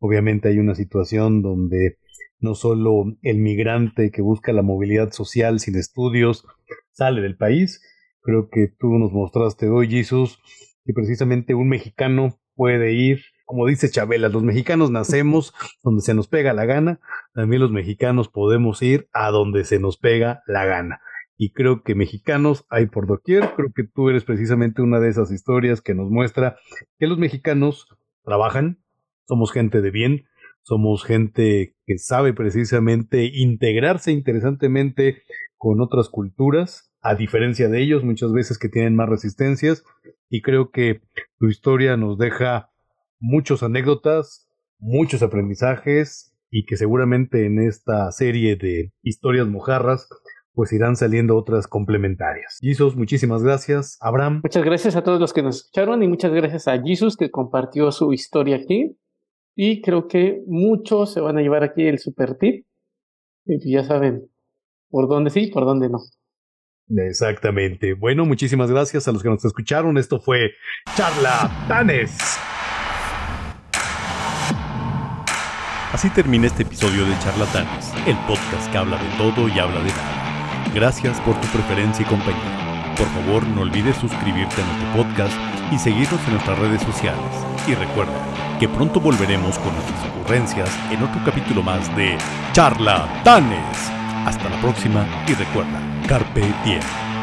Speaker 1: Obviamente hay una situación donde no solo el migrante que busca la movilidad social sin estudios sale del país. Creo que tú nos mostraste hoy, Jesús, que precisamente un mexicano puede ir, como dice Chabela, los mexicanos nacemos donde se nos pega la gana, también los mexicanos podemos ir a donde se nos pega la gana. Y creo que mexicanos hay por doquier, creo que tú eres precisamente una de esas historias que nos muestra que los mexicanos trabajan, somos gente de bien, somos gente que sabe precisamente integrarse interesantemente con otras culturas, a diferencia de ellos, muchas veces que tienen más resistencias, y creo que tu historia nos deja muchas anécdotas, muchos aprendizajes, y que seguramente en esta serie de historias mojarras pues irán saliendo otras complementarias. Jesus, muchísimas gracias. Abraham.
Speaker 2: Muchas gracias a todos los que nos escucharon y muchas gracias a Jesus que compartió su historia aquí. Y creo que muchos se van a llevar aquí el super tip. Y ya saben por dónde sí, por dónde no.
Speaker 1: Exactamente. Bueno, muchísimas gracias a los que nos escucharon. Esto fue Charlatanes.
Speaker 4: Así termina este episodio de Charlatanes, el podcast que habla de todo y habla de nada. Gracias por tu preferencia y compañía. Por favor, no olvides suscribirte a nuestro podcast y seguirnos en nuestras redes sociales. Y recuerda, que pronto volveremos con nuestras ocurrencias en otro capítulo más de Charlatanes. Hasta la próxima y recuerda, Carpe Diem.